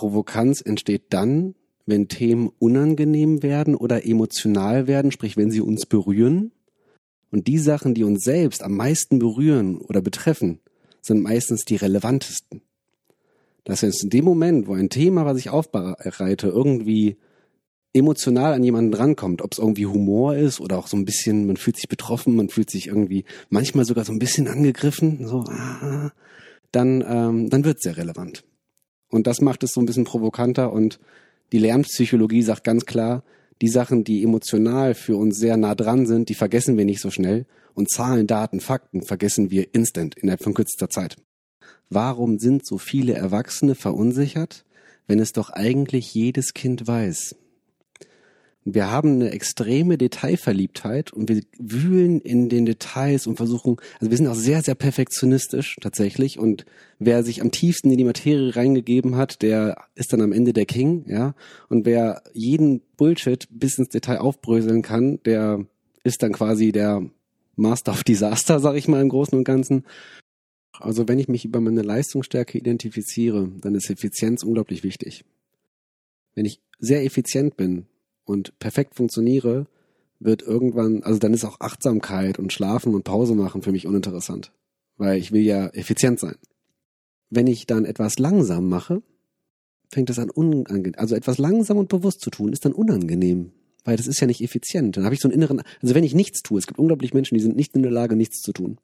Provokanz entsteht dann, wenn Themen unangenehm werden oder emotional werden, sprich wenn sie uns berühren. Und die Sachen, die uns selbst am meisten berühren oder betreffen, sind meistens die relevantesten. Das heißt, in dem Moment, wo ein Thema, was ich aufbereite, irgendwie emotional an jemanden drankommt, ob es irgendwie Humor ist oder auch so ein bisschen, man fühlt sich betroffen, man fühlt sich irgendwie manchmal sogar so ein bisschen angegriffen, so, ah, dann, ähm, dann wird es sehr relevant. Und das macht es so ein bisschen provokanter und die Lernpsychologie sagt ganz klar, die Sachen, die emotional für uns sehr nah dran sind, die vergessen wir nicht so schnell und Zahlen, Daten, Fakten vergessen wir instant innerhalb von kürzester Zeit. Warum sind so viele Erwachsene verunsichert, wenn es doch eigentlich jedes Kind weiß? Wir haben eine extreme Detailverliebtheit und wir wühlen in den Details und versuchen, also wir sind auch sehr, sehr perfektionistisch tatsächlich und wer sich am tiefsten in die Materie reingegeben hat, der ist dann am Ende der King, ja. Und wer jeden Bullshit bis ins Detail aufbröseln kann, der ist dann quasi der Master of Disaster, sag ich mal im Großen und Ganzen. Also wenn ich mich über meine Leistungsstärke identifiziere, dann ist Effizienz unglaublich wichtig. Wenn ich sehr effizient bin, und perfekt funktioniere, wird irgendwann, also dann ist auch Achtsamkeit und Schlafen und Pause machen für mich uninteressant, weil ich will ja effizient sein. Wenn ich dann etwas langsam mache, fängt es an unangenehm, also etwas langsam und bewusst zu tun, ist dann unangenehm, weil das ist ja nicht effizient. Dann habe ich so einen inneren, also wenn ich nichts tue, es gibt unglaublich Menschen, die sind nicht in der Lage, nichts zu tun.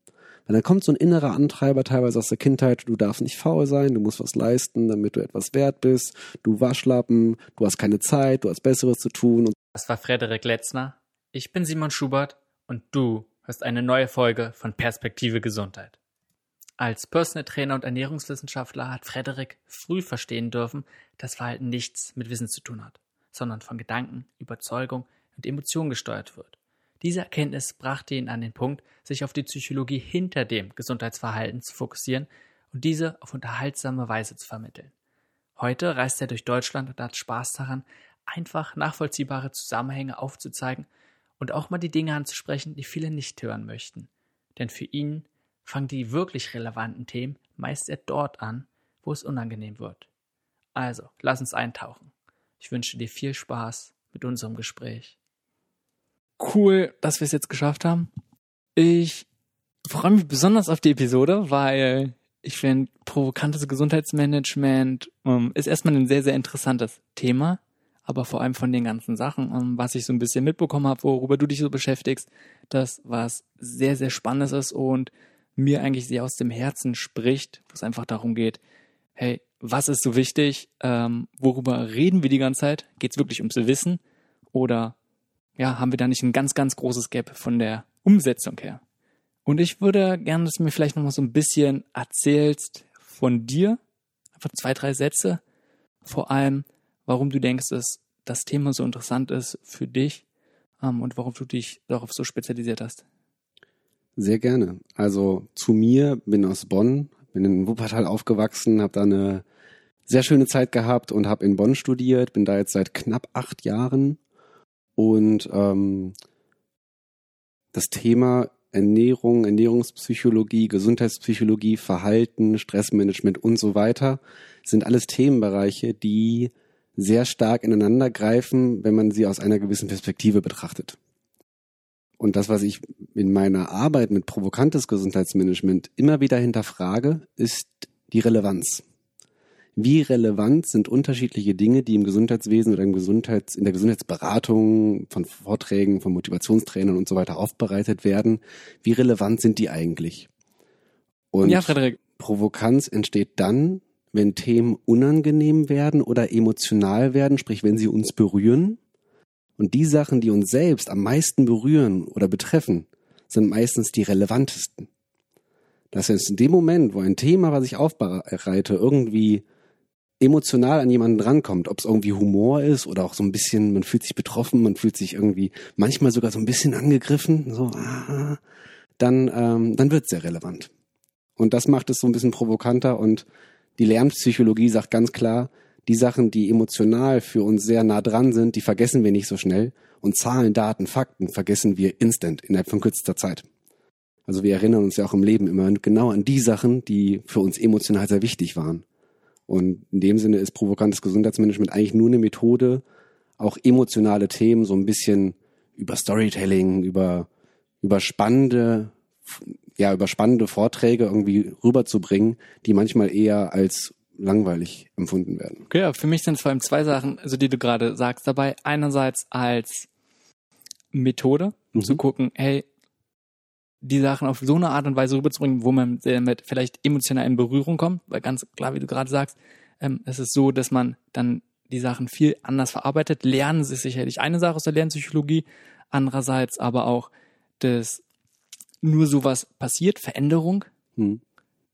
Weil dann kommt so ein innerer Antreiber teilweise aus der Kindheit, du darfst nicht faul sein, du musst was leisten, damit du etwas wert bist, du Waschlappen, du hast keine Zeit, du hast Besseres zu tun. Das war Frederik Letzner. Ich bin Simon Schubert und du hörst eine neue Folge von Perspektive Gesundheit. Als Personal Trainer und Ernährungswissenschaftler hat Frederik früh verstehen dürfen, dass Verhalten nichts mit Wissen zu tun hat, sondern von Gedanken, Überzeugung und Emotionen gesteuert wird. Diese Erkenntnis brachte ihn an den Punkt, sich auf die Psychologie hinter dem Gesundheitsverhalten zu fokussieren und diese auf unterhaltsame Weise zu vermitteln. Heute reist er durch Deutschland und hat Spaß daran, einfach nachvollziehbare Zusammenhänge aufzuzeigen und auch mal die Dinge anzusprechen, die viele nicht hören möchten. Denn für ihn fangen die wirklich relevanten Themen meist er dort an, wo es unangenehm wird. Also, lass uns eintauchen. Ich wünsche dir viel Spaß mit unserem Gespräch cool, dass wir es jetzt geschafft haben. Ich freue mich besonders auf die Episode, weil ich finde, provokantes Gesundheitsmanagement ähm, ist erstmal ein sehr, sehr interessantes Thema, aber vor allem von den ganzen Sachen, ähm, was ich so ein bisschen mitbekommen habe, worüber du dich so beschäftigst, das was sehr, sehr Spannendes ist und mir eigentlich sehr aus dem Herzen spricht, wo es einfach darum geht, hey, was ist so wichtig, ähm, worüber reden wir die ganze Zeit? Geht es wirklich ums Wissen oder ja, haben wir da nicht ein ganz, ganz großes Gap von der Umsetzung her. Und ich würde gerne, dass du mir vielleicht nochmal so ein bisschen erzählst von dir, einfach zwei, drei Sätze, vor allem, warum du denkst, dass das Thema so interessant ist für dich ähm, und warum du dich darauf so spezialisiert hast. Sehr gerne. Also zu mir, bin aus Bonn, bin in Wuppertal aufgewachsen, habe da eine sehr schöne Zeit gehabt und habe in Bonn studiert, bin da jetzt seit knapp acht Jahren und ähm, das Thema Ernährung, Ernährungspsychologie, Gesundheitspsychologie, Verhalten, Stressmanagement und so weiter sind alles Themenbereiche, die sehr stark ineinander greifen, wenn man sie aus einer gewissen Perspektive betrachtet. Und das, was ich in meiner Arbeit mit provokantes Gesundheitsmanagement immer wieder hinterfrage, ist die Relevanz wie relevant sind unterschiedliche Dinge, die im Gesundheitswesen oder im Gesundheits, in der Gesundheitsberatung von Vorträgen, von Motivationstrainern und so weiter aufbereitet werden. Wie relevant sind die eigentlich? Und ja, Frederik. Provokanz entsteht dann, wenn Themen unangenehm werden oder emotional werden, sprich wenn sie uns berühren. Und die Sachen, die uns selbst am meisten berühren oder betreffen, sind meistens die relevantesten. Das heißt, in dem Moment, wo ein Thema, was ich aufbereite, irgendwie emotional an jemanden drankommt, ob es irgendwie Humor ist oder auch so ein bisschen, man fühlt sich betroffen, man fühlt sich irgendwie manchmal sogar so ein bisschen angegriffen, so, ah, dann, ähm, dann wird sehr relevant. Und das macht es so ein bisschen provokanter und die Lernpsychologie sagt ganz klar, die Sachen, die emotional für uns sehr nah dran sind, die vergessen wir nicht so schnell und Zahlen, Daten, Fakten vergessen wir instant innerhalb von kürzester Zeit. Also wir erinnern uns ja auch im Leben immer genau an die Sachen, die für uns emotional sehr wichtig waren. Und in dem Sinne ist provokantes Gesundheitsmanagement eigentlich nur eine Methode, auch emotionale Themen so ein bisschen über Storytelling, über, über spannende, ja, über spannende Vorträge irgendwie rüberzubringen, die manchmal eher als langweilig empfunden werden. Okay, ja, für mich sind es vor allem zwei Sachen, also die du gerade sagst dabei. Einerseits als Methode, um Mhm. zu gucken, hey, die Sachen auf so eine Art und Weise rüberzubringen, wo man damit vielleicht emotional in Berührung kommt, weil ganz klar, wie du gerade sagst, ähm, es ist so, dass man dann die Sachen viel anders verarbeitet. Lernen ist sicherlich eine Sache aus der Lernpsychologie, andererseits aber auch, dass nur sowas passiert, Veränderung, Hm.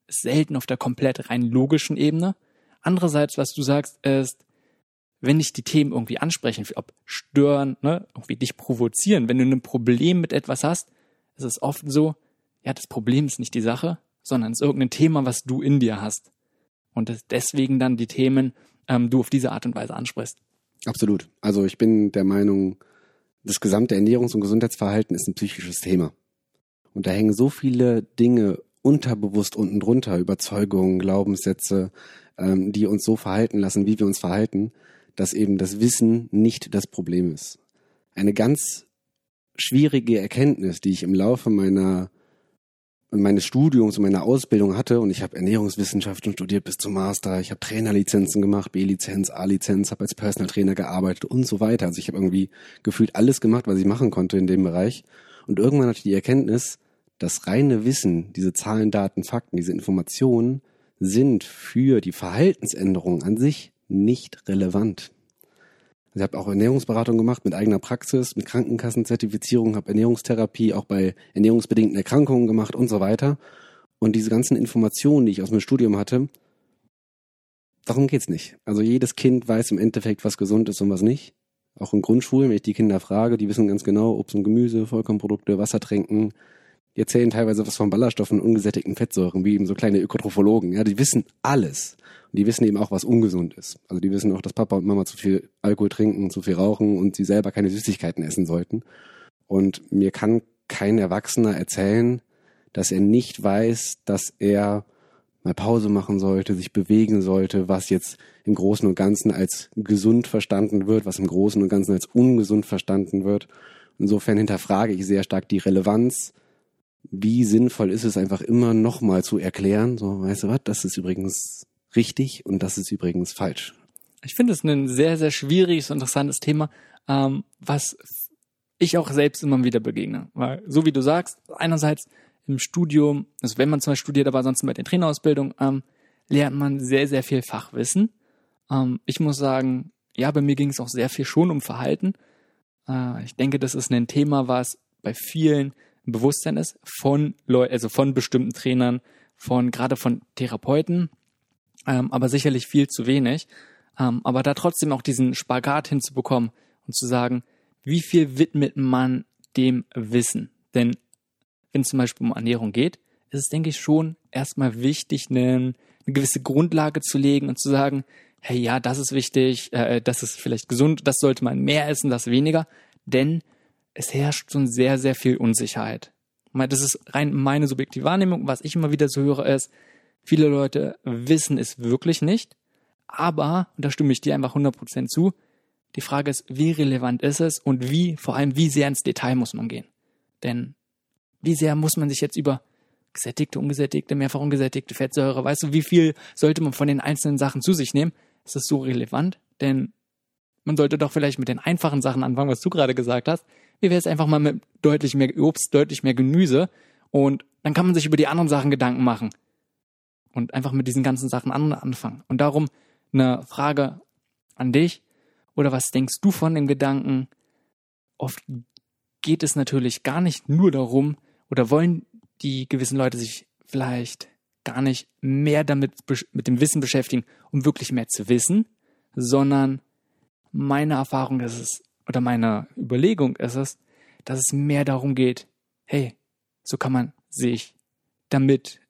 ist selten auf der komplett rein logischen Ebene. Andererseits, was du sagst, ist, wenn dich die Themen irgendwie ansprechen, ob stören, ne, irgendwie dich provozieren, wenn du ein Problem mit etwas hast, ist es oft so, ja, das Problem ist nicht die Sache, sondern es ist irgendein Thema, was du in dir hast. Und deswegen dann die Themen ähm, du auf diese Art und Weise ansprichst. Absolut. Also ich bin der Meinung, das gesamte Ernährungs- und Gesundheitsverhalten ist ein psychisches Thema. Und da hängen so viele Dinge unterbewusst unten drunter, Überzeugungen, Glaubenssätze, ähm, die uns so verhalten lassen, wie wir uns verhalten, dass eben das Wissen nicht das Problem ist. Eine ganz schwierige Erkenntnis, die ich im Laufe meiner meines Studiums und meiner Ausbildung hatte und ich habe Ernährungswissenschaften studiert bis zum Master, ich habe Trainerlizenzen gemacht, B-Lizenz, A-Lizenz, habe als Personal Trainer gearbeitet und so weiter. Also ich habe irgendwie gefühlt alles gemacht, was ich machen konnte in dem Bereich und irgendwann hatte ich die Erkenntnis, das reine Wissen, diese Zahlen, Daten, Fakten, diese Informationen sind für die Verhaltensänderung an sich nicht relevant. Also ich habe auch Ernährungsberatung gemacht mit eigener Praxis, mit Krankenkassenzertifizierung, habe Ernährungstherapie auch bei ernährungsbedingten Erkrankungen gemacht und so weiter. Und diese ganzen Informationen, die ich aus meinem Studium hatte, darum geht's nicht. Also jedes Kind weiß im Endeffekt, was gesund ist und was nicht. Auch in Grundschulen, wenn ich die Kinder frage, die wissen ganz genau, Obst und Gemüse, Vollkornprodukte, Wasser trinken. Die erzählen teilweise was von Ballaststoffen und ungesättigten Fettsäuren, wie eben so kleine Ökotrophologen. Ja, die wissen alles. Die wissen eben auch, was ungesund ist. Also die wissen auch, dass Papa und Mama zu viel Alkohol trinken, zu viel rauchen und sie selber keine Süßigkeiten essen sollten. Und mir kann kein Erwachsener erzählen, dass er nicht weiß, dass er mal Pause machen sollte, sich bewegen sollte, was jetzt im Großen und Ganzen als gesund verstanden wird, was im Großen und Ganzen als ungesund verstanden wird. Insofern hinterfrage ich sehr stark die Relevanz. Wie sinnvoll ist es einfach immer nochmal zu erklären, so, weißt du was, das ist übrigens richtig und das ist übrigens falsch. Ich finde es ein sehr, sehr schwieriges interessantes Thema, ähm, was ich auch selbst immer wieder begegne. Weil, so wie du sagst, einerseits im Studium, also wenn man zum Beispiel studiert, aber ansonsten bei der Trainerausbildung, ähm, lernt man sehr, sehr viel Fachwissen. Ähm, ich muss sagen, ja, bei mir ging es auch sehr viel schon um Verhalten. Äh, ich denke, das ist ein Thema, was bei vielen Bewusstsein ist, von Leuten, also von bestimmten Trainern, von gerade von Therapeuten, ähm, aber sicherlich viel zu wenig. Ähm, aber da trotzdem auch diesen Spagat hinzubekommen und zu sagen, wie viel widmet man dem Wissen? Denn wenn es zum Beispiel um Ernährung geht, ist es, denke ich, schon erstmal wichtig, eine, eine gewisse Grundlage zu legen und zu sagen, hey, ja, das ist wichtig, äh, das ist vielleicht gesund, das sollte man mehr essen, das weniger, denn es herrscht schon sehr, sehr viel Unsicherheit. Das ist rein meine subjektive Wahrnehmung. Was ich immer wieder so höre, ist, viele Leute wissen es wirklich nicht, aber, und da stimme ich dir einfach 100% zu, die Frage ist, wie relevant ist es und wie, vor allem, wie sehr ins Detail muss man gehen? Denn wie sehr muss man sich jetzt über gesättigte, ungesättigte, mehrfach ungesättigte Fettsäure, weißt du, wie viel sollte man von den einzelnen Sachen zu sich nehmen? Ist das so relevant? Denn man sollte doch vielleicht mit den einfachen Sachen anfangen, was du gerade gesagt hast. Wie wäre es einfach mal mit deutlich mehr Obst, deutlich mehr Gemüse und dann kann man sich über die anderen Sachen Gedanken machen und einfach mit diesen ganzen Sachen an anfangen. Und darum eine Frage an dich oder was denkst du von dem Gedanken? Oft geht es natürlich gar nicht nur darum oder wollen die gewissen Leute sich vielleicht gar nicht mehr damit mit dem Wissen beschäftigen, um wirklich mehr zu wissen, sondern meine Erfahrung ist es oder meine Überlegung ist es, dass es mehr darum geht, hey, so kann man sich damit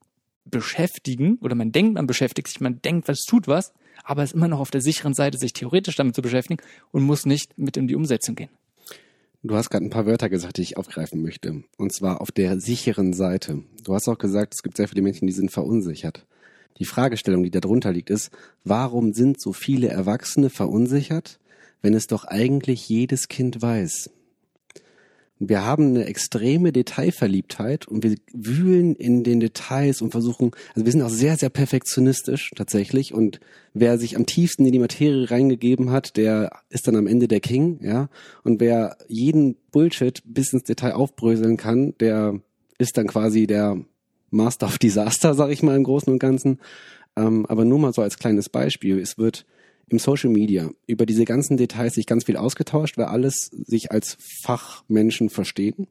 beschäftigen oder man denkt, man beschäftigt sich, man denkt, was tut was, aber ist immer noch auf der sicheren Seite, sich theoretisch damit zu beschäftigen und muss nicht mit in die Umsetzung gehen. Du hast gerade ein paar Wörter gesagt, die ich aufgreifen möchte. Und zwar auf der sicheren Seite. Du hast auch gesagt, es gibt sehr viele Menschen, die sind verunsichert. Die Fragestellung, die darunter liegt, ist, warum sind so viele Erwachsene verunsichert, wenn es doch eigentlich jedes Kind weiß? Wir haben eine extreme Detailverliebtheit und wir wühlen in den Details und versuchen, also wir sind auch sehr, sehr perfektionistisch tatsächlich und wer sich am tiefsten in die Materie reingegeben hat, der ist dann am Ende der King, ja. Und wer jeden Bullshit bis ins Detail aufbröseln kann, der ist dann quasi der Master of Disaster, sag ich mal im Großen und Ganzen. Ähm, aber nur mal so als kleines Beispiel. Es wird im Social Media über diese ganzen Details sich ganz viel ausgetauscht, weil alles sich als Fachmenschen verstehen.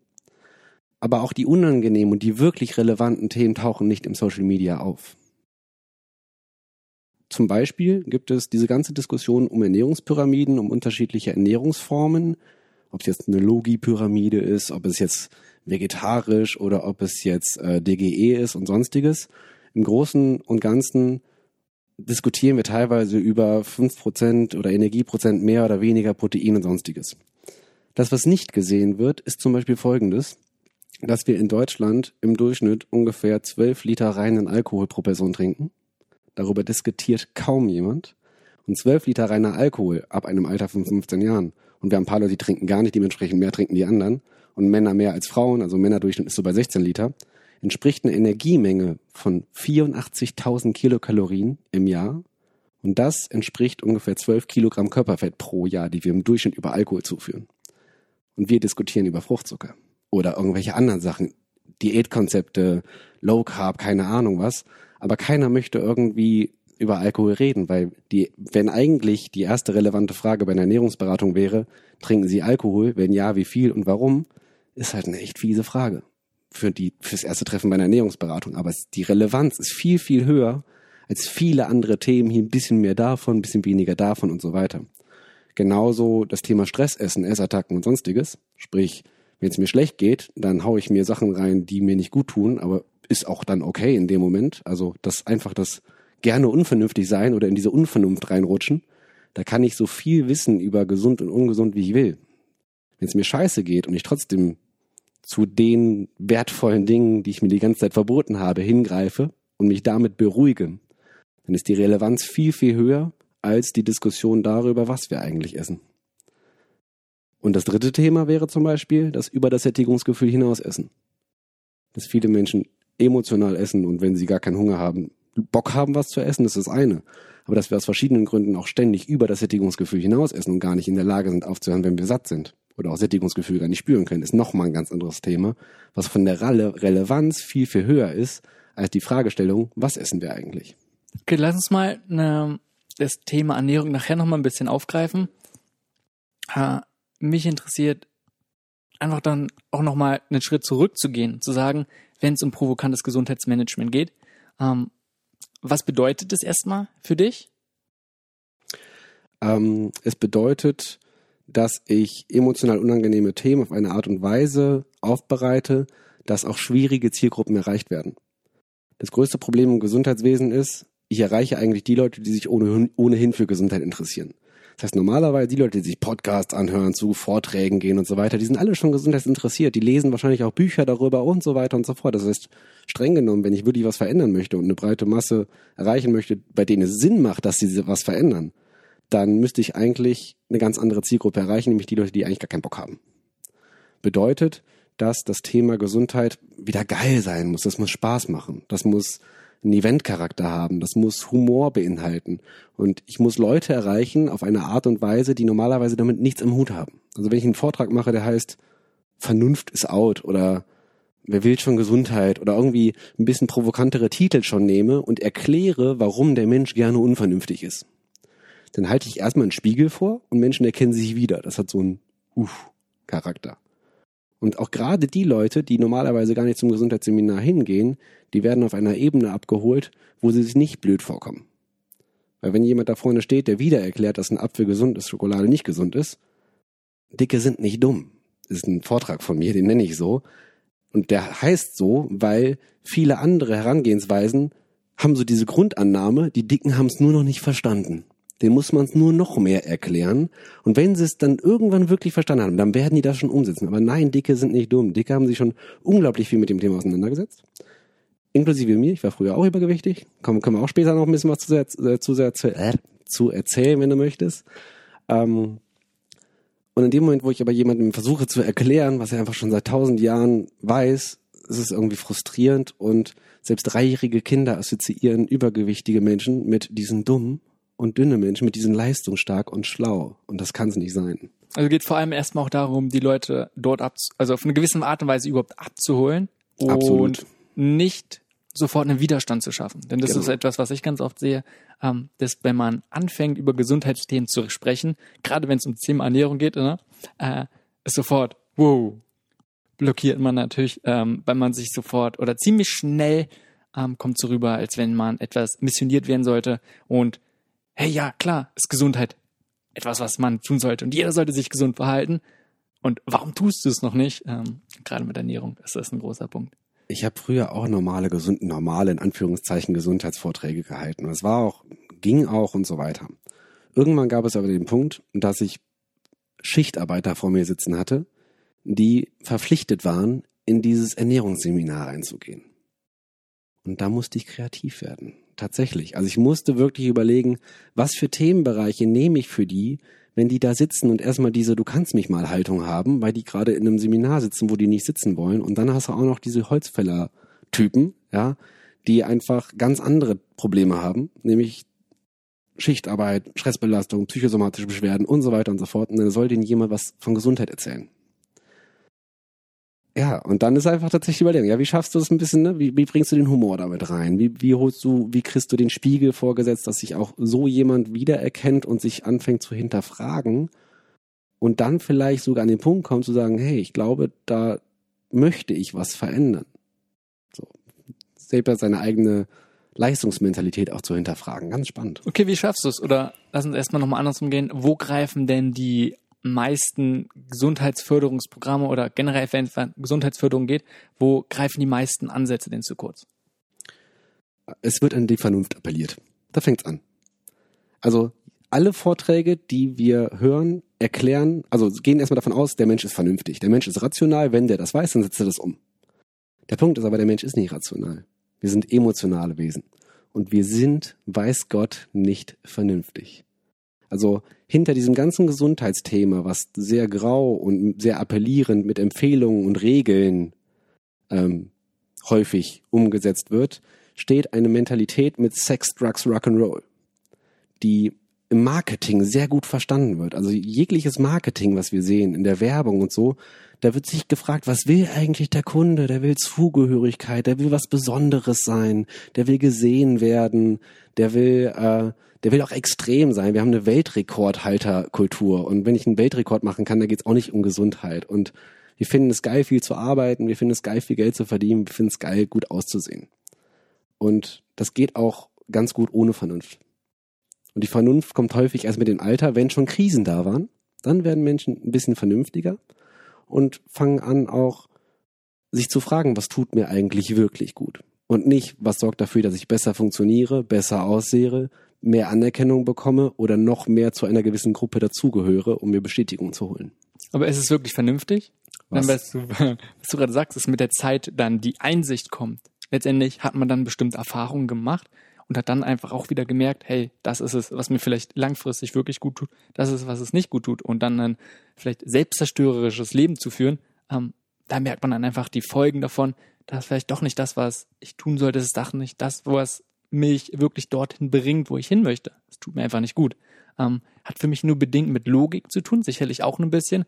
Aber auch die unangenehmen und die wirklich relevanten Themen tauchen nicht im Social Media auf. Zum Beispiel gibt es diese ganze Diskussion um Ernährungspyramiden, um unterschiedliche Ernährungsformen, ob es jetzt eine Logi-Pyramide ist, ob es jetzt vegetarisch oder ob es jetzt äh, DGE ist und sonstiges. Im Großen und Ganzen diskutieren wir teilweise über fünf Prozent oder Energieprozent mehr oder weniger Protein und sonstiges. Das, was nicht gesehen wird, ist zum Beispiel folgendes, dass wir in Deutschland im Durchschnitt ungefähr zwölf Liter reinen Alkohol pro Person trinken. Darüber diskutiert kaum jemand. Und zwölf Liter reiner Alkohol ab einem Alter von 15 Jahren. Und wir haben ein paar Leute, die trinken gar nicht, dementsprechend mehr trinken die anderen. Und Männer mehr als Frauen, also Männerdurchschnitt ist so bei 16 Liter entspricht eine Energiemenge von 84.000 Kilokalorien im Jahr. Und das entspricht ungefähr 12 Kilogramm Körperfett pro Jahr, die wir im Durchschnitt über Alkohol zuführen. Und wir diskutieren über Fruchtzucker oder irgendwelche anderen Sachen, Diätkonzepte, Low Carb, keine Ahnung was. Aber keiner möchte irgendwie über Alkohol reden, weil die, wenn eigentlich die erste relevante Frage bei einer Ernährungsberatung wäre, trinken Sie Alkohol? Wenn ja, wie viel und warum? Ist halt eine echt fiese Frage für die, fürs erste Treffen bei einer Ernährungsberatung. Aber die Relevanz ist viel, viel höher als viele andere Themen. Hier ein bisschen mehr davon, ein bisschen weniger davon und so weiter. Genauso das Thema Stressessen, Essattacken und sonstiges. Sprich, wenn es mir schlecht geht, dann haue ich mir Sachen rein, die mir nicht gut tun, aber ist auch dann okay in dem Moment. Also das einfach das gerne unvernünftig sein oder in diese Unvernunft reinrutschen. Da kann ich so viel wissen über gesund und ungesund, wie ich will. Wenn es mir scheiße geht und ich trotzdem zu den wertvollen Dingen, die ich mir die ganze Zeit verboten habe, hingreife und mich damit beruhige, dann ist die Relevanz viel, viel höher als die Diskussion darüber, was wir eigentlich essen. Und das dritte Thema wäre zum Beispiel das über das Sättigungsgefühl hinaus essen. Dass viele Menschen emotional essen und wenn sie gar keinen Hunger haben, Bock haben, was zu essen, das ist das eine. Aber dass wir aus verschiedenen Gründen auch ständig über das Sättigungsgefühl hinaus essen und gar nicht in der Lage sind aufzuhören, wenn wir satt sind oder auch Sättigungsgefühl gar nicht spüren können, ist nochmal ein ganz anderes Thema, was von der Rele Relevanz viel, viel höher ist als die Fragestellung, was essen wir eigentlich? Okay, lass uns mal ne, das Thema Ernährung nachher nochmal ein bisschen aufgreifen. Äh, mich interessiert einfach dann auch nochmal einen Schritt zurückzugehen, zu sagen, wenn es um provokantes Gesundheitsmanagement geht, ähm, was bedeutet das erstmal für dich? Ähm, es bedeutet, dass ich emotional unangenehme Themen auf eine Art und Weise aufbereite, dass auch schwierige Zielgruppen erreicht werden. Das größte Problem im Gesundheitswesen ist, ich erreiche eigentlich die Leute, die sich ohnehin für Gesundheit interessieren. Das heißt, normalerweise die Leute, die sich Podcasts anhören, zu Vorträgen gehen und so weiter, die sind alle schon gesundheitsinteressiert. Die lesen wahrscheinlich auch Bücher darüber und so weiter und so fort. Das heißt, streng genommen, wenn ich wirklich was verändern möchte und eine breite Masse erreichen möchte, bei denen es Sinn macht, dass sie was verändern, dann müsste ich eigentlich eine ganz andere Zielgruppe erreichen, nämlich die Leute, die eigentlich gar keinen Bock haben. Bedeutet, dass das Thema Gesundheit wieder geil sein muss. Das muss Spaß machen. Das muss einen Eventcharakter haben. Das muss Humor beinhalten. Und ich muss Leute erreichen auf eine Art und Weise, die normalerweise damit nichts im Hut haben. Also wenn ich einen Vortrag mache, der heißt Vernunft ist out oder Wer will schon Gesundheit oder irgendwie ein bisschen provokantere Titel schon nehme und erkläre, warum der Mensch gerne unvernünftig ist dann halte ich erstmal einen Spiegel vor und Menschen erkennen sich wieder. Das hat so einen Uff-Charakter. Und auch gerade die Leute, die normalerweise gar nicht zum Gesundheitsseminar hingehen, die werden auf einer Ebene abgeholt, wo sie sich nicht blöd vorkommen. Weil wenn jemand da vorne steht, der wieder erklärt, dass ein Apfel gesund ist, Schokolade nicht gesund ist, Dicke sind nicht dumm. Das ist ein Vortrag von mir, den nenne ich so. Und der heißt so, weil viele andere Herangehensweisen haben so diese Grundannahme, die Dicken haben es nur noch nicht verstanden den muss man es nur noch mehr erklären. Und wenn sie es dann irgendwann wirklich verstanden haben, dann werden die das schon umsetzen. Aber nein, Dicke sind nicht dumm. Dicke haben sich schon unglaublich viel mit dem Thema auseinandergesetzt. inklusive mir, ich war früher auch übergewichtig, Komm, können wir auch später noch ein bisschen was zu, äh, zu, äh, zu erzählen, wenn du möchtest. Ähm, und in dem Moment, wo ich aber jemandem versuche zu erklären, was er einfach schon seit tausend Jahren weiß, ist es irgendwie frustrierend und selbst dreijährige Kinder assoziieren übergewichtige Menschen mit diesen dummen und dünne Menschen, mit diesen leistungsstark und schlau. Und das kann es nicht sein. Also geht vor allem erstmal auch darum, die Leute dort ab, also auf eine gewisse Art und Weise überhaupt abzuholen Absolut. und nicht sofort einen Widerstand zu schaffen. Denn das Genau. ist etwas, was ich ganz oft sehe, ähm, dass wenn man anfängt, über Gesundheitsthemen zu sprechen, gerade wenn es um das Thema Ernährung geht, ne, äh, ist sofort, wow, blockiert man natürlich, ähm, weil man sich sofort oder ziemlich schnell ähm, kommt so rüber, als wenn man etwas missioniert werden sollte und hey, ja, klar, ist Gesundheit etwas, was man tun sollte und jeder sollte sich gesund verhalten. Und warum tust du es noch nicht? Ähm, gerade mit Ernährung ist das ein großer Punkt. Ich habe früher auch normale, gesund, normale, in Anführungszeichen, Gesundheitsvorträge gehalten. Es war auch, ging auch und so weiter. Irgendwann gab es aber den Punkt, dass ich Schichtarbeiter vor mir sitzen hatte, die verpflichtet waren, in dieses Ernährungsseminar reinzugehen. Und da musste ich kreativ werden. Tatsächlich. Also ich musste wirklich überlegen, was für Themenbereiche nehme ich für die, wenn die da sitzen und erstmal diese Du kannst mich mal Haltung haben, weil die gerade in einem Seminar sitzen, wo die nicht sitzen wollen. Und dann hast du auch noch diese Holzfäller-Typen, ja, die einfach ganz andere Probleme haben, nämlich Schichtarbeit, Stressbelastung, psychosomatische Beschwerden und so weiter und so fort. Und dann soll denen jemand was von Gesundheit erzählen. Ja, und dann ist einfach tatsächlich die Überlegung, ja, wie schaffst du das ein bisschen, ne? Wie, wie bringst du den Humor damit rein? Wie, wie holst du, wie kriegst du den Spiegel vorgesetzt, dass sich auch so jemand wiedererkennt und sich anfängt zu hinterfragen und dann vielleicht sogar an den Punkt kommt zu sagen, hey, ich glaube, da möchte ich was verändern. So. Selber seine eigene Leistungsmentalität auch zu hinterfragen. Ganz spannend. Okay, wie schaffst du es? Oder lass uns erstmal nochmal andersrum gehen. Wo greifen denn die meisten Gesundheitsförderungsprogramme oder generell, wenn es um Gesundheitsförderung geht, wo greifen die meisten Ansätze denn zu kurz? Es wird an die Vernunft appelliert. Da fängt's an. Also alle Vorträge, die wir hören, erklären, also gehen erstmal davon aus, der Mensch ist vernünftig. Der Mensch ist rational, wenn der das weiß, dann setzt er das um. Der Punkt ist aber, der Mensch ist nicht rational. Wir sind emotionale Wesen. Und wir sind, weiß Gott, nicht vernünftig. Also hinter diesem ganzen Gesundheitsthema, was sehr grau und sehr appellierend mit Empfehlungen und Regeln ähm, häufig umgesetzt wird, steht eine Mentalität mit Sex, Drugs, Rock'n'Roll, die im Marketing sehr gut verstanden wird. Also jegliches Marketing, was wir sehen in der Werbung und so, da wird sich gefragt, was will eigentlich der Kunde? Der will Zugehörigkeit, der will was Besonderes sein, der will gesehen werden, der will, äh, der will auch extrem sein. Wir haben eine Weltrekordhalterkultur und wenn ich einen Weltrekord machen kann, da geht's auch nicht um Gesundheit. Und wir finden es geil, viel zu arbeiten, wir finden es geil, viel Geld zu verdienen, wir finden es geil, gut auszusehen. Und das geht auch ganz gut ohne Vernunft. Und die Vernunft kommt häufig erst mit dem Alter, wenn schon Krisen da waren. Dann werden Menschen ein bisschen vernünftiger und fangen an auch sich zu fragen, was tut mir eigentlich wirklich gut? Und nicht, was sorgt dafür, dass ich besser funktioniere, besser aussehe, mehr Anerkennung bekomme oder noch mehr zu einer gewissen Gruppe dazugehöre, um mir Bestätigung zu holen. Aber ist es wirklich vernünftig? Was? Dann, was, du, was du gerade sagst, ist mit der Zeit dann die Einsicht kommt. Letztendlich hat man dann bestimmte Erfahrungen gemacht und hat dann einfach auch wieder gemerkt, hey, das ist es, was mir vielleicht langfristig wirklich gut tut, das ist, was es nicht gut tut. Und dann ein vielleicht selbstzerstörerisches Leben zu führen, ähm, da merkt man dann einfach die Folgen davon, dass vielleicht doch nicht das, was ich tun sollte, das ist doch nicht das, was mich wirklich dorthin bringt, wo ich hin möchte. Das tut mir einfach nicht gut. Ähm, hat für mich nur bedingt mit Logik zu tun, sicherlich auch ein bisschen,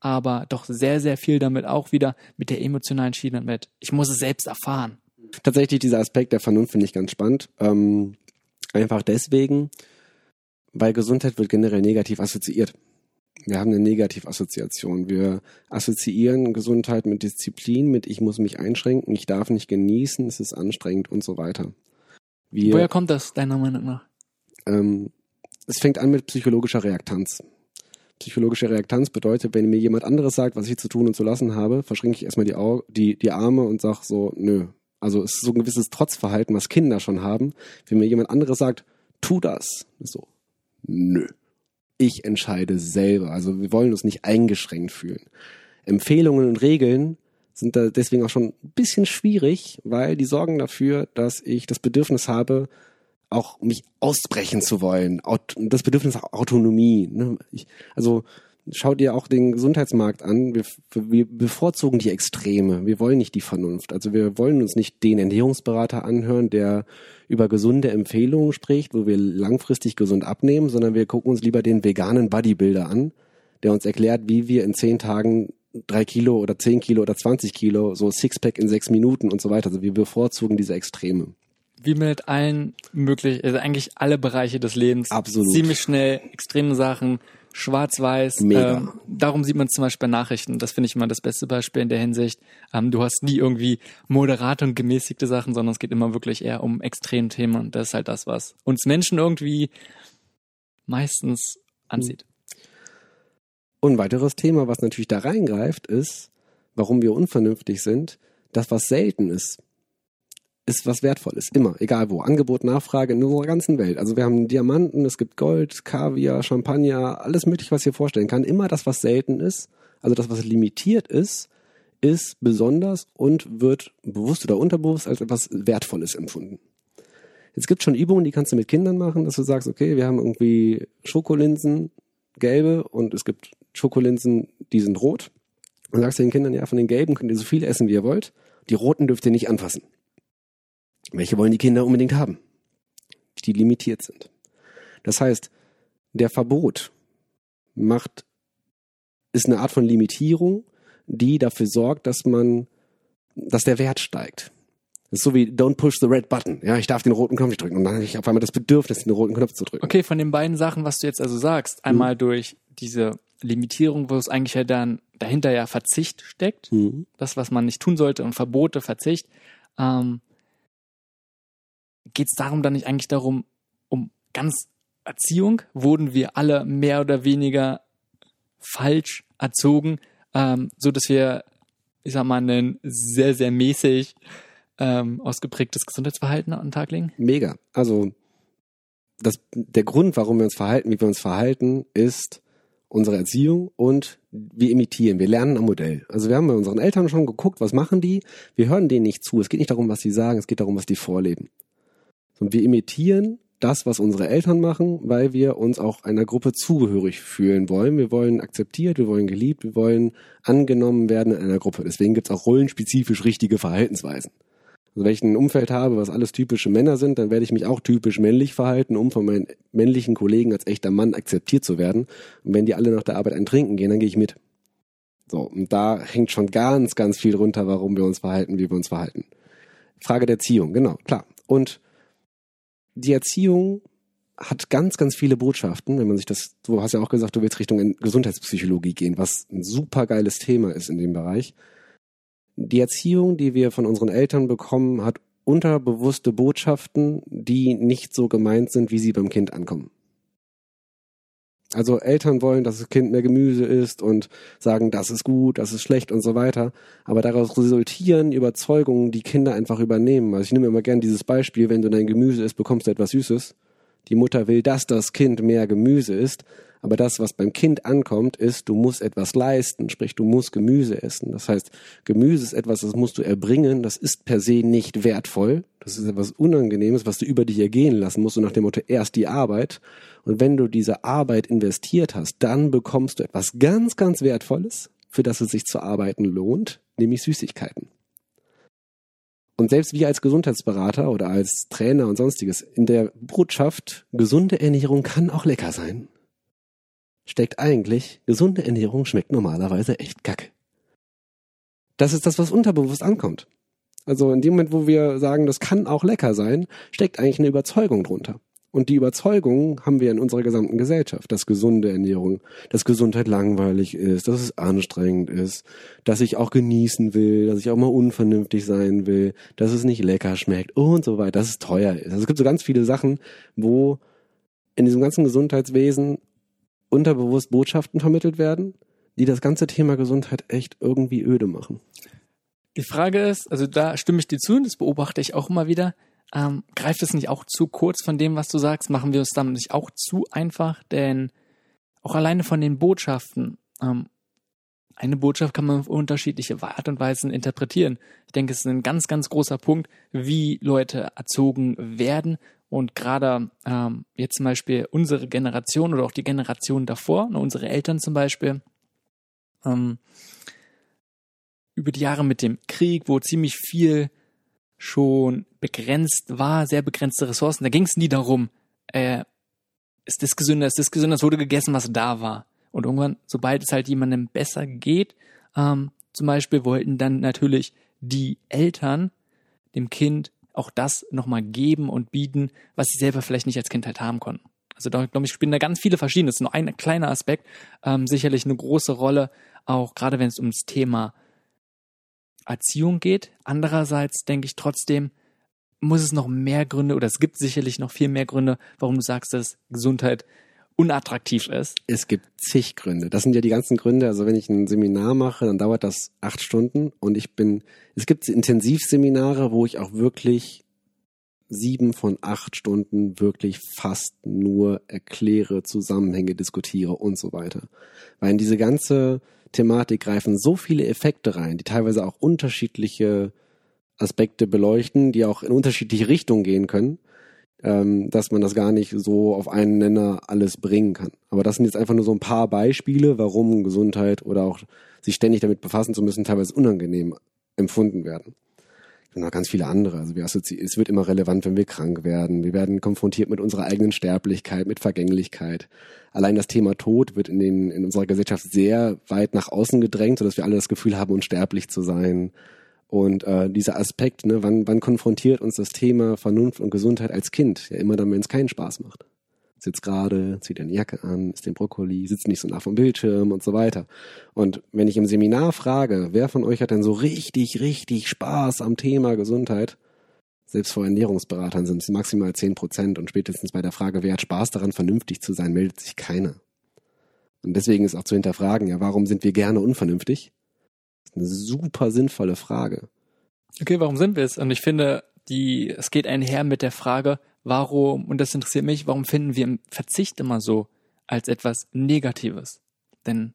aber doch sehr, sehr viel damit auch wieder mit der emotionalen Schiene mit, ich muss es selbst erfahren. Tatsächlich dieser Aspekt der Vernunft finde ich ganz spannend. Ähm, einfach deswegen, weil Gesundheit wird generell negativ assoziiert. Wir haben eine Negativassoziation. Wir assoziieren Gesundheit mit Disziplin, mit ich muss mich einschränken, ich darf nicht genießen, es ist anstrengend und so weiter. Wir, Woher kommt das deiner Meinung nach? ähm, es fängt an mit psychologischer Reaktanz. Psychologische Reaktanz bedeutet, wenn mir jemand anderes sagt, was ich zu tun und zu lassen habe, verschränke ich erstmal die, Au die, die Arme und sag so, nö. Also es ist so ein gewisses Trotzverhalten, was Kinder schon haben. Wenn mir jemand anderes sagt, tu das, so, nö. Ich entscheide selber. Also wir wollen uns nicht eingeschränkt fühlen. Empfehlungen und Regeln sind da deswegen auch schon ein bisschen schwierig, weil die sorgen dafür, dass ich das Bedürfnis habe, auch mich ausbrechen zu wollen. Das Bedürfnis nach Autonomie. Ne? Ich, also schau dir auch den Gesundheitsmarkt an. Wir, wir bevorzugen die Extreme. Wir wollen nicht die Vernunft. Also wir wollen uns nicht den Ernährungsberater anhören, der über gesunde Empfehlungen spricht, wo wir langfristig gesund abnehmen, sondern wir gucken uns lieber den veganen Bodybuilder an, der uns erklärt, wie wir in zehn Tagen drei Kilo oder zehn Kilo oder 20 Kilo, so Sixpack in sechs Minuten und so weiter. Also wir bevorzugen diese Extreme. Wie mit allen möglichen, also eigentlich alle Bereiche des Lebens. Absolut. Ziemlich schnell, extreme Sachen, schwarz-weiß. Mega. Ähm, darum sieht man zum Beispiel bei Nachrichten. Das finde ich immer das beste Beispiel in der Hinsicht. Ähm, du hast nie irgendwie moderate und gemäßigte Sachen, sondern es geht immer wirklich eher um Extremthemen. Und das ist halt das, was uns Menschen irgendwie meistens anzieht. Und ein weiteres Thema, was natürlich da reingreift, ist, warum wir unvernünftig sind, das, was selten ist ist was Wertvolles. Immer, egal wo. Angebot, Nachfrage in unserer ganzen Welt. Also wir haben Diamanten, es gibt Gold, Kaviar, Champagner, alles mögliche, was ihr vorstellen kann. Immer das, was selten ist, also das, was limitiert ist, ist besonders und wird bewusst oder unterbewusst als etwas Wertvolles empfunden. Jetzt gibt schon Übungen, die kannst du mit Kindern machen, dass du sagst, okay, wir haben irgendwie Schokolinsen, gelbe, und es gibt Schokolinsen, die sind rot. Und sagst du den Kindern, ja, von den gelben könnt ihr so viel essen, wie ihr wollt. Die roten dürft ihr nicht anfassen. Welche wollen die Kinder unbedingt haben? Die limitiert sind. Das heißt, der Verbot macht, ist eine Art von Limitierung, die dafür sorgt, dass man, dass der Wert steigt. Das ist so wie don't push the red button. Ja, ich darf den roten Knopf nicht drücken. Und dann habe ich auf einmal das Bedürfnis, den roten Knopf zu drücken. Okay, von den beiden Sachen, was du jetzt also sagst, einmal mhm. durch diese Limitierung, wo es eigentlich ja dann dahinter ja Verzicht steckt, mhm. das, was man nicht tun sollte, und Verbote, Verzicht, ähm, geht es darum dann nicht eigentlich darum, um ganz Erziehung? Wurden wir alle mehr oder weniger falsch erzogen, ähm, so dass wir, ich sag mal, ein sehr, sehr mäßig ähm, ausgeprägtes Gesundheitsverhalten an den Tag legen? Mega. Also das, der Grund, warum wir uns verhalten, wie wir uns verhalten, ist unsere Erziehung und wir imitieren, wir lernen am Modell. Also wir haben bei unseren Eltern schon geguckt, was machen die? Wir hören denen nicht zu. Es geht nicht darum, was sie sagen, es geht darum, was die vorleben. Und wir imitieren das, was unsere Eltern machen, weil wir uns auch einer Gruppe zugehörig fühlen wollen. Wir wollen akzeptiert, wir wollen geliebt, wir wollen angenommen werden in einer Gruppe. Deswegen gibt's auch rollenspezifisch richtige Verhaltensweisen. Also wenn ich ein Umfeld habe, was alles typische Männer sind, dann werde ich mich auch typisch männlich verhalten, um von meinen männlichen Kollegen als echter Mann akzeptiert zu werden. Und wenn die alle nach der Arbeit ein Trinken gehen, dann gehe ich mit. So, und da hängt schon ganz, ganz viel runter, warum wir uns verhalten, wie wir uns verhalten. Frage der Erziehung, genau, klar. Und die Erziehung hat ganz, ganz viele Botschaften, wenn man sich das, du hast ja auch gesagt, du willst Richtung Gesundheitspsychologie gehen, was ein super geiles Thema ist in dem Bereich. Die Erziehung, die wir von unseren Eltern bekommen, hat unterbewusste Botschaften, die nicht so gemeint sind, wie sie beim Kind ankommen. Also Eltern wollen, dass das Kind mehr Gemüse isst und sagen, das ist gut, das ist schlecht und so weiter. Aber daraus resultieren Überzeugungen, die Kinder einfach übernehmen. Also ich nehme immer gern dieses Beispiel, wenn du dein Gemüse isst, bekommst du etwas Süßes. Die Mutter will, dass das Kind mehr Gemüse isst, aber das, was beim Kind ankommt, ist, du musst etwas leisten, sprich, du musst Gemüse essen. Das heißt, Gemüse ist etwas, das musst du erbringen, das ist per se nicht wertvoll. Das ist etwas Unangenehmes, was du über dich ergehen lassen musst, und nach dem Motto, erst die Arbeit. Und wenn du diese Arbeit investiert hast, dann bekommst du etwas ganz, ganz Wertvolles, für das es sich zu arbeiten lohnt, nämlich Süßigkeiten. Und selbst wir als Gesundheitsberater oder als Trainer und sonstiges in der Botschaft, gesunde Ernährung kann auch lecker sein, steckt eigentlich, gesunde Ernährung schmeckt normalerweise echt kacke. Das ist das, was unterbewusst ankommt. Also in dem Moment, wo wir sagen, das kann auch lecker sein, steckt eigentlich eine Überzeugung drunter. Und die Überzeugung haben wir in unserer gesamten Gesellschaft, dass gesunde Ernährung, dass Gesundheit langweilig ist, dass es anstrengend ist, dass ich auch genießen will, dass ich auch mal unvernünftig sein will, dass es nicht lecker schmeckt und so weiter, dass es teuer ist. Also es gibt so ganz viele Sachen, wo in diesem ganzen Gesundheitswesen unterbewusst Botschaften vermittelt werden, die das ganze Thema Gesundheit echt irgendwie öde machen. Die Frage ist, also da stimme ich dir zu, das beobachte ich auch immer wieder. Ähm, greift es nicht auch zu kurz von dem, was du sagst? Machen wir es damit nicht auch zu einfach? Denn auch alleine von den Botschaften, ähm, eine Botschaft kann man auf unterschiedliche Art und Weisen interpretieren. Ich denke, es ist ein ganz, ganz großer Punkt, wie Leute erzogen werden. Und gerade ähm, jetzt zum Beispiel unsere Generation oder auch die Generation davor, ne, unsere Eltern zum Beispiel, ähm, über die Jahre mit dem Krieg, wo ziemlich viel schon begrenzt war, sehr begrenzte Ressourcen, da ging es nie darum, äh, ist das gesünder, ist das gesünder, es wurde gegessen, was da war. Und irgendwann, sobald es halt jemandem besser geht, ähm, zum Beispiel wollten dann natürlich die Eltern dem Kind auch das nochmal geben und bieten, was sie selber vielleicht nicht als Kind halt haben konnten. Also da glaube ich, spielen da ganz viele verschiedene. Das ist nur ein kleiner Aspekt, ähm, sicherlich eine große Rolle, auch gerade wenn es ums Thema Erziehung geht. Andererseits denke ich trotzdem, muss es noch mehr Gründe oder es gibt sicherlich noch viel mehr Gründe, warum du sagst, dass Gesundheit unattraktiv ist. Es gibt zig Gründe. Das sind ja die ganzen Gründe. Also wenn ich ein Seminar mache, dann dauert das acht Stunden und ich bin, es gibt Intensivseminare, wo ich auch wirklich sieben von acht Stunden wirklich fast nur erkläre, Zusammenhänge diskutiere und so weiter. Weil in diese ganze Thematik greifen so viele Effekte rein, die teilweise auch unterschiedliche Aspekte beleuchten, die auch in unterschiedliche Richtungen gehen können ähm, dass man das gar nicht so auf einen Nenner alles bringen kann. Aber das sind jetzt einfach nur so ein paar Beispiele, warum Gesundheit oder auch sich ständig damit befassen zu müssen, teilweise unangenehm empfunden werden. Und noch ganz viele andere. Also wir es wird immer relevant, wenn wir krank werden. Wir werden konfrontiert mit unserer eigenen Sterblichkeit, mit Vergänglichkeit. Allein das Thema Tod wird in, den, in unserer Gesellschaft sehr weit nach außen gedrängt, sodass wir alle das Gefühl haben, unsterblich zu sein. Und äh, dieser Aspekt, ne, wann, wann konfrontiert uns das Thema Vernunft und Gesundheit als Kind? Ja, immer dann, wenn es keinen Spaß macht. Sitzt gerade, zieht eine Jacke an, isst den Brokkoli, sitzt nicht so nah vom Bildschirm und so weiter. Und wenn ich im Seminar frage, wer von euch hat denn so richtig, richtig Spaß am Thema Gesundheit? Selbst vor Ernährungsberatern sind es maximal zehn Prozent und spätestens bei der Frage, wer hat Spaß daran, vernünftig zu sein, meldet sich keiner. Und deswegen ist auch zu hinterfragen, ja, warum sind wir gerne unvernünftig? eine super sinnvolle Frage. Okay, warum sind wir es? Und ich finde, die, es geht einher mit der Frage, warum, und das interessiert mich, warum finden wir Verzicht immer so als etwas Negatives? Denn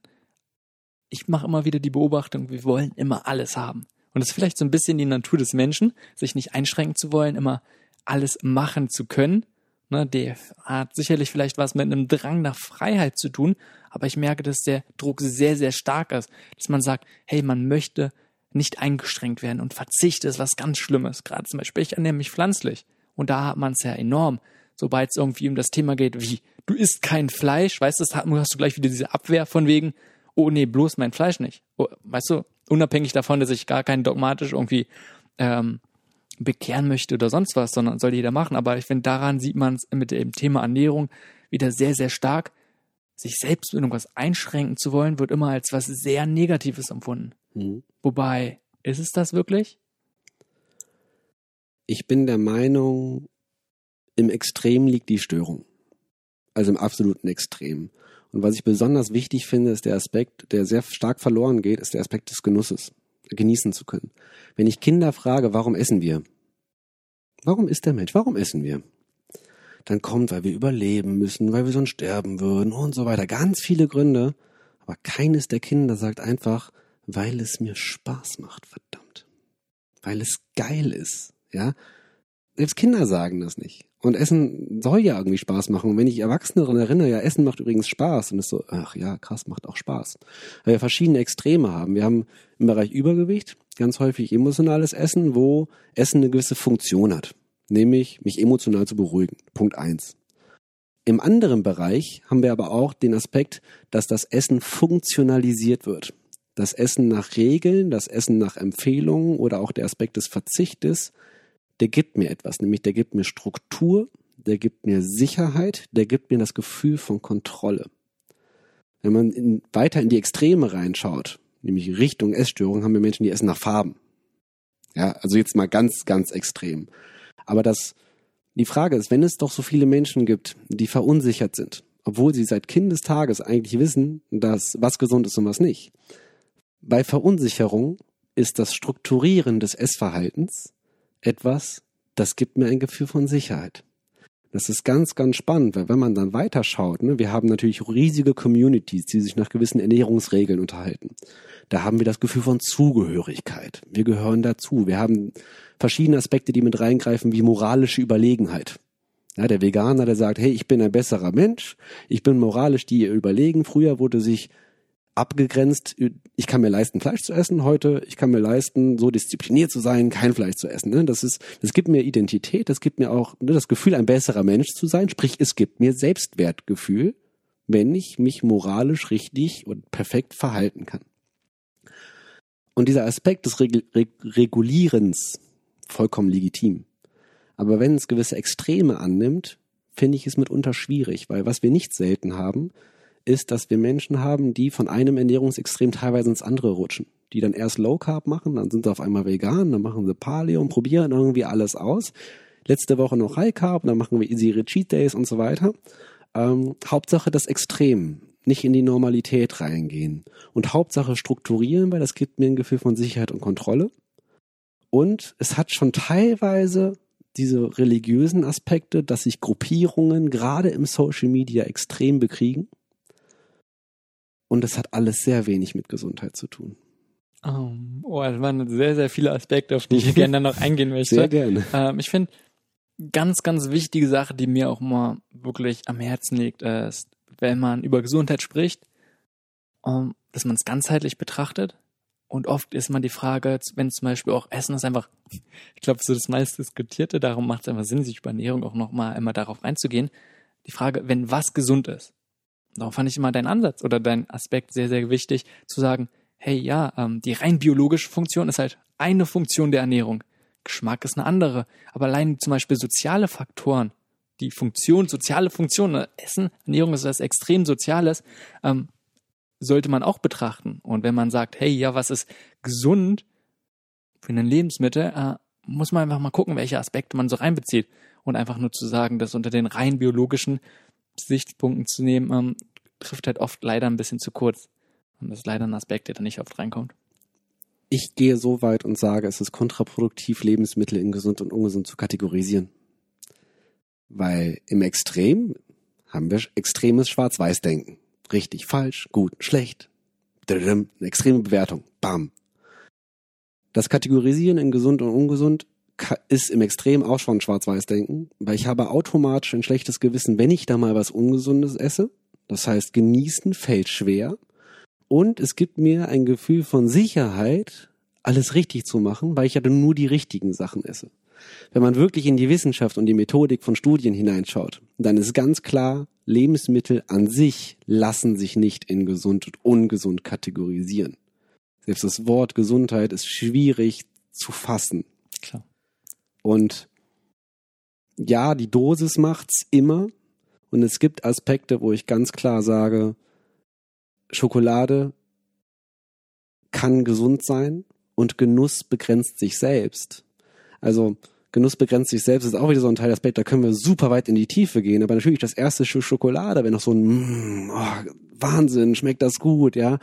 ich mache immer wieder die Beobachtung, wir wollen immer alles haben. Und es ist vielleicht so ein bisschen die Natur des Menschen, sich nicht einschränken zu wollen, immer alles machen zu können Ne, der hat sicherlich vielleicht was mit einem Drang nach Freiheit zu tun, aber ich merke, dass der Druck sehr, sehr stark ist. Dass man sagt, hey, man möchte nicht eingeschränkt werden und Verzicht ist was ganz Schlimmes. Gerade zum Beispiel, ich ernähre mich pflanzlich. Und da hat man es ja enorm. Sobald es irgendwie um das Thema geht, wie, du isst kein Fleisch, weißt du, hast du gleich wieder diese Abwehr von wegen, oh nee, bloß mein Fleisch nicht. Oh, weißt du, unabhängig davon, dass ich gar kein dogmatisch irgendwie ähm, bekehren möchte oder sonst was, sondern soll jeder machen. Aber ich finde, daran sieht man es mit dem Thema Ernährung wieder sehr, sehr stark. Sich selbst in irgendwas einschränken zu wollen, wird immer als was sehr Negatives empfunden. Mhm. Wobei, ist es das wirklich? Ich bin der Meinung, im Extrem liegt die Störung. Also im absoluten Extrem. Und was ich besonders wichtig finde, ist der Aspekt, der sehr stark verloren geht, ist der Aspekt des Genusses genießen zu können. Wenn ich Kinder frage, warum essen wir? Warum ist der Mensch? Warum essen wir? Dann kommt, weil wir überleben müssen, weil wir sonst sterben würden und so weiter. Ganz viele Gründe. Aber keines der Kinder sagt einfach, weil es mir Spaß macht, verdammt. Weil es geil ist, ja. Selbst Kinder sagen das nicht. Und Essen soll ja irgendwie Spaß machen. Und wenn ich Erwachsene daran erinnere, ja, Essen macht übrigens Spaß. Und ist so, ach ja, krass, macht auch Spaß. Weil wir verschiedene Extreme haben. Wir haben im Bereich Übergewicht ganz häufig emotionales Essen, wo Essen eine gewisse Funktion hat. Nämlich, mich emotional zu beruhigen. Punkt eins. Im anderen Bereich haben wir aber auch den Aspekt, dass das Essen funktionalisiert wird. Das Essen nach Regeln, das Essen nach Empfehlungen oder auch der Aspekt des Verzichtes der gibt mir etwas, nämlich der gibt mir Struktur, der gibt mir Sicherheit, der gibt mir das Gefühl von Kontrolle. Wenn man in, weiter in die Extreme reinschaut, nämlich Richtung Essstörung, haben wir Menschen, die essen nach Farben. Ja, also jetzt mal ganz, ganz extrem. Aber das, die Frage ist, wenn es doch so viele Menschen gibt, die verunsichert sind, obwohl sie seit Kindestages eigentlich wissen, dass was gesund ist und was nicht. Bei Verunsicherung ist das Strukturieren des Essverhaltens etwas, das gibt mir ein Gefühl von Sicherheit. Das ist ganz, ganz spannend, weil wenn man dann weiterschaut, ne, wir haben natürlich riesige Communities, die sich nach gewissen Ernährungsregeln unterhalten. Da haben wir das Gefühl von Zugehörigkeit. Wir gehören dazu. Wir haben verschiedene Aspekte, die mit reingreifen, wie moralische Überlegenheit. Ja, der Veganer, der sagt, hey, ich bin ein besserer Mensch, ich bin moralisch dir überlegen. Früher wurde sich abgegrenzt, ich kann mir leisten, Fleisch zu essen. Heute, ich kann mir leisten, so diszipliniert zu sein, kein Fleisch zu essen. Ne? Das ist, das gibt mir Identität, das gibt mir auch ne, das Gefühl, ein besserer Mensch zu sein. Sprich, es gibt mir Selbstwertgefühl, wenn ich mich moralisch richtig und perfekt verhalten kann. Und dieser Aspekt des Reg Reg Regulierens, vollkommen legitim. Aber wenn es gewisse Extreme annimmt, finde ich es mitunter schwierig, weil was wir nicht selten haben, ist, dass wir Menschen haben, die von einem Ernährungsextrem teilweise ins andere rutschen. Die dann erst Low Carb machen, dann sind sie auf einmal vegan, dann machen sie Paleo und probieren irgendwie alles aus. Letzte Woche noch High Carb, dann machen wir ihre Cheat Days und so weiter. Ähm, Hauptsache das Extrem, nicht in die Normalität reingehen. Und Hauptsache strukturieren, weil das gibt mir ein Gefühl von Sicherheit und Kontrolle. Und es hat schon teilweise diese religiösen Aspekte, dass sich Gruppierungen gerade im Social Media extrem bekriegen und es hat alles sehr wenig mit Gesundheit zu tun. Um, oh, das waren sehr, sehr viele Aspekte, auf die ich gerne noch eingehen möchte. Sehr gerne. Ähm, ich finde, ganz, ganz wichtige Sache, die mir auch mal wirklich am Herzen liegt, ist, wenn man über Gesundheit spricht, um, dass man es ganzheitlich betrachtet. Und oft ist man die Frage, wenn zum Beispiel auch Essen ist einfach, ich glaube, so das meist diskutierte, darum macht es einfach Sinn, sich über Ernährung auch nochmal immer darauf einzugehen. Die Frage, wenn was gesund ist. Darum fand ich immer deinen Ansatz oder deinen Aspekt sehr, sehr wichtig, zu sagen, hey ja, ähm, die rein biologische Funktion ist halt eine Funktion der Ernährung. Geschmack ist eine andere. Aber allein zum Beispiel soziale Faktoren, die Funktion, soziale Funktion, ne, Essen, Ernährung ist was extrem Soziales, ähm, sollte man auch betrachten. Und wenn man sagt, hey, ja, was ist gesund für ein Lebensmittel, äh, muss man einfach mal gucken, welche Aspekte man so reinbezieht. Und einfach nur zu sagen, dass unter den rein biologischen Sichtpunkten zu nehmen, ähm, trifft halt oft leider ein bisschen zu kurz. Und das ist leider ein Aspekt, der da nicht oft reinkommt. Ich gehe so weit und sage, es ist kontraproduktiv, Lebensmittel in gesund und ungesund zu kategorisieren. Weil im Extrem haben wir extremes Schwarz-Weiß-Denken. Richtig, falsch, gut, schlecht. Eine extreme Bewertung. Bam. Das Kategorisieren in gesund und ungesund ist im Extrem auch schon Schwarz-Weiß-Denken, weil ich habe automatisch ein schlechtes Gewissen, wenn ich da mal was Ungesundes esse. Das heißt, genießen fällt schwer. Und es gibt mir ein Gefühl von Sicherheit, alles richtig zu machen, weil ich ja nur die richtigen Sachen esse. Wenn man wirklich in die Wissenschaft und die Methodik von Studien hineinschaut, dann ist ganz klar, Lebensmittel an sich lassen sich nicht in gesund und ungesund kategorisieren. Selbst das Wort Gesundheit ist schwierig zu fassen. Klar. Und ja, die Dosis macht's immer. Und es gibt Aspekte, wo ich ganz klar sage, Schokolade kann gesund sein und Genuss begrenzt sich selbst. Also Genuss begrenzt sich selbst ist auch wieder so ein Teilaspekt, da können wir super weit in die Tiefe gehen. Aber natürlich das erste Stück Schokolade, wenn noch so ein mm, oh, Wahnsinn, schmeckt das gut, ja.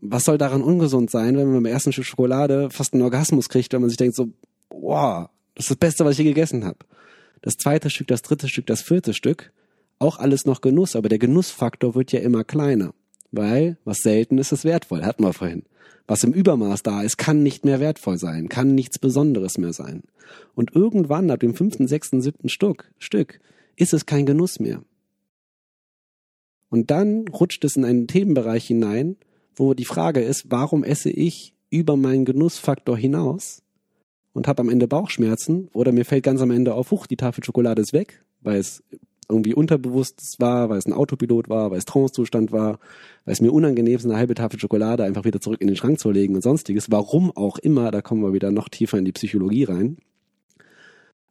Was soll daran ungesund sein, wenn man beim ersten Stück Schokolade fast einen Orgasmus kriegt, wenn man sich denkt so, wow, das ist das Beste, was ich je gegessen habe. Das zweite Stück, das dritte Stück, das vierte Stück, auch alles noch Genuss, aber der Genussfaktor wird ja immer kleiner. Weil, was selten ist, ist wertvoll, hatten wir vorhin. Was im Übermaß da ist, kann nicht mehr wertvoll sein, kann nichts Besonderes mehr sein. Und irgendwann, ab dem fünften, sechsten, siebten Stück, Stück, ist es kein Genuss mehr. Und dann rutscht es in einen Themenbereich hinein, wo die Frage ist, warum esse ich über meinen Genussfaktor hinaus und habe am Ende Bauchschmerzen oder mir fällt ganz am Ende auf, huch, die Tafel Schokolade ist weg, weil es irgendwie unterbewusst war, weil es ein Autopilot war, weil es Trancezustand war, weil es mir unangenehm ist, eine halbe Tafel Schokolade einfach wieder zurück in den Schrank zu legen und sonstiges. Warum auch immer, da kommen wir wieder noch tiefer in die Psychologie rein.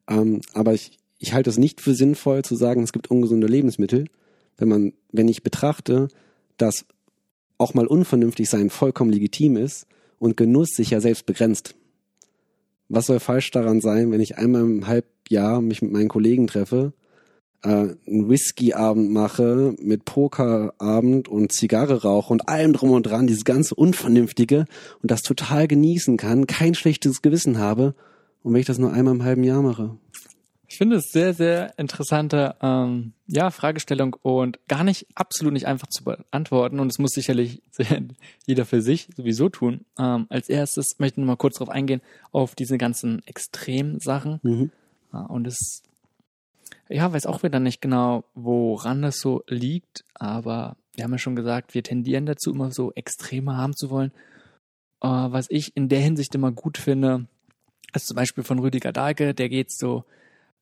Ähm, aber ich, ich halte es nicht für sinnvoll zu sagen, es gibt ungesunde Lebensmittel, wenn man, wenn ich betrachte, dass auch mal unvernünftig sein vollkommen legitim ist und Genuss sich ja selbst begrenzt was soll falsch daran sein, wenn ich einmal im Halbjahr mich mit meinen Kollegen treffe, äh, einen Whisky-Abend mache mit Pokerabend und Zigarre rauche und allem drum und dran, dieses ganze Unvernünftige und das total genießen kann, kein schlechtes Gewissen habe und wenn ich das nur einmal im halben Jahr mache. Ich finde es sehr, sehr interessante ähm, ja, Fragestellung und gar nicht, absolut nicht einfach zu beantworten. Und es muss sicherlich jeder für sich sowieso tun. Ähm, als erstes möchte ich noch mal kurz darauf eingehen, auf diese ganzen Extremsachen. Mhm. Ja, und es, ja, weiß auch wieder nicht genau, woran das so liegt, aber wir haben ja schon gesagt, wir tendieren dazu, immer so Extreme haben zu wollen. Äh, was ich in der Hinsicht immer gut finde, ist zum Beispiel von Rüdiger Dahlke, der geht so,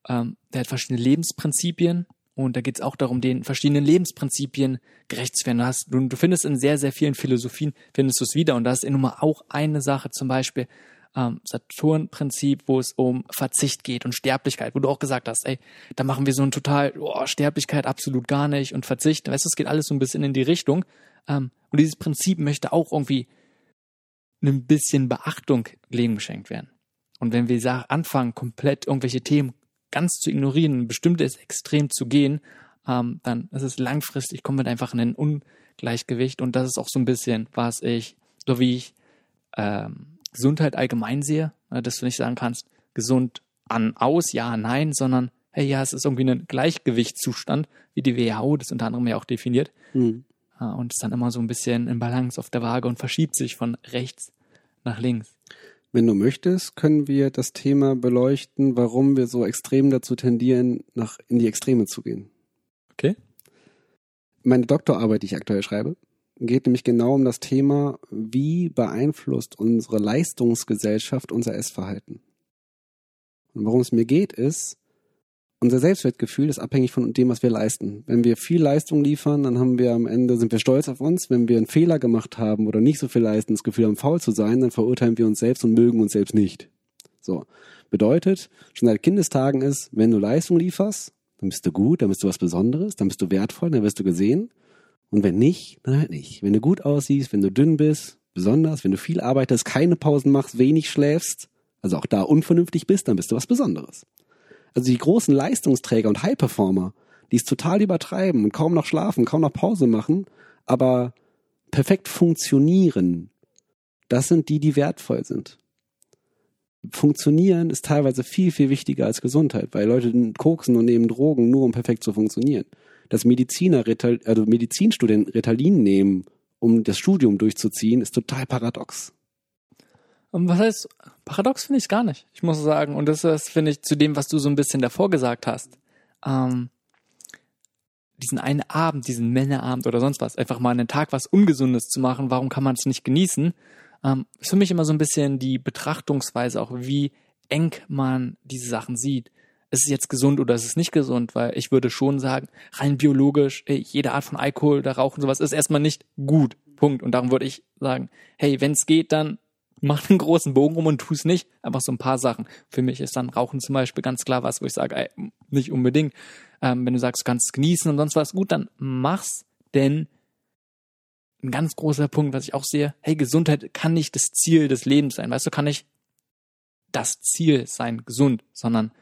ähm, der hat verschiedene Lebensprinzipien und da geht es auch darum, den verschiedenen Lebensprinzipien gerecht zu werden. Du, hast, du, du findest in sehr, sehr vielen Philosophien, findest du es wieder und da ist in Nummer auch eine Sache, zum Beispiel ähm, Saturn-Prinzip, wo es um Verzicht geht und Sterblichkeit, wo du auch gesagt hast, ey, da machen wir so ein total, oh, Sterblichkeit absolut gar nicht und Verzicht, weißt du, es geht alles so ein bisschen in die Richtung. Ähm, und dieses Prinzip möchte auch irgendwie ein bisschen Beachtung Leben geschenkt werden. Und wenn wir anfangen, komplett irgendwelche Themen ganz zu ignorieren, ein bestimmtes Extrem zu gehen, ähm, dann ist es langfristig, kommen wir einfach in ein Ungleichgewicht. Und das ist auch so ein bisschen, was ich, so wie ich ähm, Gesundheit allgemein sehe, äh, dass du nicht sagen kannst, gesund an, aus, ja, nein, sondern hey, ja, es ist irgendwie ein Gleichgewichtszustand, wie die WHO das unter anderem ja auch definiert. Mhm. Äh, und ist dann immer so ein bisschen in Balance auf der Waage und verschiebt sich von rechts nach links. Wenn du möchtest, können wir das Thema beleuchten, warum wir so extrem dazu tendieren, nach in die Extreme zu gehen. Okay. Meine Doktorarbeit, die ich aktuell schreibe, geht nämlich genau um das Thema, wie beeinflusst unsere Leistungsgesellschaft unser Essverhalten. Und worum es mir geht, ist, unser Selbstwertgefühl ist abhängig von dem, was wir leisten. Wenn wir viel Leistung liefern, dann haben wir am Ende, sind wir stolz auf uns. Wenn wir einen Fehler gemacht haben oder nicht so viel leisten, das Gefühl haben, faul zu sein, dann verurteilen wir uns selbst und mögen uns selbst nicht. So. Bedeutet, schon seit Kindestagen ist, wenn du Leistung lieferst, dann bist du gut, dann bist du was Besonderes, dann bist du wertvoll, dann wirst du gesehen. Und wenn nicht, dann halt nicht. Wenn du gut aussiehst, wenn du dünn bist, besonders, wenn du viel arbeitest, keine Pausen machst, wenig schläfst, also auch da unvernünftig bist, dann bist du was Besonderes. Also die großen Leistungsträger und High-Performer, die es total übertreiben und kaum noch schlafen, kaum noch Pause machen, aber perfekt funktionieren, das sind die, die wertvoll sind. Funktionieren ist teilweise viel, viel wichtiger als Gesundheit, weil Leute koksen und nehmen Drogen nur, um perfekt zu funktionieren. Dass Mediziner, also Medizinstudenten Ritalin nehmen, um das Studium durchzuziehen, ist total paradox. Und was heißt, paradox finde ich es gar nicht. Ich muss sagen, und das ist, finde ich, zu dem, was du so ein bisschen davor gesagt hast. Ähm, diesen einen Abend, diesen Männerabend oder sonst was, einfach mal einen Tag was Ungesundes zu machen, warum kann man es nicht genießen? Ähm, ist für mich immer so ein bisschen die Betrachtungsweise, auch wie eng man diese Sachen sieht. Ist es jetzt gesund oder ist es nicht gesund? Weil ich würde schon sagen, rein biologisch, jede Art von Alkohol, da Rauchen, sowas ist erstmal nicht gut. Punkt. Und darum würde ich sagen, hey, wenn es geht, dann mach einen großen Bogen rum und tu es nicht. Einfach so ein paar Sachen. Für mich ist dann Rauchen zum Beispiel ganz klar was, wo ich sage, ey, nicht unbedingt. Ähm, wenn du sagst, du kannst genießen und sonst was, gut, dann mach's. Denn ein ganz großer Punkt, was ich auch sehe, hey, Gesundheit kann nicht das Ziel des Lebens sein. Weißt du, kann nicht das Ziel sein, gesund, sondern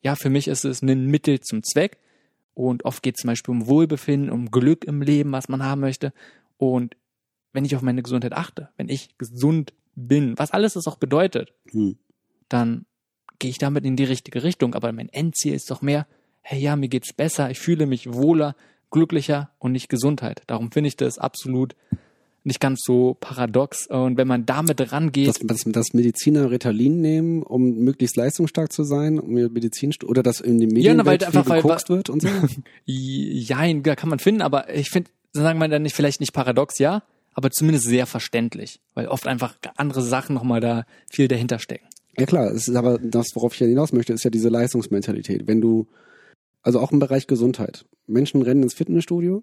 ja, für mich ist es ein Mittel zum Zweck. Und oft geht es zum Beispiel um Wohlbefinden, um Glück im Leben, was man haben möchte. Und wenn ich auf meine Gesundheit achte, wenn ich gesund bin, was alles das auch bedeutet, Hm. dann gehe ich damit in die richtige Richtung. Aber mein Endziel ist doch mehr, hey ja, mir geht's besser, ich fühle mich wohler, glücklicher und nicht Gesundheit. Darum finde ich das absolut nicht ganz so paradox. Und wenn man damit rangeht, Dass, dass, dass Mediziner Ritalin nehmen, um möglichst leistungsstark zu sein, um Medizin oder dass in den Medien na, weil einfach, weil- wird und so. jein, ja, kann man finden, aber ich finde, sagen wir dann nicht, vielleicht nicht paradox, ja, aber zumindest sehr verständlich, weil oft einfach andere Sachen nochmal da viel dahinter stecken. Ja klar, es ist aber das, worauf ich ja hinaus möchte, ist ja diese Leistungsmentalität. Wenn du, also auch im Bereich Gesundheit, Menschen rennen ins Fitnessstudio.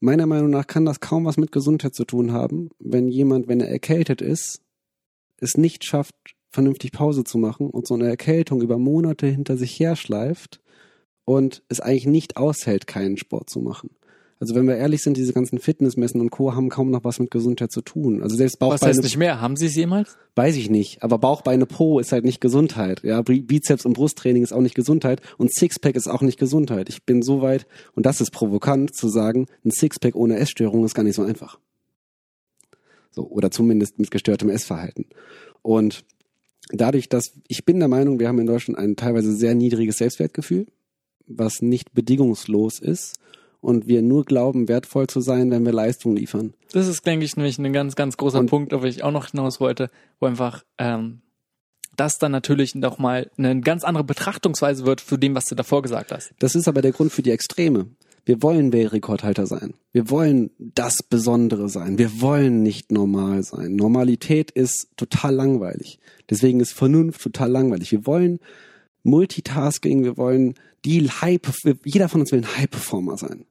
Meiner Meinung nach kann das kaum was mit Gesundheit zu tun haben, wenn jemand, wenn er erkältet ist, es nicht schafft, vernünftig Pause zu machen und so eine Erkältung über Monate hinter sich herschleift und es eigentlich nicht aushält, keinen Sport zu machen. Also wenn wir ehrlich sind, diese ganzen Fitnessmessen und Co. haben kaum noch was mit Gesundheit zu tun. Also selbst Was Bauchbeine heißt nicht mehr? Haben Sie es jemals? Weiß ich nicht. Aber Bauchbeine Po ist halt nicht Gesundheit. Ja, Bi- Bizeps und Brusttraining ist auch nicht Gesundheit und Sixpack ist auch nicht Gesundheit. Ich bin so weit, und das ist provokant zu sagen, ein Sixpack ohne Essstörung ist gar nicht so einfach. So, oder zumindest mit gestörtem Essverhalten. Und dadurch, dass ich bin der Meinung, wir haben in Deutschland ein teilweise sehr niedriges Selbstwertgefühl, was nicht bedingungslos ist und wir nur glauben, wertvoll zu sein, wenn wir Leistung liefern. Das ist, denke ich, nämlich ein ganz, ganz großer Und- Punkt, auf den ich auch noch hinaus wollte, wo einfach ähm, das dann natürlich noch mal eine ganz andere Betrachtungsweise wird für dem, was du davor gesagt hast. Das ist aber der Grund für die Extreme. Wir wollen Weltrekordhalter sein. Wir wollen das Besondere sein. Wir wollen nicht normal sein. Normalität ist total langweilig. Deswegen ist Vernunft total langweilig. Wir wollen Multitasking, wir wollen die Hype, jeder von uns will ein High-Performer sein.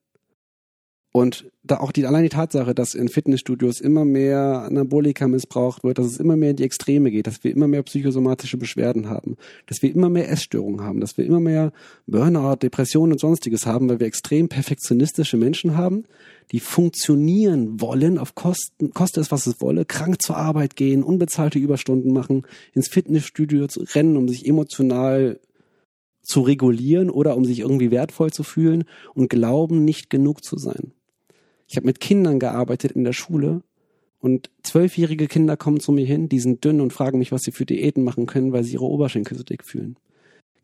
Und da auch die, allein die Tatsache, dass in Fitnessstudios immer mehr Anabolika missbraucht wird, dass es immer mehr in die Extreme geht, dass wir immer mehr psychosomatische Beschwerden haben, dass wir immer mehr Essstörungen haben, dass wir immer mehr Burnout, Depressionen und sonstiges haben, weil wir extrem perfektionistische Menschen haben, die funktionieren wollen, auf Kosten, koste es, was es wolle, krank zur Arbeit gehen, unbezahlte Überstunden machen, ins Fitnessstudio zu rennen, um sich emotional zu regulieren oder um sich irgendwie wertvoll zu fühlen und glauben, nicht genug zu sein. Ich habe mit Kindern gearbeitet in der Schule und zwölfjährige Kinder kommen zu mir hin, die sind dünn und fragen mich, was sie für Diäten machen können, weil sie ihre Oberschenkel so dick fühlen.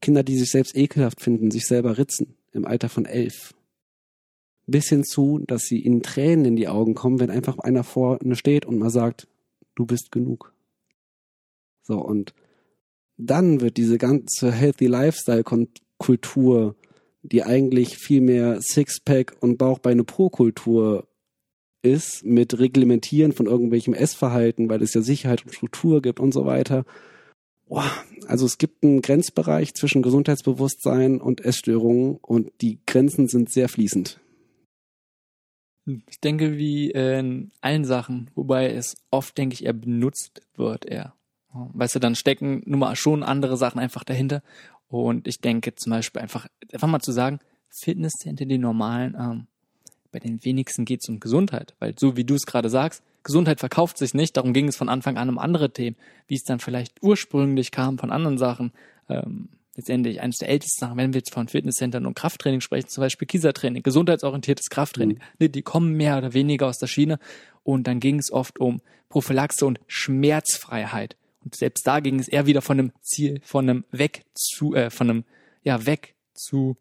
Kinder, die sich selbst ekelhaft finden, sich selber ritzen, im Alter von elf. Bis hin zu, dass sie ihnen Tränen in die Augen kommen, wenn einfach einer vorne steht und mal sagt, du bist genug. So, und dann wird diese ganze Healthy Lifestyle-Kultur, die eigentlich viel mehr Sixpack und Bauchbeine-Pro-Kultur ist, mit Reglementieren von irgendwelchem Essverhalten, weil es ja Sicherheit und Struktur gibt und so weiter. Also es gibt einen Grenzbereich zwischen Gesundheitsbewusstsein und Essstörungen und die Grenzen sind sehr fließend. Ich denke, wie in allen Sachen, wobei es oft, denke ich, eher benutzt wird, eher. Weißt du, dann stecken nun mal schon andere Sachen einfach dahinter. Und ich denke zum Beispiel einfach, einfach mal zu sagen, Fitnesscenter, die normalen, ähm, bei den wenigsten geht es um Gesundheit. Weil so wie du es gerade sagst, Gesundheit verkauft sich nicht, darum ging es von Anfang an um andere Themen, wie es dann vielleicht ursprünglich kam von anderen Sachen. Ähm, letztendlich eines der ältesten Sachen, wenn wir jetzt von Fitnesscentern und Krafttraining sprechen, zum Beispiel Kiesertraining, gesundheitsorientiertes Krafttraining, Mhm. ne, die kommen mehr oder weniger aus der Schiene und dann ging es oft um Prophylaxe und Schmerzfreiheit. Und selbst da ging es eher wieder von einem Ziel, von einem weg zu, äh, von einem, ja, weg zu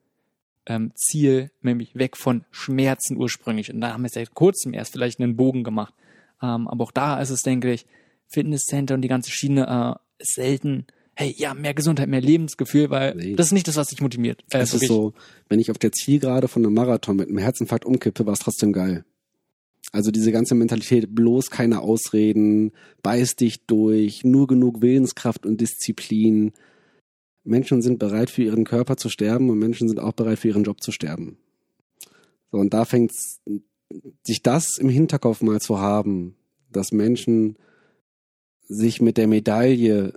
ähm, Ziel, nämlich weg von Schmerzen ursprünglich. Und da haben wir seit kurzem erst vielleicht einen Bogen gemacht. Ähm, aber auch da ist es, denke ich, Fitnesscenter und die ganze Schiene äh, selten, hey, ja, mehr Gesundheit, mehr Lebensgefühl, weil Nee. das ist nicht das, was dich motiviert. Äh, es ist so, wenn ich auf der Zielgerade von einem Marathon mit einem Herzinfarkt umkippe, war es trotzdem geil. Also diese ganze Mentalität, bloß keine Ausreden, beiß dich durch, nur genug Willenskraft und Disziplin. Menschen sind bereit für ihren Körper zu sterben und Menschen sind auch bereit für ihren Job zu sterben. So, und da fängt sich das im Hinterkopf mal zu haben, dass Menschen sich mit der Medaille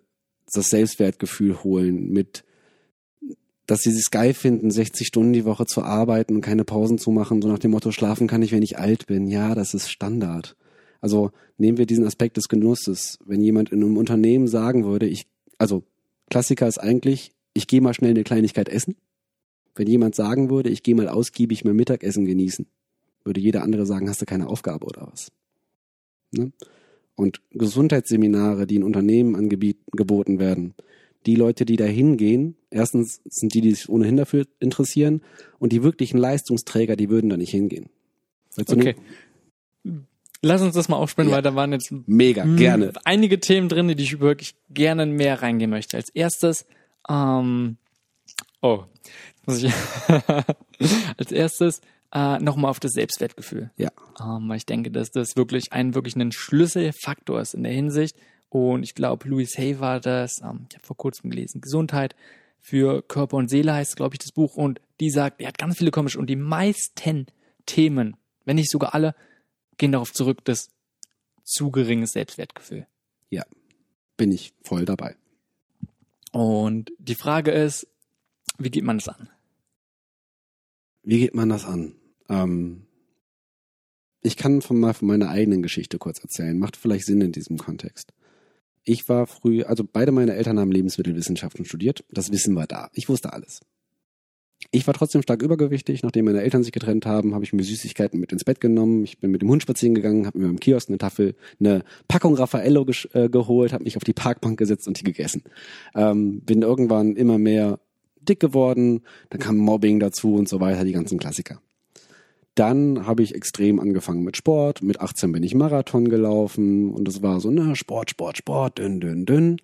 das Selbstwertgefühl holen, mit dass sie es geil finden, 60 Stunden die Woche zu arbeiten und keine Pausen zu machen, so nach dem Motto, schlafen kann ich, wenn ich alt bin. Ja, das ist Standard. Also nehmen wir diesen Aspekt des Genusses. Wenn jemand in einem Unternehmen sagen würde, ich, also Klassiker ist eigentlich, ich gehe mal schnell eine Kleinigkeit essen. Wenn jemand sagen würde, ich gehe mal ausgiebig mein Mittagessen genießen, würde jeder andere sagen, hast du keine Aufgabe oder was? Ne? Und Gesundheitsseminare, die in Unternehmen angeboten werden, die Leute, die da hingehen, erstens sind die, die sich ohnehin dafür interessieren und die wirklichen Leistungsträger, die würden da nicht hingehen. Weißt du, Okay. Lass uns das mal aufspielen, Ja. weil da waren jetzt Mega, gerne. Einige Themen drin, die ich wirklich gerne mehr reingehen möchte. Als erstes, ähm, oh, muss ich, als erstes äh, nochmal auf das Selbstwertgefühl. Ja. Ähm, weil ich denke, dass das wirklich ein wirklich ein Schlüsselfaktor ist in der Hinsicht. Und ich glaube, Louis Hay war das, ähm, ich habe vor kurzem gelesen, Gesundheit für Körper und Seele heißt, glaube ich, das Buch. Und die sagt, er hat ganz viele komische und die meisten Themen, wenn nicht sogar alle, gehen darauf zurück, dass zu geringes Selbstwertgefühl. Bin ich voll dabei. Und die Frage ist, wie geht man das an? Wie geht man das an? Ähm, ich kann von mal von meiner eigenen Geschichte kurz erzählen. Macht vielleicht Sinn in diesem Kontext. Ich war früh, also beide meine Eltern haben Lebensmittelwissenschaften studiert. Das Wissen war da. Ich wusste alles. Ich war trotzdem stark übergewichtig. Nachdem meine Eltern sich getrennt haben, habe ich mir Süßigkeiten mit ins Bett genommen. Ich bin mit dem Hund spazieren gegangen, habe mir im Kiosk eine Tafel, eine Packung Raffaello äh, geholt, habe mich auf die Parkbank gesetzt und die gegessen. Ähm, bin irgendwann immer mehr dick geworden, dann kam Mobbing dazu und so weiter, die ganzen Klassiker. Dann habe ich extrem angefangen mit Sport. Mit 18 bin ich Marathon gelaufen und es war so, ne, Sport, Sport, Sport, dünn, dünn, dünn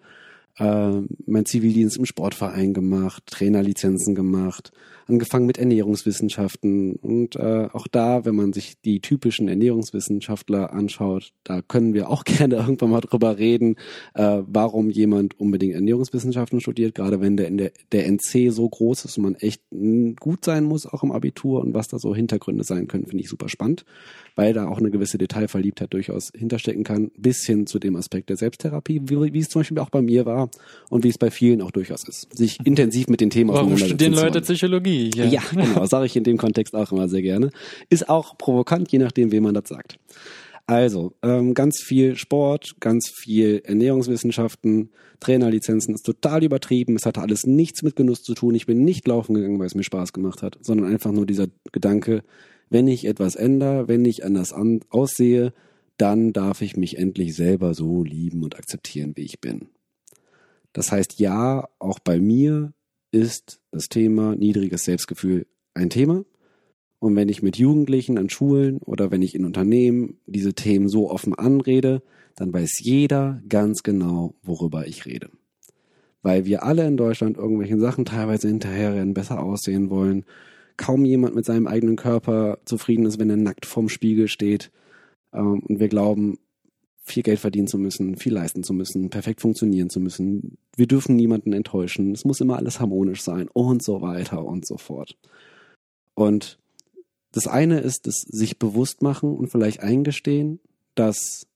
äh, mein Zivildienst im Sportverein gemacht, Trainerlizenzen gemacht, angefangen mit Ernährungswissenschaften. Und äh, auch da, wenn man sich die typischen Ernährungswissenschaftler anschaut, da können wir auch gerne irgendwann mal drüber reden, äh, warum jemand unbedingt Ernährungswissenschaften studiert, gerade wenn der, der, NC so groß ist und man echt gut sein muss, auch im Abitur und was da so Hintergründe sein können, finde ich super spannend, weil da auch eine gewisse Detailverliebtheit durchaus hinterstecken kann, bis hin zu dem Aspekt der Selbsttherapie, wie, wie es zum Beispiel auch bei mir war und wie es bei vielen auch durchaus ist, sich intensiv mit den Themen Warum auseinandersetzen studieren zu Leute. Psychologie? Ja. Ja, genau, sage ich in dem Kontext auch immer sehr gerne. Ist auch provokant, je nachdem, wem man das sagt. Also, ähm, ganz viel Sport, ganz viel Ernährungswissenschaften, Trainerlizenzen ist total übertrieben. Es hatte alles nichts mit Genuss zu tun. Ich bin nicht laufen gegangen, weil es mir Spaß gemacht hat, sondern einfach nur dieser Gedanke, wenn ich etwas ändere, wenn ich anders an aussehe, dann darf ich mich endlich selber so lieben und akzeptieren, wie ich bin. Das heißt, ja, auch bei mir ist das Thema niedriges Selbstgefühl ein Thema. Und wenn ich mit Jugendlichen an Schulen oder wenn ich in Unternehmen diese Themen so offen anrede, dann weiß jeder ganz genau, worüber ich rede. Weil wir alle in Deutschland irgendwelchen Sachen teilweise hinterherrennen, besser aussehen wollen. Kaum jemand mit seinem eigenen Körper zufrieden ist, wenn er nackt vorm Spiegel steht. Ähm, Und wir glauben, viel Geld verdienen zu müssen, viel leisten zu müssen, perfekt funktionieren zu müssen. Wir dürfen niemanden enttäuschen. Es muss immer alles harmonisch sein und so weiter und so fort. Und das eine ist das sich bewusst machen und vielleicht eingestehen, dass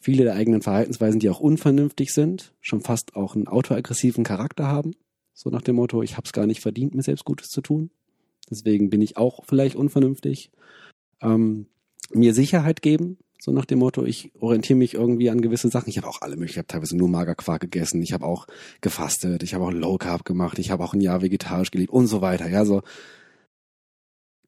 viele der eigenen Verhaltensweisen, die auch unvernünftig sind, schon fast auch einen autoaggressiven Charakter haben. So nach dem Motto, ich habe es gar nicht verdient, mir selbst Gutes zu tun. Deswegen bin ich auch vielleicht unvernünftig. Ähm, mir Sicherheit geben, so nach dem Motto, ich orientiere mich irgendwie an gewisse Sachen. Ich habe auch alle möglichen, ich habe teilweise nur Magerquark gegessen, ich habe auch gefastet, ich habe auch Low Carb gemacht, ich habe auch ein Jahr vegetarisch gelebt und so weiter. Ja, so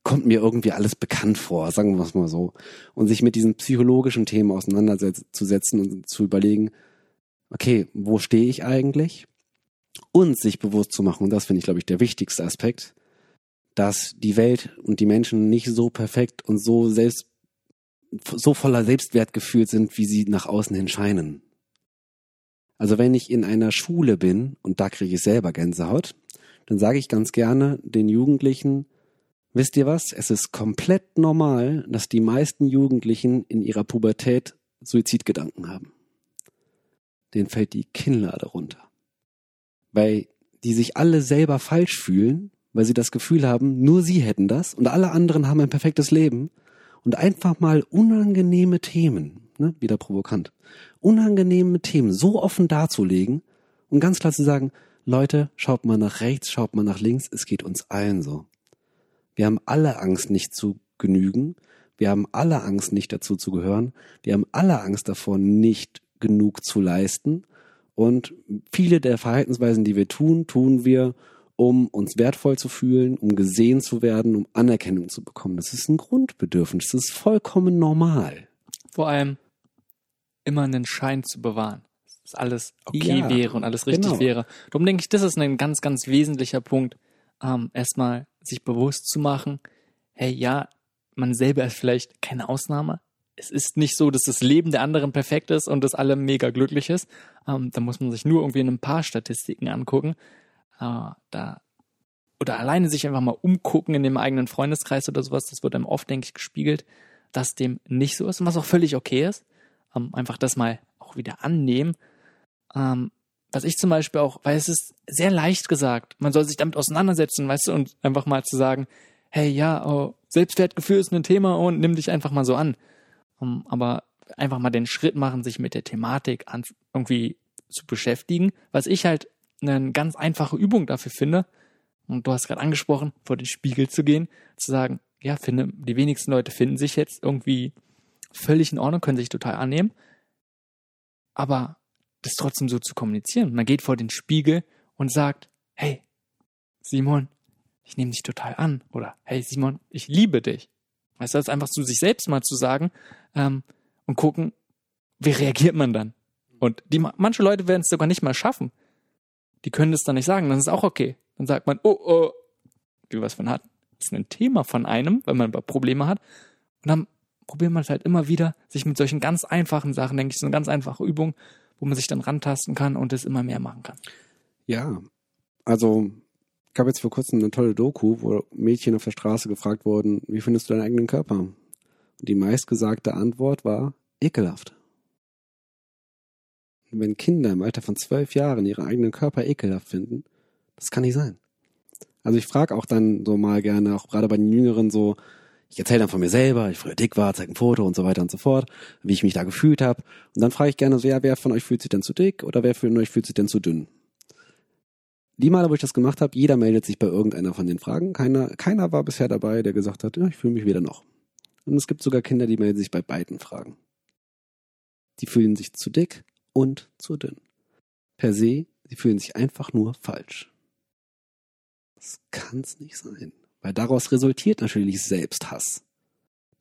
kommt mir irgendwie alles bekannt vor, sagen wir es mal so. Und sich mit diesen psychologischen Themen auseinanderzusetzen und zu überlegen, okay, wo stehe ich eigentlich? Und sich bewusst zu machen, und das finde ich, glaube ich, der wichtigste Aspekt, dass die Welt und die Menschen nicht so perfekt und so selbst so voller Selbstwertgefühl sind, wie sie nach außen hin scheinen. Also wenn ich in einer Schule bin, und da kriege ich selber Gänsehaut, dann sage ich ganz gerne den Jugendlichen, wisst ihr was, es ist komplett normal, dass die meisten Jugendlichen in ihrer Pubertät Suizidgedanken haben. Denen fällt die Kinnlade runter. Weil die sich alle selber falsch fühlen, weil sie das Gefühl haben, nur sie hätten das und alle anderen haben ein perfektes Leben und einfach mal unangenehme Themen, ne, wieder provokant, unangenehme Themen so offen darzulegen und ganz klar zu sagen, Leute, schaut mal nach rechts, schaut mal nach links, es geht uns allen so. Wir haben alle Angst, nicht zu genügen. Wir haben alle Angst, nicht dazu zu gehören. Wir haben alle Angst davor, nicht genug zu leisten. Und viele der Verhaltensweisen, die wir tun, tun wir, um uns wertvoll zu fühlen, um gesehen zu werden, um Anerkennung zu bekommen. Das ist ein Grundbedürfnis. Das ist vollkommen normal. Vor allem immer einen Schein zu bewahren. Dass alles okay Ja, wäre und alles richtig genau. wäre. Darum denke ich, das ist ein ganz, ganz wesentlicher Punkt, ähm, erstmal sich bewusst zu machen, hey, ja, man selber ist vielleicht keine Ausnahme. Es ist nicht so, dass das Leben der anderen perfekt ist und dass alle mega glücklich ist. Ähm, da muss man sich nur irgendwie ein paar Statistiken angucken. Äh, da oder alleine sich einfach mal umgucken in dem eigenen Freundeskreis oder sowas, das wird einem oft, denke ich, gespiegelt, dass dem nicht so ist und was auch völlig okay ist. Ähm, einfach das mal auch wieder annehmen. Ähm, was ich zum Beispiel auch, weil es ist sehr leicht gesagt, man soll sich damit auseinandersetzen, weißt du, und einfach mal zu sagen, hey, ja, oh, Selbstwertgefühl ist ein Thema und nimm dich einfach mal so an. Um, aber einfach mal den Schritt machen, sich mit der Thematik irgendwie zu beschäftigen, was ich halt eine ganz einfache Übung dafür finde, und du hast gerade angesprochen, vor den Spiegel zu gehen, zu sagen, ja, finde, die wenigsten Leute finden sich jetzt irgendwie völlig in Ordnung, können sich total annehmen, aber das trotzdem so zu kommunizieren. Man geht vor den Spiegel und sagt, hey, Simon, ich nehme dich total an oder hey Simon, ich liebe dich. Weißt du, das ist einfach zu sich selbst mal zu sagen ähm, und gucken, wie reagiert man dann? Und die, manche Leute werden es sogar nicht mal schaffen. Die können das dann nicht sagen, dann ist es auch okay. Dann sagt man, oh, oh, wie was von hatten. Das ist ein Thema von einem, weil man Probleme hat. Und dann probiert man es halt immer wieder, sich mit solchen ganz einfachen Sachen, denke ich, so eine ganz einfache Übung, wo man sich dann rantasten kann und es immer mehr machen kann. Ja, also gab jetzt vor kurzem eine tolle Doku, wo Mädchen auf der Straße gefragt wurden, wie findest du deinen eigenen Körper? Und die meistgesagte Antwort war ekelhaft. Wenn Kinder im Alter von zwölf Jahren ihren eigenen Körper ekelhaft finden, das kann nicht sein. Also ich frage auch dann so mal gerne, auch gerade bei den Jüngeren so, ich erzähle dann von mir selber, ich früher dick war, zeige ein Foto und so weiter und so fort, wie ich mich da gefühlt habe. Und dann frage ich gerne so, ja, wer von euch fühlt sich denn zu dick oder wer von euch fühlt sich denn zu dünn? Die Male, wo ich das gemacht habe, jeder meldet sich bei irgendeiner von den Fragen. Keiner, keiner war bisher dabei, der gesagt hat, ja, ich fühle mich weder noch. Und es gibt sogar Kinder, die melden sich bei beiden Fragen. Die fühlen sich zu dick und zu dünn. Per se, sie fühlen sich einfach nur falsch. Das kann's nicht sein. Weil daraus resultiert natürlich Selbsthass.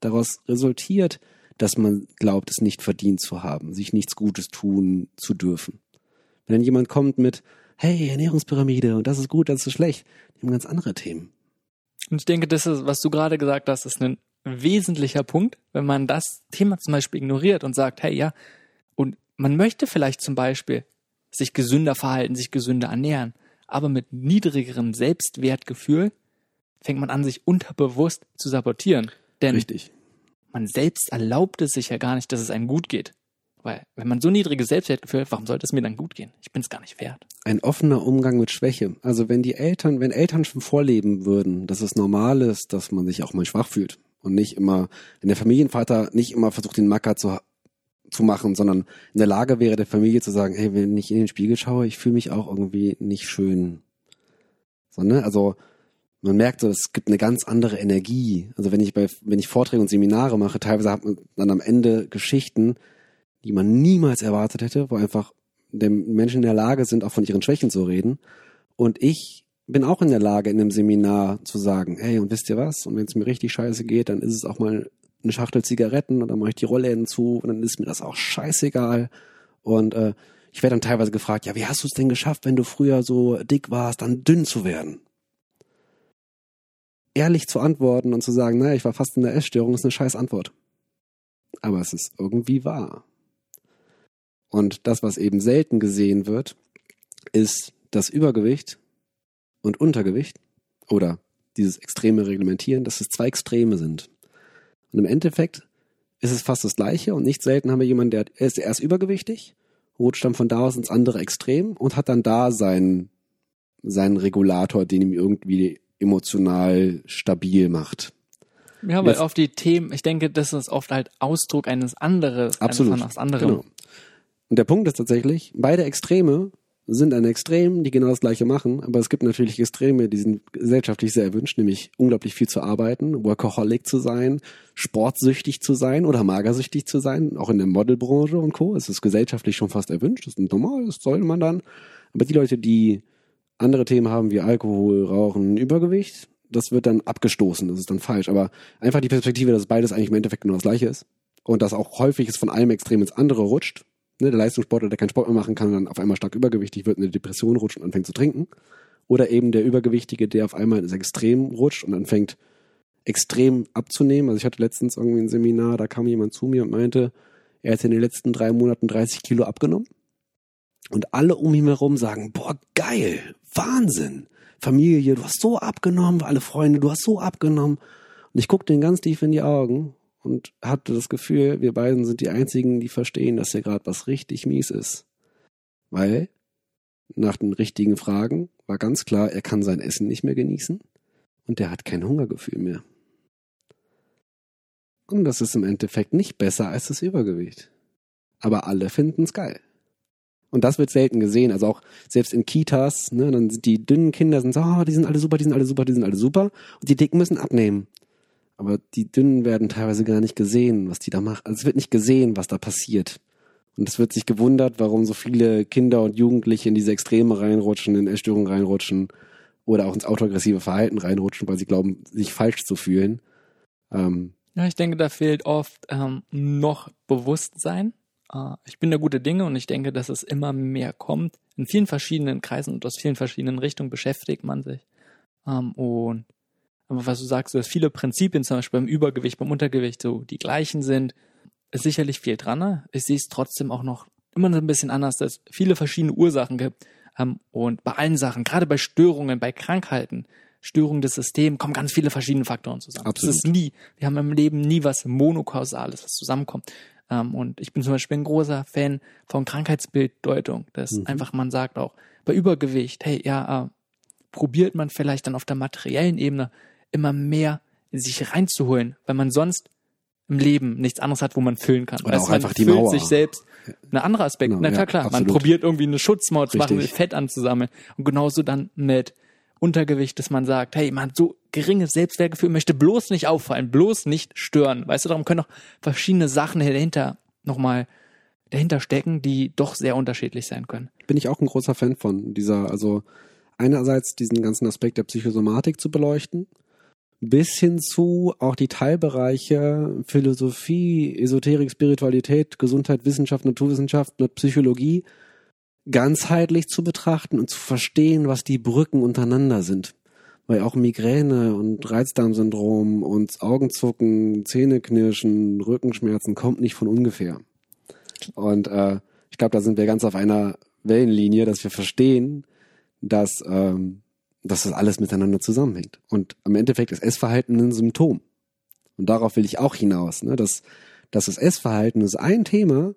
Daraus resultiert, dass man glaubt, es nicht verdient zu haben, sich nichts Gutes tun zu dürfen. Wenn dann jemand kommt mit, hey, Ernährungspyramide und das ist gut, das ist schlecht, die haben ganz andere Themen. Und ich denke, das ist, was du gerade gesagt hast, ist ein wesentlicher Punkt, wenn man das Thema zum Beispiel ignoriert und sagt, hey, ja, man möchte vielleicht zum Beispiel sich gesünder verhalten, sich gesünder ernähren, aber mit niedrigerem Selbstwertgefühl fängt man an, sich unterbewusst zu sabotieren. Denn Richtig. man selbst erlaubt es sich ja gar nicht, dass es einem gut geht. Weil, wenn man so niedriges Selbstwertgefühl hat, warum sollte es mir dann gut gehen? Ich bin es gar nicht wert. Ein offener Umgang mit Schwäche. Also wenn die Eltern, wenn Eltern schon vorleben würden, dass es normal ist, dass man sich auch mal schwach fühlt und nicht immer, wenn der Familienvater nicht immer versucht, den Macker zu, zu machen, sondern in der Lage wäre, der Familie zu sagen, hey, wenn ich in den Spiegel schaue, ich fühle mich auch irgendwie nicht schön. So, ne? Also man merkt so, es gibt eine ganz andere Energie. Also wenn ich bei, wenn ich Vorträge und Seminare mache, teilweise hat man dann am Ende Geschichten, die man niemals erwartet hätte, wo einfach der Menschen in der Lage sind, auch von ihren Schwächen zu reden. Und ich bin auch in der Lage, in einem Seminar zu sagen, hey, und wisst ihr was? Und wenn es mir richtig scheiße geht, dann ist es auch mal eine Schachtel Zigaretten und dann mache ich die Rollläden zu und dann ist mir das auch scheißegal. Und äh, ich werde dann teilweise gefragt, ja, wie hast du es denn geschafft, wenn du früher so dick warst, dann dünn zu werden? ehrlich zu antworten und zu sagen, naja, ich war fast in der Essstörung, ist eine scheiß Antwort. Aber es ist irgendwie wahr. Und das, was eben selten gesehen wird, ist das Übergewicht und Untergewicht oder dieses extreme Reglementieren, dass es zwei Extreme sind. Und im Endeffekt ist es fast das Gleiche und nicht selten haben wir jemanden, der ist erst übergewichtig, rutscht dann von da aus ins andere Extrem und hat dann da seinen, seinen Regulator, den ihm irgendwie emotional stabil macht. Ja, weil Jetzt, auf die Themen, ich denke, das ist oft halt Ausdruck eines anderen, absolut, eines anderen. Genau. Und der Punkt ist tatsächlich, beide Extreme sind ein Extrem, die genau das gleiche machen, aber es gibt natürlich Extreme, die sind gesellschaftlich sehr erwünscht, nämlich unglaublich viel zu arbeiten, Workaholic zu sein, sportsüchtig zu sein oder magersüchtig zu sein, auch in der Modelbranche und Co. Es ist gesellschaftlich schon fast erwünscht, das ist normal, das sollte man dann. Aber die Leute, die andere Themen haben wie Alkohol, Rauchen, Übergewicht, das wird dann abgestoßen, das ist dann falsch. Aber einfach die Perspektive, dass beides eigentlich im Endeffekt genau das gleiche ist und dass auch häufig es von einem Extrem ins andere rutscht. Ne, der Leistungssportler, der keinen Sport mehr machen kann, dann auf einmal stark übergewichtig wird, in eine Depression rutscht und anfängt zu trinken. Oder eben der Übergewichtige, der auf einmal ins Extrem rutscht und anfängt extrem abzunehmen. Also ich hatte letztens irgendwie ein Seminar, da kam jemand zu mir und meinte, er hat in den letzten drei Monaten 30 Kilo abgenommen. Und alle um ihn herum sagen, boah, geil, Wahnsinn. Familie, du hast so abgenommen, alle Freunde, du hast so abgenommen. Und ich guckte ihn ganz tief in die Augen und hatte das Gefühl, wir beiden sind die einzigen, die verstehen, dass hier gerade was richtig mies ist. Weil nach den richtigen Fragen war ganz klar, er kann sein Essen nicht mehr genießen und er hat kein Hungergefühl mehr. Und das ist im Endeffekt nicht besser als das Übergewicht. Aber alle finden es geil. Und das wird selten gesehen. Also auch selbst in Kitas, ne, dann sind die dünnen Kinder sind so, oh, die sind alle super, die sind alle super, die sind alle super. Und die Dicken müssen abnehmen. Aber die Dünnen werden teilweise gar nicht gesehen, was die da machen. Also es wird nicht gesehen, was da passiert. Und es wird sich gewundert, warum so viele Kinder und Jugendliche in diese Extreme reinrutschen, in Essstörungen reinrutschen. oder auch ins autoaggressive Verhalten reinrutschen, weil sie glauben, sich falsch zu fühlen. Ähm, Ja, ich denke, da fehlt oft ähm, noch Bewusstsein. Äh, ich bin da gute Dinge und ich denke, dass es immer mehr kommt. In vielen verschiedenen Kreisen und aus vielen verschiedenen Richtungen beschäftigt man sich. Ähm, und aber was du sagst, dass viele Prinzipien, zum Beispiel beim Übergewicht, beim Untergewicht, so die gleichen sind, ist sicherlich viel dran. Ne? Ich sehe es trotzdem auch noch immer noch ein bisschen anders, dass es viele verschiedene Ursachen gibt. Und bei allen Sachen, gerade bei Störungen, bei Krankheiten, Störungen des Systems, kommen ganz viele verschiedene Faktoren zusammen. Absolut. Es ist nie, wir haben im Leben nie was Monokausales, was zusammenkommt. Ähm, und ich bin zum Beispiel ein großer Fan von Krankheitsbilddeutung, dass Mhm. einfach man sagt auch, bei Übergewicht, hey, ja, äh, probiert man vielleicht dann auf der materiellen Ebene immer mehr in sich reinzuholen, weil man sonst im Leben nichts anderes hat, wo man füllen kann. Oder Weißt auch man einfach die füllt Mauer. sich selbst. Ein anderer Aspekt, Genau, na klar, ja, klar, man probiert irgendwie eine Schutzmauer zu machen. Fett anzusammeln. Und genauso dann mit Untergewicht, dass man sagt, hey, man hat so geringes Selbstwertgefühl, möchte bloß nicht auffallen, bloß nicht stören. Weißt du, darum können auch verschiedene Sachen dahinter nochmal dahinter stecken, die doch sehr unterschiedlich sein können. bin ich auch ein großer Fan von dieser, also einerseits diesen ganzen Aspekt der Psychosomatik zu beleuchten, bis hin zu auch die Teilbereiche Philosophie, Esoterik, Spiritualität, Gesundheit, Wissenschaft, Naturwissenschaft und Psychologie ganzheitlich zu betrachten und zu verstehen, was die Brücken untereinander sind. Weil auch Migräne und Reizdarmsyndrom und Augenzucken, Zähneknirschen, Rückenschmerzen kommt nicht von ungefähr. Und äh, ich glaube, da sind wir ganz auf einer Wellenlinie, dass wir verstehen, dass, ähm, dass das alles miteinander zusammenhängt. Und im Endeffekt ist Essverhalten ein Symptom. Und darauf will ich auch hinaus. Ne? Dass, dass das Essverhalten ist ein Thema,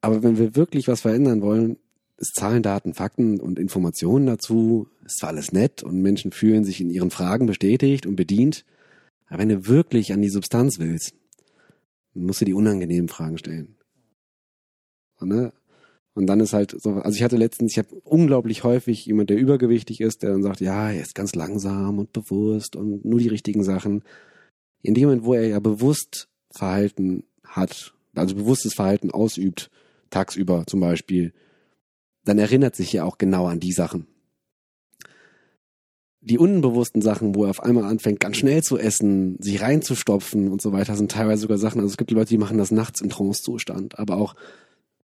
aber wenn wir wirklich was verändern wollen, ist Zahlen, Daten, Fakten und Informationen dazu, ist zwar alles nett und Menschen fühlen sich in ihren Fragen bestätigt und bedient, aber wenn du wirklich an die Substanz willst, musst du die unangenehmen Fragen stellen. Und, ne? Und dann ist halt so, also ich hatte letztens, ich habe unglaublich häufig jemand, der übergewichtig ist, der dann sagt, ja, er ist ganz langsam und bewusst und nur die richtigen Sachen. In dem Moment, wo er ja bewusst Verhalten hat, also bewusstes Verhalten ausübt, tagsüber zum Beispiel, dann erinnert sich ja auch genau an die Sachen. Die unbewussten Sachen, wo er auf einmal anfängt, ganz schnell zu essen, sich reinzustopfen und so weiter, sind teilweise sogar Sachen, also es gibt Leute, die machen das nachts im Trance-Zustand, aber auch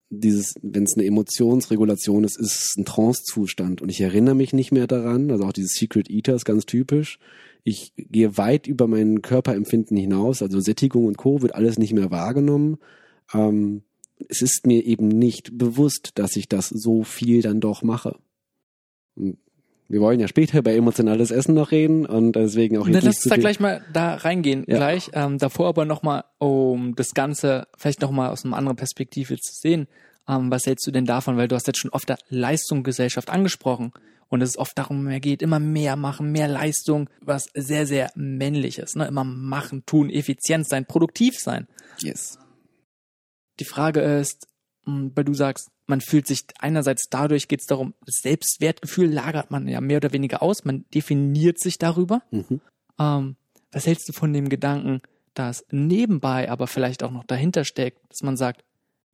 dieses, wenn es eine Emotionsregulation ist, ist es ein Trance-Zustand und ich erinnere mich nicht mehr daran, also auch dieses Secret Eater ist ganz typisch. Ich gehe weit über mein Körperempfinden hinaus, also Sättigung und Co. wird alles nicht mehr wahrgenommen. Ähm, es ist mir eben nicht bewusst, dass ich das so viel dann doch mache. Und wir wollen ja später bei emotionales Essen noch reden und deswegen auch Na, jetzt lass nicht uns da gleich mal da reingehen, Ja. gleich. Ähm, davor aber nochmal, um das Ganze vielleicht nochmal aus einer anderen Perspektive zu sehen. Ähm, was hältst du denn davon? Weil du hast jetzt schon oft der Leistungsgesellschaft angesprochen und es oft darum mehr geht, immer mehr machen, mehr Leistung, was sehr, sehr männlich ist. Ne? Immer machen, tun, effizient sein, produktiv sein. Yes. Die Frage ist, weil du sagst, man fühlt sich einerseits dadurch geht es darum, das Selbstwertgefühl lagert man ja mehr oder weniger aus, man definiert sich darüber. Mhm. Ähm, was hältst du von dem Gedanken, dass nebenbei aber vielleicht auch noch dahinter steckt, dass man sagt,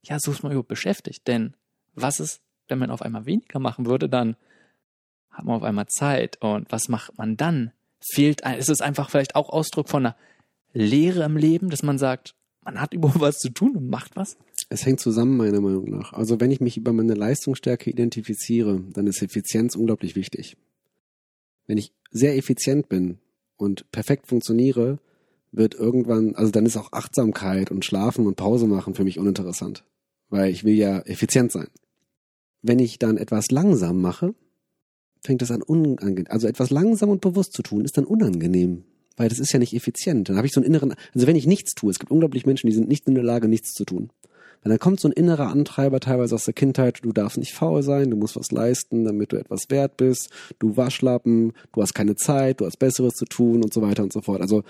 ja, so ist man überhaupt beschäftigt, denn was ist, wenn man auf einmal weniger machen würde, dann hat man auf einmal Zeit und was macht man dann? Fehlt ein, ist es einfach vielleicht auch Ausdruck von einer Leere im Leben, dass man sagt, man hat überhaupt was zu tun und macht was? Es hängt zusammen, meiner Meinung nach. Also wenn ich mich über meine Leistungsstärke identifiziere, dann ist Effizienz unglaublich wichtig. Wenn ich sehr effizient bin und perfekt funktioniere, wird irgendwann, also dann ist auch Achtsamkeit und Schlafen und Pause machen für mich uninteressant. Weil ich will ja effizient sein. Wenn ich dann etwas langsam mache, fängt es an unangenehm, also etwas langsam und bewusst zu tun, ist dann unangenehm. Weil das ist ja nicht effizient. Dann habe ich so einen inneren, also wenn ich nichts tue, es gibt unglaublich Menschen, die sind nicht in der Lage, nichts zu tun. Weil dann kommt so ein innerer Antreiber teilweise aus der Kindheit, du darfst nicht faul sein, du musst was leisten, damit du etwas wert bist, du Waschlappen, du hast keine Zeit, du hast Besseres zu tun und so weiter und so fort. Also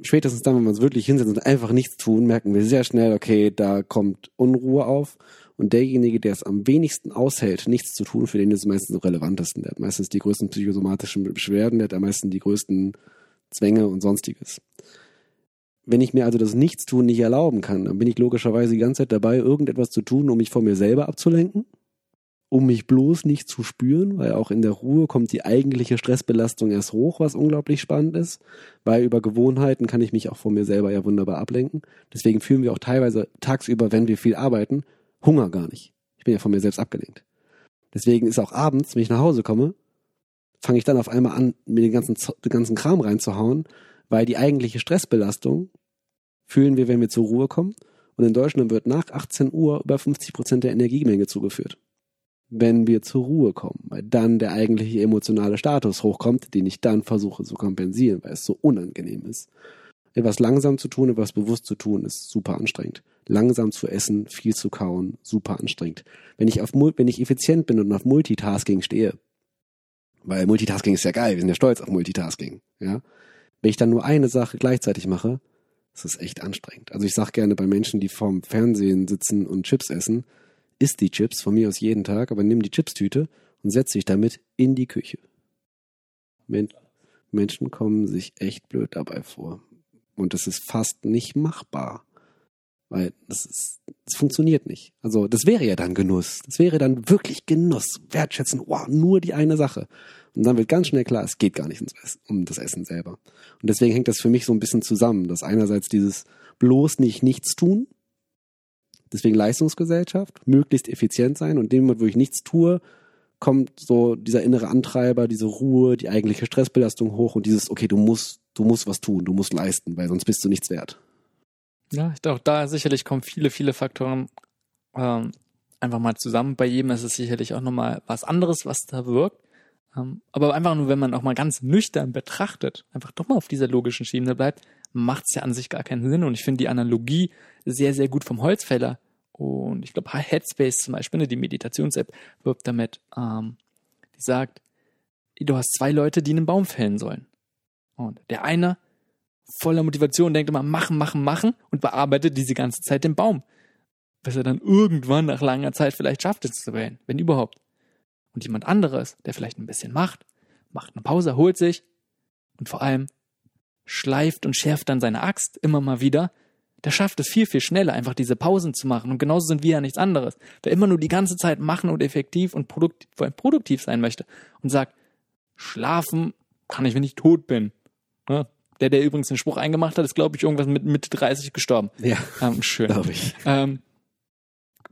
spätestens dann, wenn wir uns wirklich hinsetzen und einfach nichts tun, merken wir sehr schnell, okay, da kommt Unruhe auf. Und derjenige, der es am wenigsten aushält, nichts zu tun, für den ist es meistens am relevantesten. Der hat meistens die größten psychosomatischen Beschwerden, der hat am meisten die größten Zwänge und sonstiges. Wenn ich mir also das Nichtstun nicht erlauben kann, dann bin ich logischerweise die ganze Zeit dabei, irgendetwas zu tun, um mich von mir selber abzulenken um mich bloß nicht zu spüren, weil auch in der Ruhe kommt die eigentliche Stressbelastung erst hoch, was unglaublich spannend ist, weil über Gewohnheiten kann ich mich auch von mir selber ja wunderbar ablenken. Deswegen fühlen wir auch teilweise tagsüber, wenn wir viel arbeiten, Hunger gar nicht. Ich bin ja von mir selbst abgelenkt. Deswegen ist auch abends, wenn ich nach Hause komme, fange ich dann auf einmal an, mir den ganzen, den ganzen Kram reinzuhauen, weil die eigentliche Stressbelastung fühlen wir, wenn wir zur Ruhe kommen. Und in Deutschland wird nach 18 Uhr über 50 Prozent der Energiemenge zugeführt wenn wir zur Ruhe kommen, weil dann der eigentliche emotionale Status hochkommt, den ich dann versuche zu kompensieren, weil es so unangenehm ist. Etwas langsam zu tun, etwas bewusst zu tun, ist super anstrengend. Langsam zu essen, viel zu kauen, super anstrengend. Wenn ich auf, wenn ich effizient bin und auf Multitasking stehe, weil Multitasking ist ja geil, wir sind ja stolz auf Multitasking, ja. Wenn ich dann nur eine Sache gleichzeitig mache, ist echt anstrengend. Also ich sag gerne bei Menschen, die vorm Fernsehen sitzen und Chips essen, isst die Chips von mir aus jeden Tag, aber nimm die Chipstüte und setz dich damit in die Küche. Men Menschen kommen sich echt blöd dabei vor. Und das ist fast nicht machbar. Weil das, ist, das funktioniert nicht. Also das wäre ja dann Genuss. Das wäre dann wirklich Genuss. Wertschätzen, wow, nur die eine Sache. Und dann wird ganz schnell klar, es geht gar nicht um das Essen selber. Und deswegen hängt das für mich so ein bisschen zusammen, dass einerseits dieses bloß nicht nichts tun, Deswegen Leistungsgesellschaft, möglichst effizient sein und in dem Moment, wo ich nichts tue, kommt so dieser innere Antreiber, diese Ruhe, die eigentliche Stressbelastung hoch und dieses, okay, du musst, du musst was tun, du musst leisten, weil sonst bist du nichts wert. Ja, ich glaube, da sicherlich kommen viele, viele Faktoren ähm, einfach mal zusammen. Bei jedem ist es sicherlich auch nochmal was anderes, was da wirkt. Ähm, aber einfach nur, wenn man auch mal ganz nüchtern betrachtet, einfach doch mal auf dieser logischen Schiene bleibt, macht es ja an sich gar keinen Sinn. Und ich finde die Analogie sehr, sehr gut vom Holzfäller. Und ich glaube, Headspace zum Beispiel, ne, die Meditations-App, wirbt damit, ähm, die sagt, du hast zwei Leute, die einen Baum fällen sollen. Und der eine voller Motivation denkt immer, machen, machen, machen und bearbeitet diese ganze Zeit den Baum. Bis er dann irgendwann nach langer Zeit vielleicht schafft, es zu wählen, wenn überhaupt. Und jemand anderes, der vielleicht ein bisschen macht, macht eine Pause, holt sich und vor allem schleift und schärft dann seine Axt immer mal wieder, der schafft es viel, viel schneller, einfach diese Pausen zu machen. Und genauso sind wir ja nichts anderes. Wer immer nur die ganze Zeit machen und effektiv und produktiv, vor allem produktiv sein möchte und sagt, schlafen kann ich, wenn ich tot bin. Ne? Der, der übrigens den Spruch eingemacht hat, ist, glaube ich, irgendwas mit Mitte 30 gestorben. Ja, ähm, schön. glaube ich. Ähm,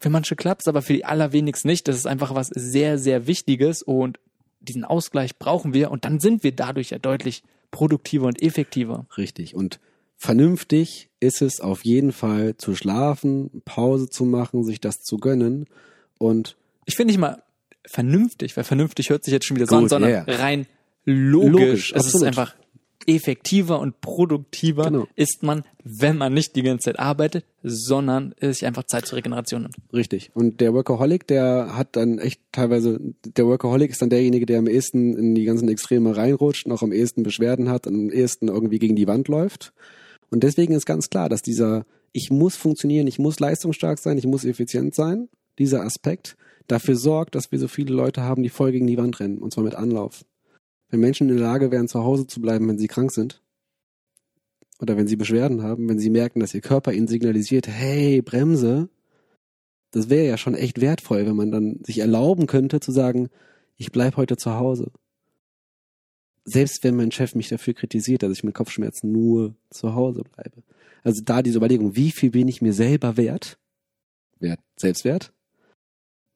für manche klappt es, aber für die allerwenigsten nicht. Das ist einfach was sehr, sehr Wichtiges und diesen Ausgleich brauchen wir und dann sind wir dadurch ja deutlich produktiver und effektiver. Richtig. Und vernünftig ist es auf jeden Fall zu schlafen, Pause zu machen, sich das zu gönnen und ich finde nicht mal vernünftig, weil vernünftig hört sich jetzt schon wieder so an, sondern yeah. rein logisch. Logisch, es ist absolut. einfach effektiver und produktiver Genau. ist man, wenn man nicht die ganze Zeit arbeitet, sondern sich einfach Zeit zur Regeneration nimmt. Richtig. Und der Workaholic, der hat dann echt teilweise, der Workaholic ist dann derjenige, der am ehesten in die ganzen Extreme reinrutscht, noch am ehesten Beschwerden hat und am ehesten irgendwie gegen die Wand läuft. Und deswegen ist ganz klar, dass dieser, ich muss funktionieren, ich muss leistungsstark sein, ich muss effizient sein, dieser Aspekt dafür sorgt, dass wir so viele Leute haben, die voll gegen die Wand rennen, und zwar mit Anlauf. Wenn Menschen in der Lage wären, zu Hause zu bleiben, wenn sie krank sind, oder wenn sie Beschwerden haben, wenn sie merken, dass ihr Körper ihnen signalisiert, hey, Bremse, das wäre ja schon echt wertvoll, wenn man dann sich erlauben könnte zu sagen, ich bleib heute zu Hause. Selbst wenn mein Chef mich dafür kritisiert, dass ich mit Kopfschmerzen nur zu Hause bleibe. Also da diese Überlegung, wie viel bin ich mir selber wert? Wert, Selbstwert?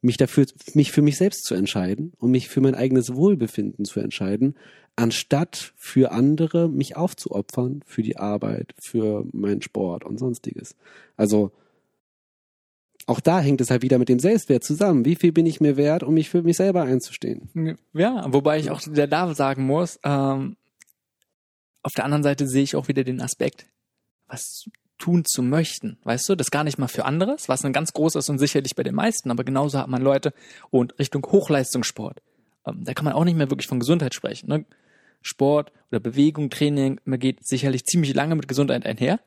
Mich dafür, mich für mich selbst zu entscheiden und mich für mein eigenes Wohlbefinden zu entscheiden, anstatt für andere mich aufzuopfern für die Arbeit, für meinen Sport und sonstiges. Also auch da hängt es halt wieder mit dem Selbstwert zusammen. Wie viel bin ich mir wert, um mich für mich selber einzustehen? Ja, wobei ich auch da sagen muss, ähm, auf der anderen Seite sehe ich auch wieder den Aspekt, was tun zu möchten. Weißt du, das gar nicht mal für anderes, was ein ganz großes und sicherlich bei den meisten, aber genauso hat man Leute und Richtung Hochleistungssport. Ähm, da kann man auch nicht mehr wirklich von Gesundheit sprechen. Ne? Sport oder Bewegung, Training, man geht sicherlich ziemlich lange mit Gesundheit einher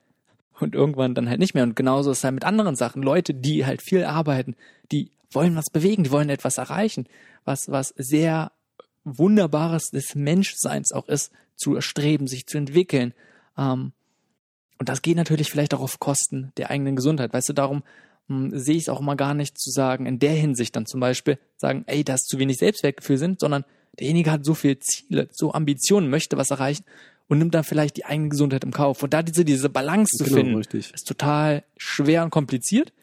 und irgendwann dann halt nicht mehr. Und genauso ist es halt mit anderen Sachen. Leute, die halt viel arbeiten, die wollen was bewegen, die wollen etwas erreichen, was, was sehr Wunderbares des Menschseins auch ist, zu erstreben, sich zu entwickeln. Ähm, und das geht natürlich vielleicht auch auf Kosten der eigenen Gesundheit. Weißt du, darum hm, sehe ich es auch immer gar nicht zu sagen, in der Hinsicht dann zum Beispiel sagen, ey, da ist zu wenig Selbstwertgefühl sind, sondern derjenige hat so viele Ziele, so Ambitionen, möchte was erreichen und nimmt dann vielleicht die eigene Gesundheit im Kauf. Und da diese, diese Balance zu Genau, finden, richtig. ist total schwer und kompliziert.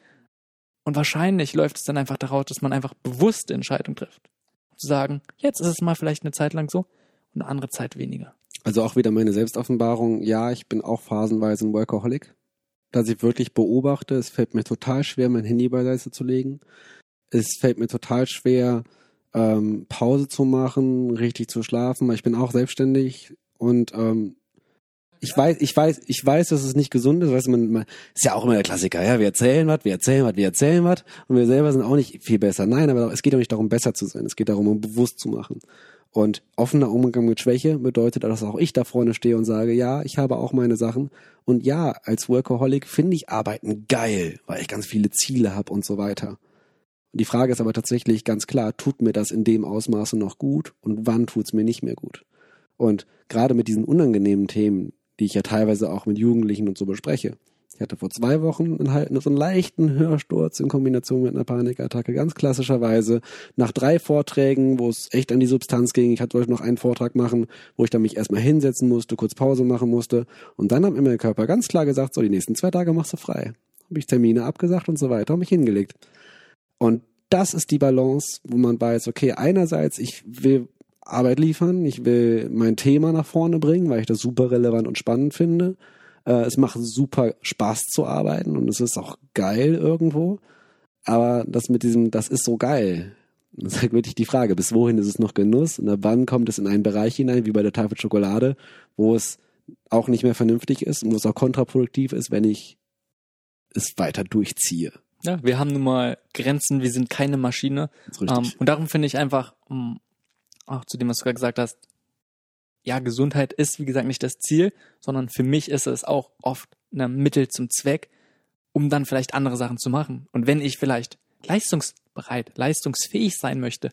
Und wahrscheinlich läuft es dann einfach daraus, dass man einfach bewusste Entscheidungen trifft. Zu sagen, jetzt ist es mal vielleicht eine Zeit lang so und eine andere Zeit weniger. Also auch wieder meine Selbstoffenbarung. Ja, ich bin auch phasenweise ein Workaholic. Dass ich wirklich beobachte, es fällt mir total schwer, mein Handy beiseite zu legen. Es fällt mir total schwer, ähm, Pause zu machen, richtig zu schlafen. Ich bin auch selbstständig und ähm, ich weiß, ich weiß, ich weiß, dass es nicht gesund ist. Weißt du, man, man ist ja auch immer der Klassiker. Ja, wir erzählen was, wir erzählen was, wir erzählen was und wir selber sind auch nicht viel besser. Nein, aber es geht auch nicht darum, besser zu sein. Es geht darum, um bewusst zu machen. Und offener Umgang mit Schwäche bedeutet, dass auch ich da vorne stehe und sage, ja, ich habe auch meine Sachen. Und ja, als Workaholic finde ich Arbeiten geil, weil ich ganz viele Ziele habe und so weiter. Und die Frage ist aber tatsächlich ganz klar, tut mir das in dem Ausmaße noch gut und wann tut's mir nicht mehr gut? Und gerade mit diesen unangenehmen Themen, die ich ja teilweise auch mit Jugendlichen und so bespreche, ich hatte vor zwei Wochen einen, halt- so einen leichten Hörsturz in Kombination mit einer Panikattacke, ganz klassischerweise. Nach drei Vorträgen, wo es echt an die Substanz ging, ich hatte wollte noch einen Vortrag machen, wo ich dann mich erstmal hinsetzen musste, kurz Pause machen musste. Und dann hat mir mein Körper ganz klar gesagt, so die nächsten zwei Tage machst du frei. Habe ich Termine abgesagt und so weiter, habe mich hingelegt. Und das ist die Balance, wo man weiß, okay, einerseits, ich will Arbeit liefern, ich will mein Thema nach vorne bringen, weil ich das super relevant und spannend finde. Äh, es macht super Spaß zu arbeiten und es ist auch geil irgendwo. Aber das mit diesem, das ist so geil. Das ist halt wirklich die Frage, bis wohin ist es noch Genuss und ab wann kommt es in einen Bereich hinein, wie bei der Tafel Schokolade, wo es auch nicht mehr vernünftig ist und wo es auch kontraproduktiv ist, wenn ich es weiter durchziehe. Ja, wir haben nun mal Grenzen, wir sind keine Maschine. Ähm, und darum finde ich einfach, um, auch zu dem, was du gerade gesagt hast, ja, Gesundheit ist, wie gesagt, nicht das Ziel, sondern für mich ist es auch oft ein Mittel zum Zweck, um dann vielleicht andere Sachen zu machen. Und wenn ich vielleicht leistungsbereit, leistungsfähig sein möchte,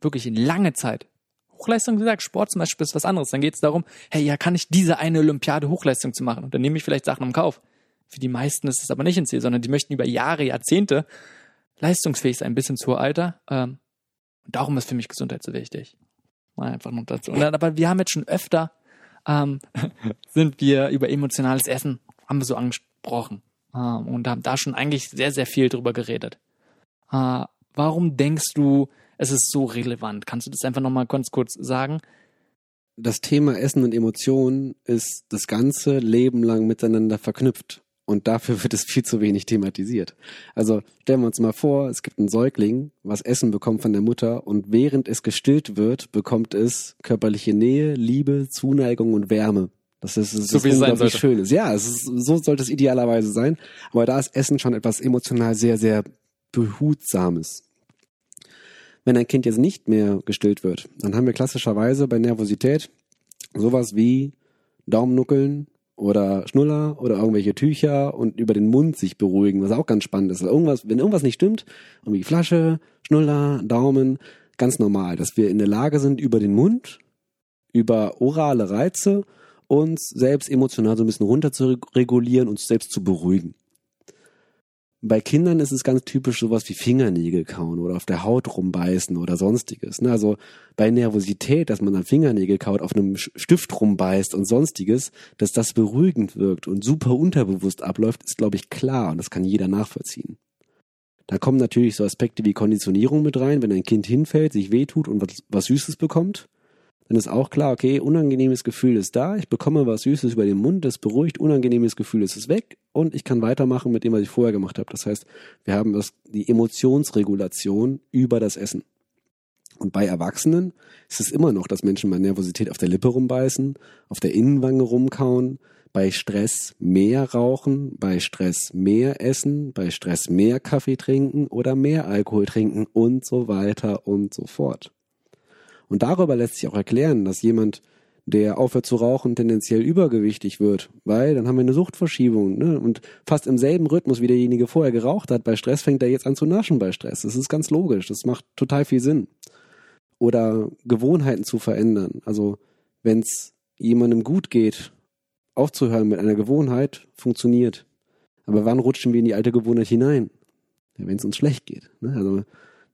wirklich in lange Zeit, Hochleistung gesagt, Sport zum Beispiel ist was anderes, dann geht es darum, hey, ja, kann ich diese eine Olympiade Hochleistung zu machen? Und dann nehme ich vielleicht Sachen im Kauf. Für die meisten ist es aber nicht ein Ziel, sondern die möchten über Jahre, Jahrzehnte leistungsfähig sein, bis ins hohe Alter. Ähm, und darum ist für mich Gesundheit so wichtig. Mal einfach noch dazu. Und dann, aber wir haben jetzt schon öfter, ähm, sind wir über emotionales Essen, haben wir so angesprochen. Ähm, und haben da schon eigentlich sehr, sehr viel drüber geredet. Äh, warum denkst du, es ist so relevant? Kannst du das einfach nochmal ganz kurz sagen? das Thema Essen und Emotionen ist das ganze Leben lang miteinander verknüpft. Und dafür wird es viel zu wenig thematisiert. Also stellen wir uns mal vor, es gibt einen Säugling, was Essen bekommt von der Mutter und während es gestillt wird, bekommt es körperliche Nähe, Liebe, Zuneigung und Wärme. Das ist, das So ist wie sein unglaublich sollte. Schönes. Ja, ist, so sollte es idealerweise sein. Aber da ist Essen schon etwas emotional sehr, sehr behutsames. Wenn ein Kind jetzt nicht mehr gestillt wird, dann haben wir klassischerweise bei Nervosität sowas wie Daumennuckeln oder Schnuller oder irgendwelche Tücher und über den Mund sich beruhigen, was auch ganz spannend ist. Irgendwas, wenn irgendwas nicht stimmt, irgendwie Flasche, Schnuller, Daumen, ganz normal, dass wir in der Lage sind, über den Mund, über orale Reize uns selbst emotional so ein bisschen runter zu regulieren, uns selbst zu beruhigen. Bei Kindern ist es ganz typisch sowas wie Fingernägel kauen oder auf der Haut rumbeißen oder sonstiges. Ne? Also bei Nervosität, dass man am Fingernägel kaut, auf einem Stift rumbeißt und sonstiges, dass das beruhigend wirkt und super unterbewusst abläuft, ist, glaube ich, klar und das kann jeder nachvollziehen. Da kommen natürlich so Aspekte wie Konditionierung mit rein, wenn ein Kind hinfällt, sich wehtut und was, was Süßes bekommt, dann ist auch klar, okay, unangenehmes Gefühl ist da, ich bekomme was Süßes über den Mund, das beruhigt, unangenehmes Gefühl ist es weg und ich kann weitermachen mit dem, was ich vorher gemacht habe. Das heißt, wir haben das, die Emotionsregulation über das Essen. Und bei Erwachsenen ist es immer noch, dass Menschen bei Nervosität auf der Lippe rumbeißen, auf der Innenwange rumkauen, bei Stress mehr rauchen, bei Stress mehr essen, bei Stress mehr Kaffee trinken oder mehr Alkohol trinken und so weiter und so fort. Und darüber lässt sich auch erklären, dass jemand, der aufhört zu rauchen, tendenziell übergewichtig wird, weil dann haben wir eine Suchtverschiebung. Ne? Und fast im selben Rhythmus, wie derjenige vorher geraucht hat, bei Stress fängt er jetzt an zu naschen bei Stress. Das ist ganz logisch, das macht total viel Sinn. Oder Gewohnheiten zu verändern. Also wenn es jemandem gut geht, aufzuhören mit einer Gewohnheit, funktioniert. Aber wann rutschen wir in die alte Gewohnheit hinein? Ja, wenn es uns schlecht geht. Ne? Also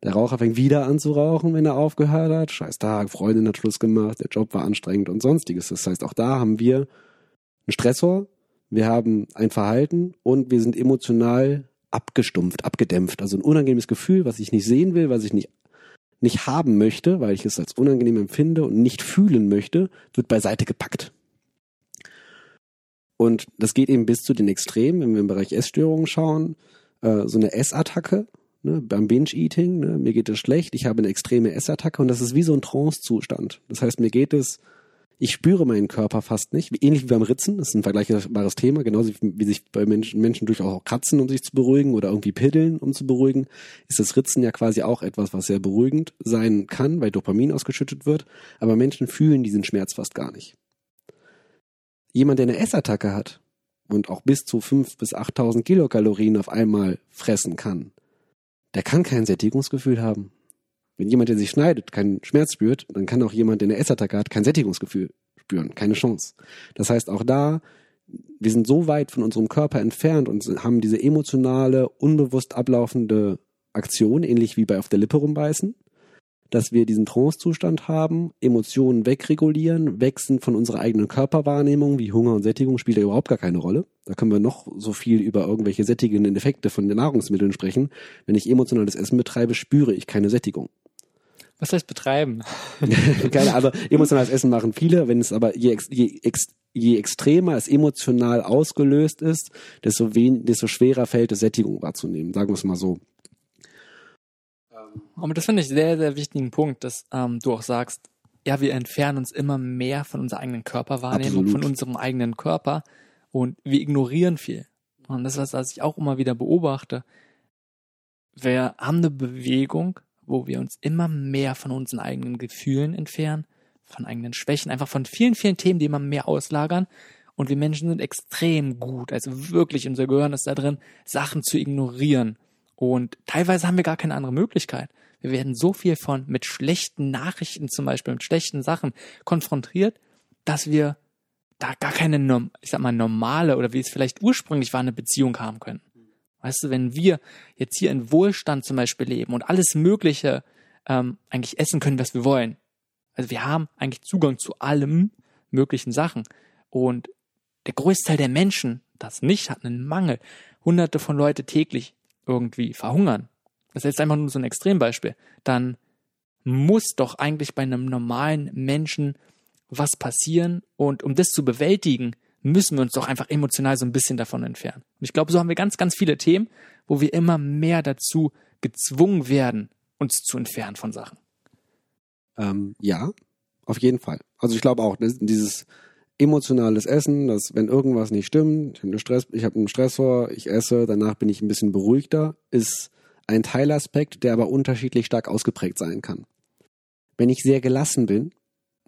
der Raucher fängt wieder an zu rauchen, wenn er aufgehört hat. Scheiß Tag, Freundin hat Schluss gemacht, der Job war anstrengend und sonstiges. Das heißt, auch da haben wir einen Stressor, wir haben ein Verhalten und wir sind emotional abgestumpft, abgedämpft. Also ein unangenehmes Gefühl, was ich nicht sehen will, was ich nicht, nicht haben möchte, weil ich es als unangenehm empfinde und nicht fühlen möchte, wird beiseite gepackt. Und das geht eben bis zu den Extremen, wenn wir im Bereich Essstörungen schauen, äh, so eine Essattacke, ne, beim Binge-Eating, ne, mir geht es schlecht, ich habe eine extreme Essattacke und das ist wie so ein Trance-Zustand. Das heißt, mir geht es, ich spüre meinen Körper fast nicht, ähnlich wie beim Ritzen, das ist ein vergleichbares Thema, genauso wie sich bei Menschen, Menschen durchaus auch kratzen, um sich zu beruhigen oder irgendwie piddeln, um zu beruhigen, ist das Ritzen ja quasi auch etwas, was sehr beruhigend sein kann, weil Dopamin ausgeschüttet wird, aber Menschen fühlen diesen Schmerz fast gar nicht. Jemand, der eine Essattacke hat und auch bis zu 5.000 bis 8.000 Kilokalorien auf einmal fressen kann, der kann kein Sättigungsgefühl haben. Wenn jemand, der sich schneidet, keinen Schmerz spürt, dann kann auch jemand, der eine Essattacke hat, kein Sättigungsgefühl spüren. Keine Chance. Das heißt, auch da, wir sind so weit von unserem Körper entfernt und haben diese emotionale, unbewusst ablaufende Aktion, ähnlich wie bei auf der Lippe rumbeißen, dass wir diesen Trance-Zustand haben, Emotionen wegregulieren, wechseln von unserer eigenen Körperwahrnehmung, wie Hunger und Sättigung spielt da überhaupt gar keine Rolle. Da können wir noch so viel über irgendwelche sättigenden Effekte von den Nahrungsmitteln sprechen. Wenn ich emotionales Essen betreibe, spüre ich keine Sättigung. Was heißt betreiben? keine, also emotionales Essen machen viele, wenn es aber je, je, je extremer es emotional ausgelöst ist, desto, wen, desto schwerer fällt es, Sättigung wahrzunehmen. Sagen wir es mal so. Aber das finde ich sehr, sehr wichtigen Punkt, dass ähm, du auch sagst, ja, wir entfernen uns immer mehr von unserer eigenen Körperwahrnehmung, Absolut. von unserem eigenen Körper und wir ignorieren viel. Und das ist, was ich auch immer wieder beobachte. Wir haben eine Bewegung, wo wir uns immer mehr von unseren eigenen Gefühlen entfernen, von eigenen Schwächen, einfach von vielen, vielen Themen, die immer mehr auslagern. Und wir Menschen sind extrem gut, also wirklich, unser Gehirn ist da drin, Sachen zu ignorieren. Und teilweise haben wir gar keine andere Möglichkeit. Wir werden so viel von mit schlechten Nachrichten zum Beispiel, mit schlechten Sachen konfrontiert, dass wir da gar keine, ich sag mal, normale oder wie es vielleicht ursprünglich war, eine Beziehung haben können. Weißt du, wenn wir jetzt hier in Wohlstand zum Beispiel leben und alles Mögliche ähm, eigentlich essen können, was wir wollen. Also wir haben eigentlich Zugang zu allem möglichen Sachen. Und der Großteil der Menschen das nicht hat, einen Mangel. Hunderte von Leute täglich irgendwie verhungern. Das ist jetzt einfach nur so ein Extrembeispiel. Dann muss doch eigentlich bei einem normalen Menschen was passieren und um das zu bewältigen, müssen wir uns doch einfach emotional so ein bisschen davon entfernen. Und ich glaube, so haben wir ganz, ganz viele Themen, wo wir immer mehr dazu gezwungen werden, uns zu entfernen von Sachen. Ähm, ja, auf jeden Fall. Also ich glaube auch, dieses emotionales Essen, dass wenn irgendwas nicht stimmt, ich habe Stress, ich habe einen Stressor, ich esse, danach bin ich ein bisschen beruhigter, ist ein Teilaspekt, der aber unterschiedlich stark ausgeprägt sein kann. Wenn ich sehr gelassen bin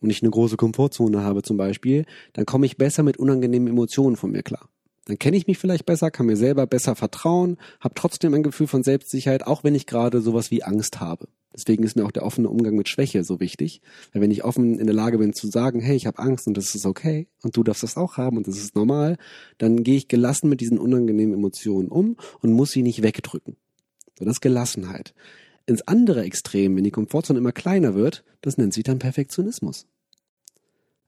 und ich eine große Komfortzone habe zum Beispiel, dann komme ich besser mit unangenehmen Emotionen von mir klar. Dann kenne ich mich vielleicht besser, kann mir selber besser vertrauen, habe trotzdem ein Gefühl von Selbstsicherheit, auch wenn ich gerade sowas wie Angst habe. Deswegen ist mir auch der offene Umgang mit Schwäche so wichtig. Weil wenn ich offen in der Lage bin zu sagen, hey, ich habe Angst und das ist okay und du darfst das auch haben und das ist normal, dann gehe ich gelassen mit diesen unangenehmen Emotionen um und muss sie nicht wegdrücken. So, das ist Gelassenheit. Ins andere Extrem, wenn die Komfortzone immer kleiner wird, das nennt sich dann Perfektionismus.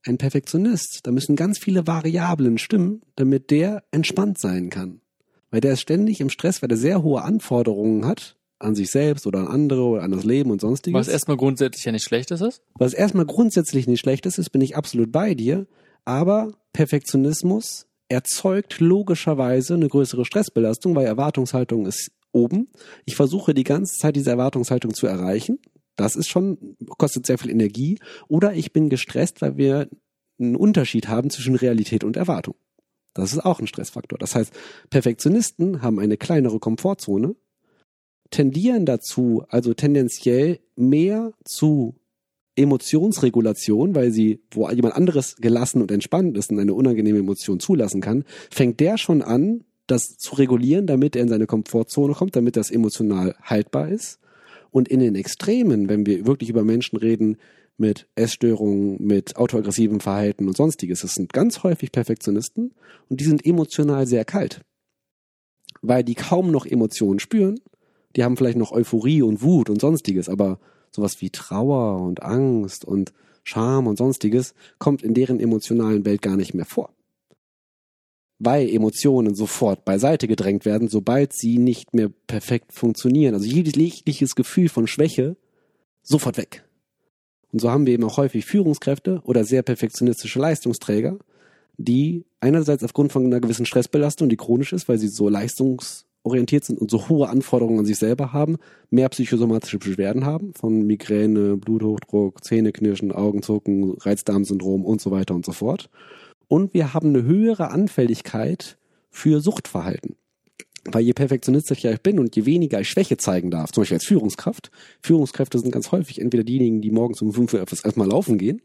Ein Perfektionist, da müssen ganz viele Variablen stimmen, damit der entspannt sein kann. Weil der ist ständig im Stress, weil er sehr hohe Anforderungen hat an sich selbst oder an andere oder an das Leben und sonstiges. Was erstmal grundsätzlich ja nicht schlecht ist? Was erstmal grundsätzlich nicht schlecht ist, ist, bin ich absolut bei dir. Aber Perfektionismus erzeugt logischerweise eine größere Stressbelastung, weil Erwartungshaltung ist oben. Ich versuche die ganze Zeit diese Erwartungshaltung zu erreichen. Das ist schon, kostet sehr viel Energie. Oder ich bin gestresst, weil wir einen Unterschied haben zwischen Realität und Erwartung. Das ist auch ein Stressfaktor. Das heißt, Perfektionisten haben eine kleinere Komfortzone, tendieren dazu, also tendenziell mehr zu Emotionsregulation, weil sie, wo jemand anderes gelassen und entspannt ist und eine unangenehme Emotion zulassen kann, fängt der schon an, das zu regulieren, damit er in seine Komfortzone kommt, damit das emotional haltbar ist. Und in den Extremen, wenn wir wirklich über Menschen reden mit Essstörungen, mit autoaggressivem Verhalten und sonstiges, das sind ganz häufig Perfektionisten und die sind emotional sehr kalt, weil die kaum noch Emotionen spüren Die haben vielleicht noch Euphorie und Wut und sonstiges, aber sowas wie Trauer und Angst und Scham und sonstiges kommt in deren emotionalen Welt gar nicht mehr vor. Weil Emotionen sofort beiseite gedrängt werden, sobald sie nicht mehr perfekt funktionieren. Also jegliches Gefühl von Schwäche sofort weg. Und so haben wir eben auch häufig Führungskräfte oder sehr perfektionistische Leistungsträger, die einerseits aufgrund von einer gewissen Stressbelastung, die chronisch ist, weil sie so leistungsorientiert sind und so hohe Anforderungen an sich selber haben, mehr psychosomatische Beschwerden haben, von Migräne, Bluthochdruck, Zähneknirschen, Augenzucken, Reizdarmsyndrom und so weiter und so fort. Und wir haben eine höhere Anfälligkeit für Suchtverhalten. Weil je perfektionistischer ich bin und je weniger ich Schwäche zeigen darf, zum Beispiel als Führungskraft, Führungskräfte sind ganz häufig entweder diejenigen, die morgens um fünf Uhr etwas erstmal laufen gehen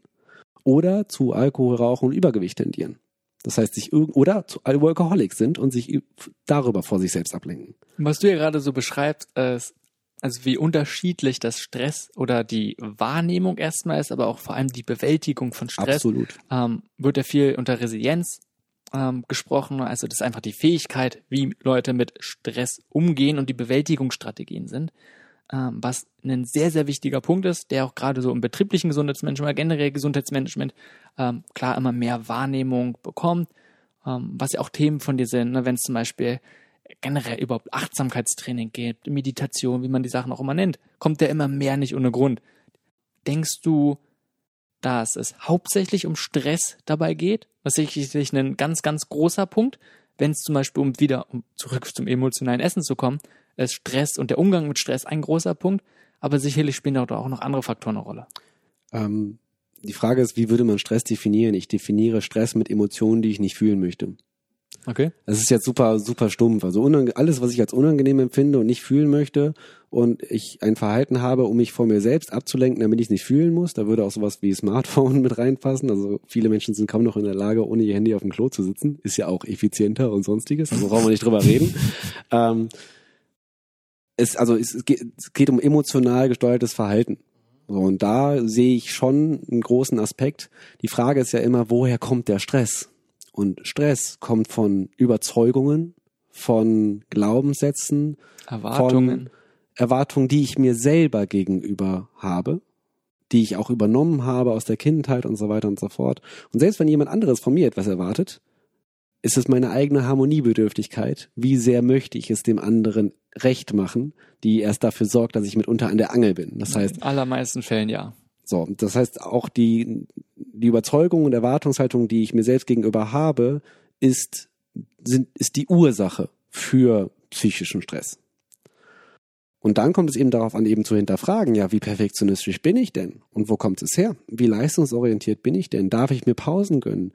oder zu Alkohol, Rauchen und Übergewicht tendieren. Das heißt, sich irgend oder zu Alkoholik sind und sich darüber vor sich selbst ablenken. Was du ja gerade so beschreibst, ist, also wie unterschiedlich das Stress oder die Wahrnehmung erstmal ist, aber auch vor allem die Bewältigung von Stress. Absolut. Ähm, wird ja viel unter Resilienz ähm, gesprochen. Also das ist einfach die Fähigkeit, wie Leute mit Stress umgehen und die Bewältigungsstrategien sind. Ähm, was ein sehr, sehr wichtiger Punkt ist, der auch gerade so im betrieblichen Gesundheitsmanagement, generell Gesundheitsmanagement, ähm, klar immer mehr Wahrnehmung bekommt. Ähm, was ja auch Themen von dir sind, ne? wenn es zum Beispiel generell überhaupt Achtsamkeitstraining gibt, Meditation, wie man die Sachen auch immer nennt, kommt der immer mehr nicht ohne Grund. Denkst du, dass es hauptsächlich um Stress dabei geht, was sicherlich ein ganz, ganz großer Punkt, wenn es zum Beispiel um wieder, um zurück zum emotionalen Essen zu kommen, ist Stress und der Umgang mit Stress ein großer Punkt, aber sicherlich spielen dort auch noch andere Faktoren eine Rolle. Ähm, die Frage ist, wie würde man Stress definieren? Ich definiere Stress mit Emotionen, die ich nicht fühlen möchte. Okay. Das ist jetzt super, super stumpf. Also alles, was ich als unangenehm empfinde und nicht fühlen möchte und ich ein Verhalten habe, um mich vor mir selbst abzulenken, damit ich es nicht fühlen muss, da würde auch sowas wie Smartphone mit reinpassen. Also viele Menschen sind kaum noch in der Lage, ohne ihr Handy auf dem Klo zu sitzen. Ist ja auch effizienter und sonstiges. Also brauchen wir nicht drüber reden. ähm, es, also es, geht, es geht um emotional gesteuertes Verhalten. So, und da sehe ich schon einen großen Aspekt. Die Frage ist ja immer, woher kommt der Stress? Und Stress kommt von Überzeugungen, von Glaubenssätzen, Erwartungen. von Erwartungen, die ich mir selber gegenüber habe, die ich auch übernommen habe aus der Kindheit und so weiter und so fort. Und selbst wenn jemand anderes von mir etwas erwartet, ist es meine eigene Harmoniebedürftigkeit. Wie sehr möchte ich es dem anderen recht machen, die erst dafür sorgt, dass ich mitunter an der Angel bin. Das heißt. In allermeisten Fällen ja. So, das heißt auch die, die Überzeugung und Erwartungshaltung, die ich mir selbst gegenüber habe, ist, sind, ist die Ursache für psychischen Stress. Und dann kommt es eben darauf an, eben zu hinterfragen, ja, wie perfektionistisch bin ich denn? Und wo kommt es her? Wie leistungsorientiert bin ich denn? Darf ich mir Pausen gönnen?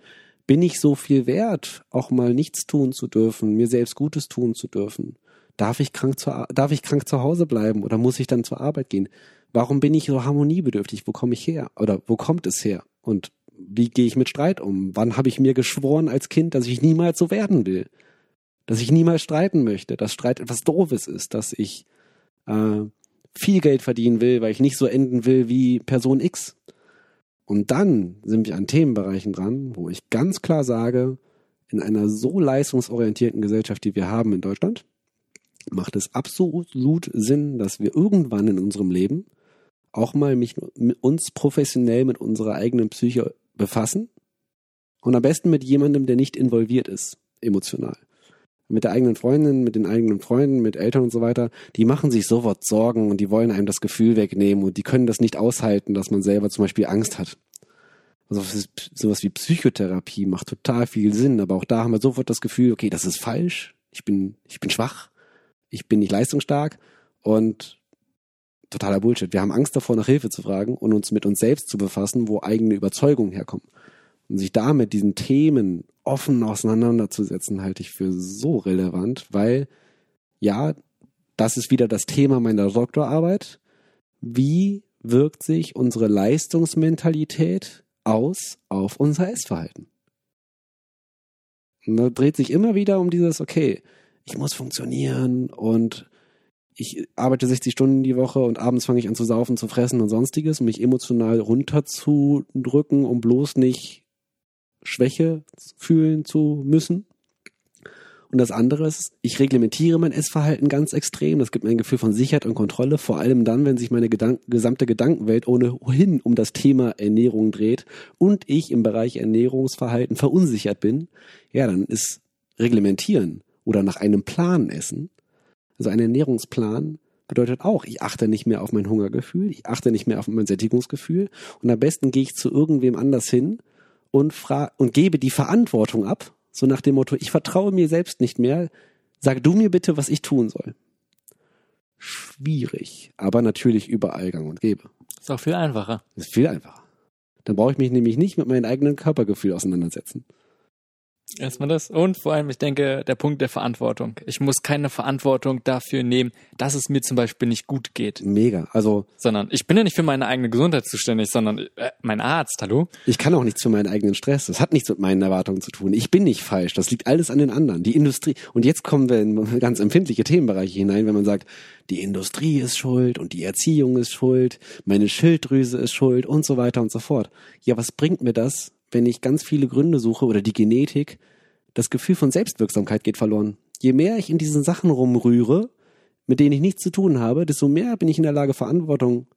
Bin ich so viel wert, auch mal nichts tun zu dürfen, mir selbst Gutes tun zu dürfen? Darf ich krank zu, darf ich krank zu Hause bleiben oder muss ich dann zur Arbeit gehen? Warum bin ich so harmoniebedürftig? Wo komme ich her? Oder wo kommt es her? Und wie gehe ich mit Streit um? Wann habe ich mir geschworen als Kind, dass ich niemals so werden will? Dass ich niemals streiten möchte, dass Streit etwas Doofes ist, dass ich äh, viel Geld verdienen will, weil ich nicht so enden will wie Person X. Und dann sind wir an Themenbereichen dran, wo ich ganz klar sage, in einer so leistungsorientierten Gesellschaft, die wir haben in Deutschland, macht es absolut Sinn, dass wir irgendwann in unserem Leben auch mal mich, uns professionell mit unserer eigenen Psyche befassen und am besten mit jemandem, der nicht involviert ist, emotional mit der eigenen Freundin, mit den eigenen Freunden, mit Eltern und so weiter, die machen sich sofort Sorgen und die wollen einem das Gefühl wegnehmen und die können das nicht aushalten, dass man selber zum Beispiel Angst hat. Also sowas wie Psychotherapie macht total viel Sinn, aber auch da haben wir sofort das Gefühl, okay, das ist falsch, ich bin, ich bin schwach, ich bin nicht leistungsstark und totaler Bullshit. Wir haben Angst davor, nach Hilfe zu fragen und uns mit uns selbst zu befassen, wo eigene Überzeugungen herkommen. Und sich da mit diesen Themen offen auseinanderzusetzen, halte ich für so relevant, weil ja, das ist wieder das Thema meiner Doktorarbeit. Wie wirkt sich unsere Leistungsmentalität aus auf unser Essverhalten? Und da dreht sich immer wieder um dieses, okay, ich muss funktionieren und ich arbeite 60 Stunden die Woche und abends fange ich an zu saufen, zu fressen und sonstiges, um mich emotional runterzudrücken, um bloß nicht Schwäche fühlen zu müssen. Und das andere ist, ich reglementiere mein Essverhalten ganz extrem. Das gibt mir ein Gefühl von Sicherheit und Kontrolle, vor allem dann, wenn sich meine Gedank gesamte Gedankenwelt ohnehin um das Thema Ernährung dreht und ich im Bereich Ernährungsverhalten verunsichert bin. Ja, dann ist Reglementieren oder nach einem Plan essen, also ein Ernährungsplan, bedeutet auch, ich achte nicht mehr auf mein Hungergefühl, ich achte nicht mehr auf mein Sättigungsgefühl und am besten gehe ich zu irgendwem anders hin und, fra und gebe die Verantwortung ab, so nach dem Motto, ich vertraue mir selbst nicht mehr, sag du mir bitte, was ich tun soll. Schwierig, aber natürlich überall gang und gäbe. Ist auch viel einfacher. Ist viel einfacher. Dann brauche ich mich nämlich nicht mit meinem eigenen Körpergefühl auseinandersetzen. Erstmal das. Und vor allem, ich denke, der Punkt der Verantwortung. Ich muss keine Verantwortung dafür nehmen, dass es mir zum Beispiel nicht gut geht. Mega. Also. Sondern ich bin ja nicht für meine eigene Gesundheit zuständig, sondern äh, mein Arzt, hallo? Ich kann auch nichts für meinen eigenen Stress. Das hat nichts mit meinen Erwartungen zu tun. Ich bin nicht falsch. Das liegt alles an den anderen. Die Industrie. Und jetzt kommen wir in ganz empfindliche Themenbereiche hinein, wenn man sagt, die Industrie ist schuld und die Erziehung ist schuld, meine Schilddrüse ist schuld und so weiter und so fort. Ja, was bringt mir das, wenn ich ganz viele Gründe suche oder die Genetik, das Gefühl von Selbstwirksamkeit geht verloren. Je mehr ich in diesen Sachen rumrühre, mit denen ich nichts zu tun habe, desto mehr bin ich in der Lage, Verantwortung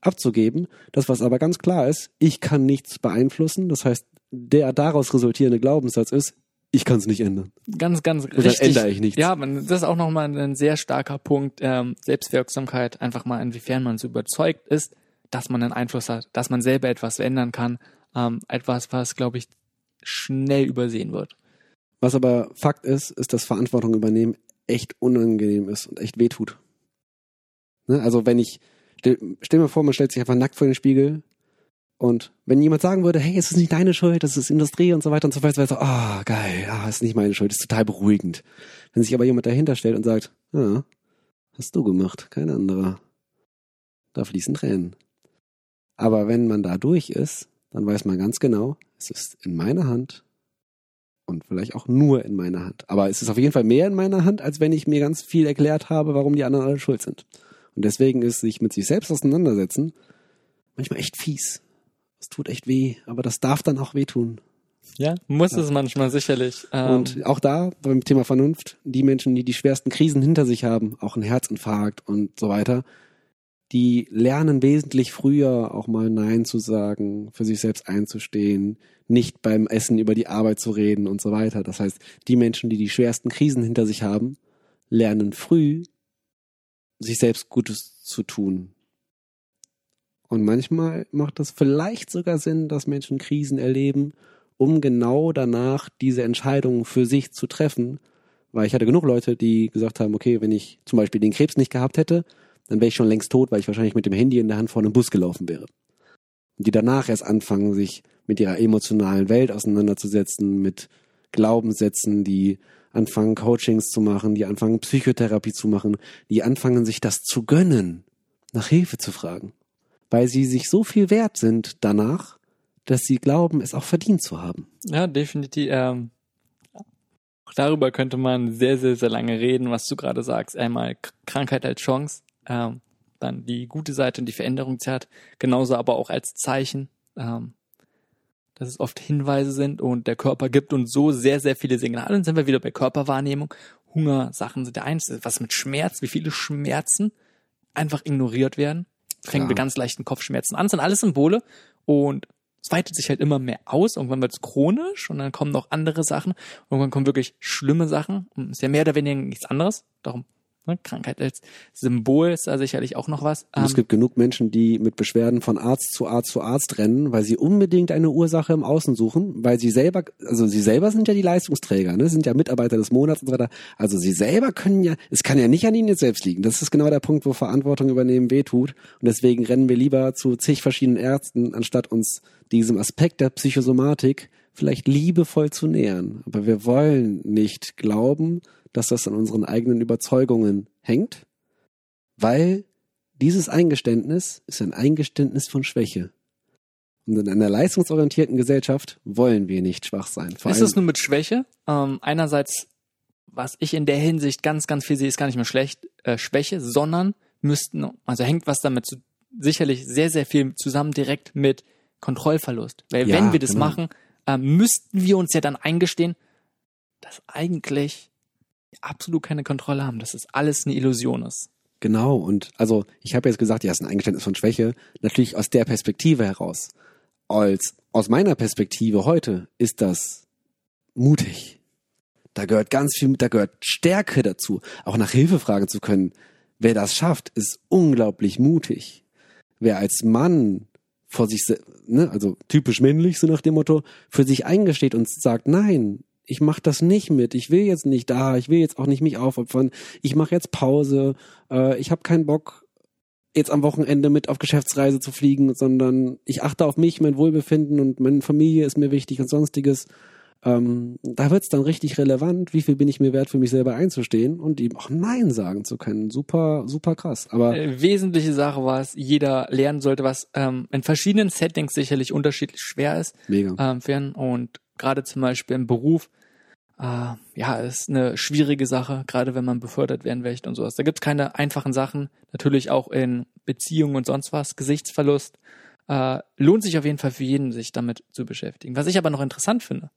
abzugeben. Das, was aber ganz klar ist, ich kann nichts beeinflussen. Das heißt, der daraus resultierende Glaubenssatz ist, ich kann es nicht ändern. Ganz, ganz Und dann ändere ich nichts. Ja, das ist auch nochmal ein sehr starker Punkt. Ähm, Selbstwirksamkeit, einfach mal, inwiefern man so überzeugt ist, dass man einen Einfluss hat, dass man selber etwas verändern kann. Ähm, etwas, was, glaube ich, schnell übersehen wird. Was aber Fakt ist, ist, dass Verantwortung übernehmen echt unangenehm ist und echt wehtut. Ne? Also wenn ich, stell, stell mir vor, man stellt sich einfach nackt vor den Spiegel und wenn jemand sagen würde, hey, es ist nicht deine Schuld, das ist Industrie und so weiter und so fort, wäre so, ah, oh, geil, ah, ist nicht meine Schuld, ist total beruhigend. Wenn sich aber jemand dahinter stellt und sagt, ah, hast du gemacht, kein anderer. Da fließen Tränen. Aber wenn man da durch ist, dann weiß man ganz genau, es ist in meiner Hand und vielleicht auch nur in meiner Hand. Aber es ist auf jeden Fall mehr in meiner Hand, als wenn ich mir ganz viel erklärt habe, warum die anderen alle schuld sind. Und deswegen ist sich mit sich selbst auseinandersetzen manchmal echt fies. Es tut echt weh, aber das darf dann auch wehtun. Ja, muss ja. es manchmal sicherlich. Ähm und auch da beim Thema Vernunft, die Menschen, die die schwersten Krisen hinter sich haben, auch ein Herzinfarkt und so weiter, die lernen wesentlich früher auch mal Nein zu sagen, für sich selbst einzustehen, nicht beim Essen über die Arbeit zu reden und so weiter. Das heißt, die Menschen, die die schwersten Krisen hinter sich haben, lernen früh, sich selbst Gutes zu tun. Und manchmal macht es vielleicht sogar Sinn, dass Menschen Krisen erleben, um genau danach diese Entscheidungen für sich zu treffen. Weil ich hatte genug Leute, die gesagt haben, okay, wenn ich zum Beispiel den Krebs nicht gehabt hätte, dann wäre ich schon längst tot, weil ich wahrscheinlich mit dem Handy in der Hand vor einem Bus gelaufen wäre. Und die danach erst anfangen, sich mit ihrer emotionalen Welt auseinanderzusetzen, mit Glaubenssätzen, die anfangen, Coachings zu machen, die anfangen, Psychotherapie zu machen, die anfangen, sich das zu gönnen, nach Hilfe zu fragen. Weil sie sich so viel wert sind danach, dass sie glauben, es auch verdient zu haben. Ja, definitiv. Ähm, darüber könnte man sehr, sehr, sehr lange reden, was du gerade sagst. Einmal Krankheit als Chance, ähm, dann die gute Seite und die Veränderung zerrt, genauso aber auch als Zeichen, ähm, dass es oft Hinweise sind und der Körper gibt uns so sehr, sehr viele Signale. Dann sind wir wieder bei Körperwahrnehmung. Hunger, Sachen sind der eins. Was mit Schmerz, wie viele Schmerzen einfach ignoriert werden. Fängt ja. mit ganz leichten Kopfschmerzen an, das sind alles Symbole und es weitet sich halt immer mehr aus. Irgendwann wird es chronisch und dann kommen noch andere Sachen. Irgendwann kommen wirklich schlimme Sachen. Ist ja mehr oder weniger nichts anderes. Darum Ne, Krankheit als Symbol ist da sicherlich auch noch was. Und es ähm, gibt genug Menschen, die mit Beschwerden von Arzt zu Arzt zu Arzt rennen, weil sie unbedingt eine Ursache im Außen suchen, weil sie selber, also sie selber sind ja die Leistungsträger, ne, sind ja Mitarbeiter des Monats und so weiter. Also sie selber können ja, es kann ja nicht an ihnen jetzt selbst liegen. Das ist genau der Punkt, wo Verantwortung übernehmen wehtut. Und deswegen rennen wir lieber zu zig verschiedenen Ärzten, anstatt uns diesem Aspekt der Psychosomatik vielleicht liebevoll zu nähern. Aber wir wollen nicht glauben, dass das an unseren eigenen Überzeugungen hängt, weil dieses Eingeständnis ist ein Eingeständnis von Schwäche. Und in einer leistungsorientierten Gesellschaft wollen wir nicht schwach sein. Vor ist es nur mit Schwäche? Ähm, einerseits, was ich in der Hinsicht ganz, ganz viel sehe, ist gar nicht mehr schlecht, äh, Schwäche, sondern müssten, also hängt was damit zu, sicherlich sehr, sehr viel zusammen direkt mit Kontrollverlust. Weil ja, wenn wir das genau. machen, äh, müssten wir uns ja dann eingestehen, dass eigentlich absolut keine Kontrolle haben, dass es alles eine Illusion ist. Genau, und also ich habe jetzt gesagt, ja, es ist ein Eingeständnis von Schwäche, natürlich aus der Perspektive heraus. Als aus meiner Perspektive heute ist das mutig. Da gehört ganz viel, da gehört Stärke dazu, auch nach Hilfe fragen zu können. Wer das schafft, ist unglaublich mutig. Wer als Mann vor sich, ne, also typisch männlich, so nach dem Motto, für sich eingesteht und sagt, nein, ich mach das nicht mit, ich will jetzt nicht da, ich will jetzt auch nicht mich aufopfern, ich mache jetzt Pause, äh, ich habe keinen Bock, jetzt am Wochenende mit auf Geschäftsreise zu fliegen, sondern ich achte auf mich, mein Wohlbefinden und meine Familie ist mir wichtig und sonstiges. Ähm, da wird's dann richtig relevant, wie viel bin ich mir wert, für mich selber einzustehen und ihm auch Nein sagen zu können. Super, super krass. Aber äh, wesentliche Sache war es, jeder lernen sollte, was ähm, in verschiedenen Settings sicherlich unterschiedlich schwer ist. mega. Ähm, fern und gerade zum Beispiel im Beruf, äh, ja, ist eine schwierige Sache, gerade wenn man befördert werden möchte und sowas. Da gibt's keine einfachen Sachen. Natürlich auch in Beziehungen und sonst was, Gesichtsverlust. Äh, lohnt sich auf jeden Fall für jeden, sich damit zu beschäftigen. Was ich aber noch interessant finde,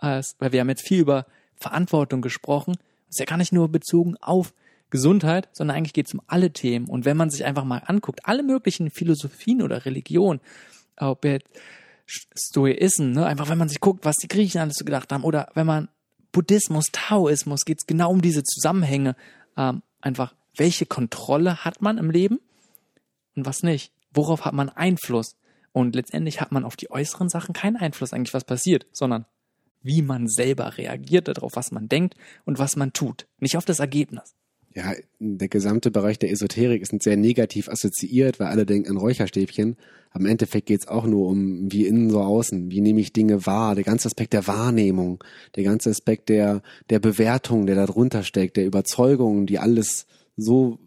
als, weil wir haben jetzt viel über Verantwortung gesprochen, ist ja gar nicht nur bezogen auf Gesundheit, sondern eigentlich geht es um alle Themen. Und wenn man sich einfach mal anguckt, alle möglichen Philosophien oder Religionen, ob jetzt Stoism, ne, einfach wenn man sich guckt, was die Griechen alles so gedacht haben, oder wenn man Buddhismus, Taoismus, geht es genau um diese Zusammenhänge. Ähm, einfach, welche Kontrolle hat man im Leben und was nicht? Worauf hat man Einfluss? Und letztendlich hat man auf die äußeren Sachen keinen Einfluss eigentlich, was passiert, sondern wie man selber reagiert darauf, was man denkt und was man tut, nicht auf das Ergebnis. Ja, der gesamte Bereich der Esoterik ist sehr negativ assoziiert, weil alle denken an Räucherstäbchen. Am Endeffekt geht's auch nur um wie innen so außen. Wie nehme ich Dinge wahr? Der ganze Aspekt der Wahrnehmung, der ganze Aspekt der, der Bewertung, der da drunter steckt, der Überzeugung, die alles so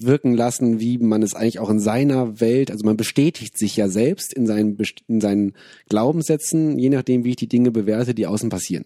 wirken lassen, wie man es eigentlich auch in seiner Welt, also man bestätigt sich ja selbst in seinen, in seinen Glaubenssätzen, je nachdem, wie ich die Dinge bewerte, die außen passieren.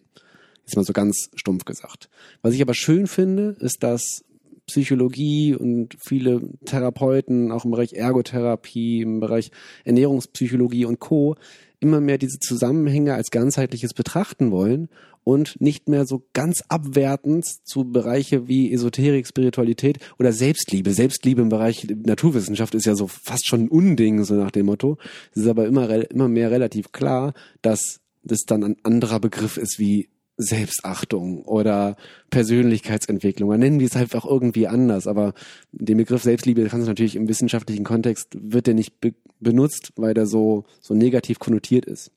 Jetzt mal so ganz stumpf gesagt. Was ich aber schön finde, ist, dass Psychologie und viele Therapeuten, auch im Bereich Ergotherapie, im Bereich Ernährungspsychologie und Co., immer mehr diese Zusammenhänge als ganzheitliches betrachten wollen und nicht mehr so ganz abwertend zu Bereiche wie Esoterik, Spiritualität oder Selbstliebe. Selbstliebe im Bereich Naturwissenschaft ist ja so fast schon ein Unding, so nach dem Motto. Es ist aber immer, immer mehr relativ klar, dass das dann ein anderer Begriff ist wie Selbstachtung oder Persönlichkeitsentwicklung. Man nennen wir es auch irgendwie anders, aber den Begriff Selbstliebe kannst du natürlich im wissenschaftlichen Kontext wird der nicht be benutzt, weil der so so negativ konnotiert ist.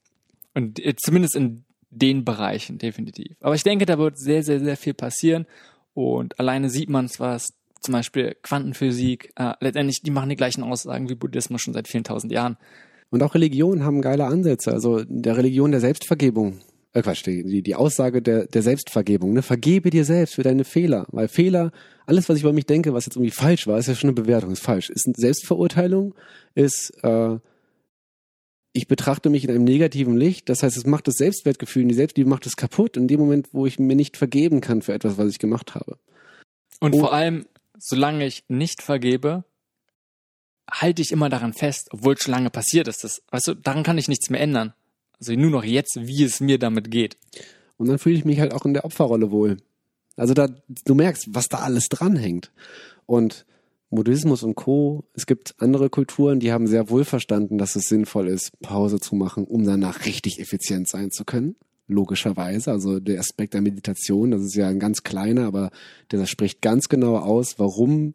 Und äh, zumindest in den Bereichen definitiv. Aber ich denke, da wird sehr sehr sehr viel passieren und alleine sieht man es, was zum Beispiel Quantenphysik äh, letztendlich die machen die gleichen Aussagen wie Buddhismus schon seit vielen tausend Jahren. Und auch Religionen haben geile Ansätze. Also der Religion der Selbstvergebung äh Quatsch, die, die Aussage der, der Selbstvergebung, ne? Vergebe dir selbst für deine Fehler. Weil Fehler, alles, was ich über mich denke, was jetzt irgendwie falsch war, ist ja schon eine Bewertung, ist falsch. Ist eine Selbstverurteilung, ist, äh, ich betrachte mich in einem negativen Licht, das heißt, es macht das Selbstwertgefühl, die Selbstliebe macht es kaputt in dem Moment, wo ich mir nicht vergeben kann für etwas, was ich gemacht habe. Und oh. vor allem, solange ich nicht vergebe, halte ich immer daran fest, obwohl es schon lange passiert ist. Das, weißt du, daran kann ich nichts mehr ändern. Also nur noch jetzt, wie es mir damit geht. Und dann fühle ich mich halt auch in der Opferrolle wohl. Also da, du merkst, was da alles dranhängt. Und Buddhismus und Co. Es gibt andere Kulturen, die haben sehr wohl verstanden, dass es sinnvoll ist, Pause zu machen, um danach richtig effizient sein zu können. Logischerweise. Also der Aspekt der Meditation, das ist ja ein ganz kleiner, aber der spricht ganz genau aus, warum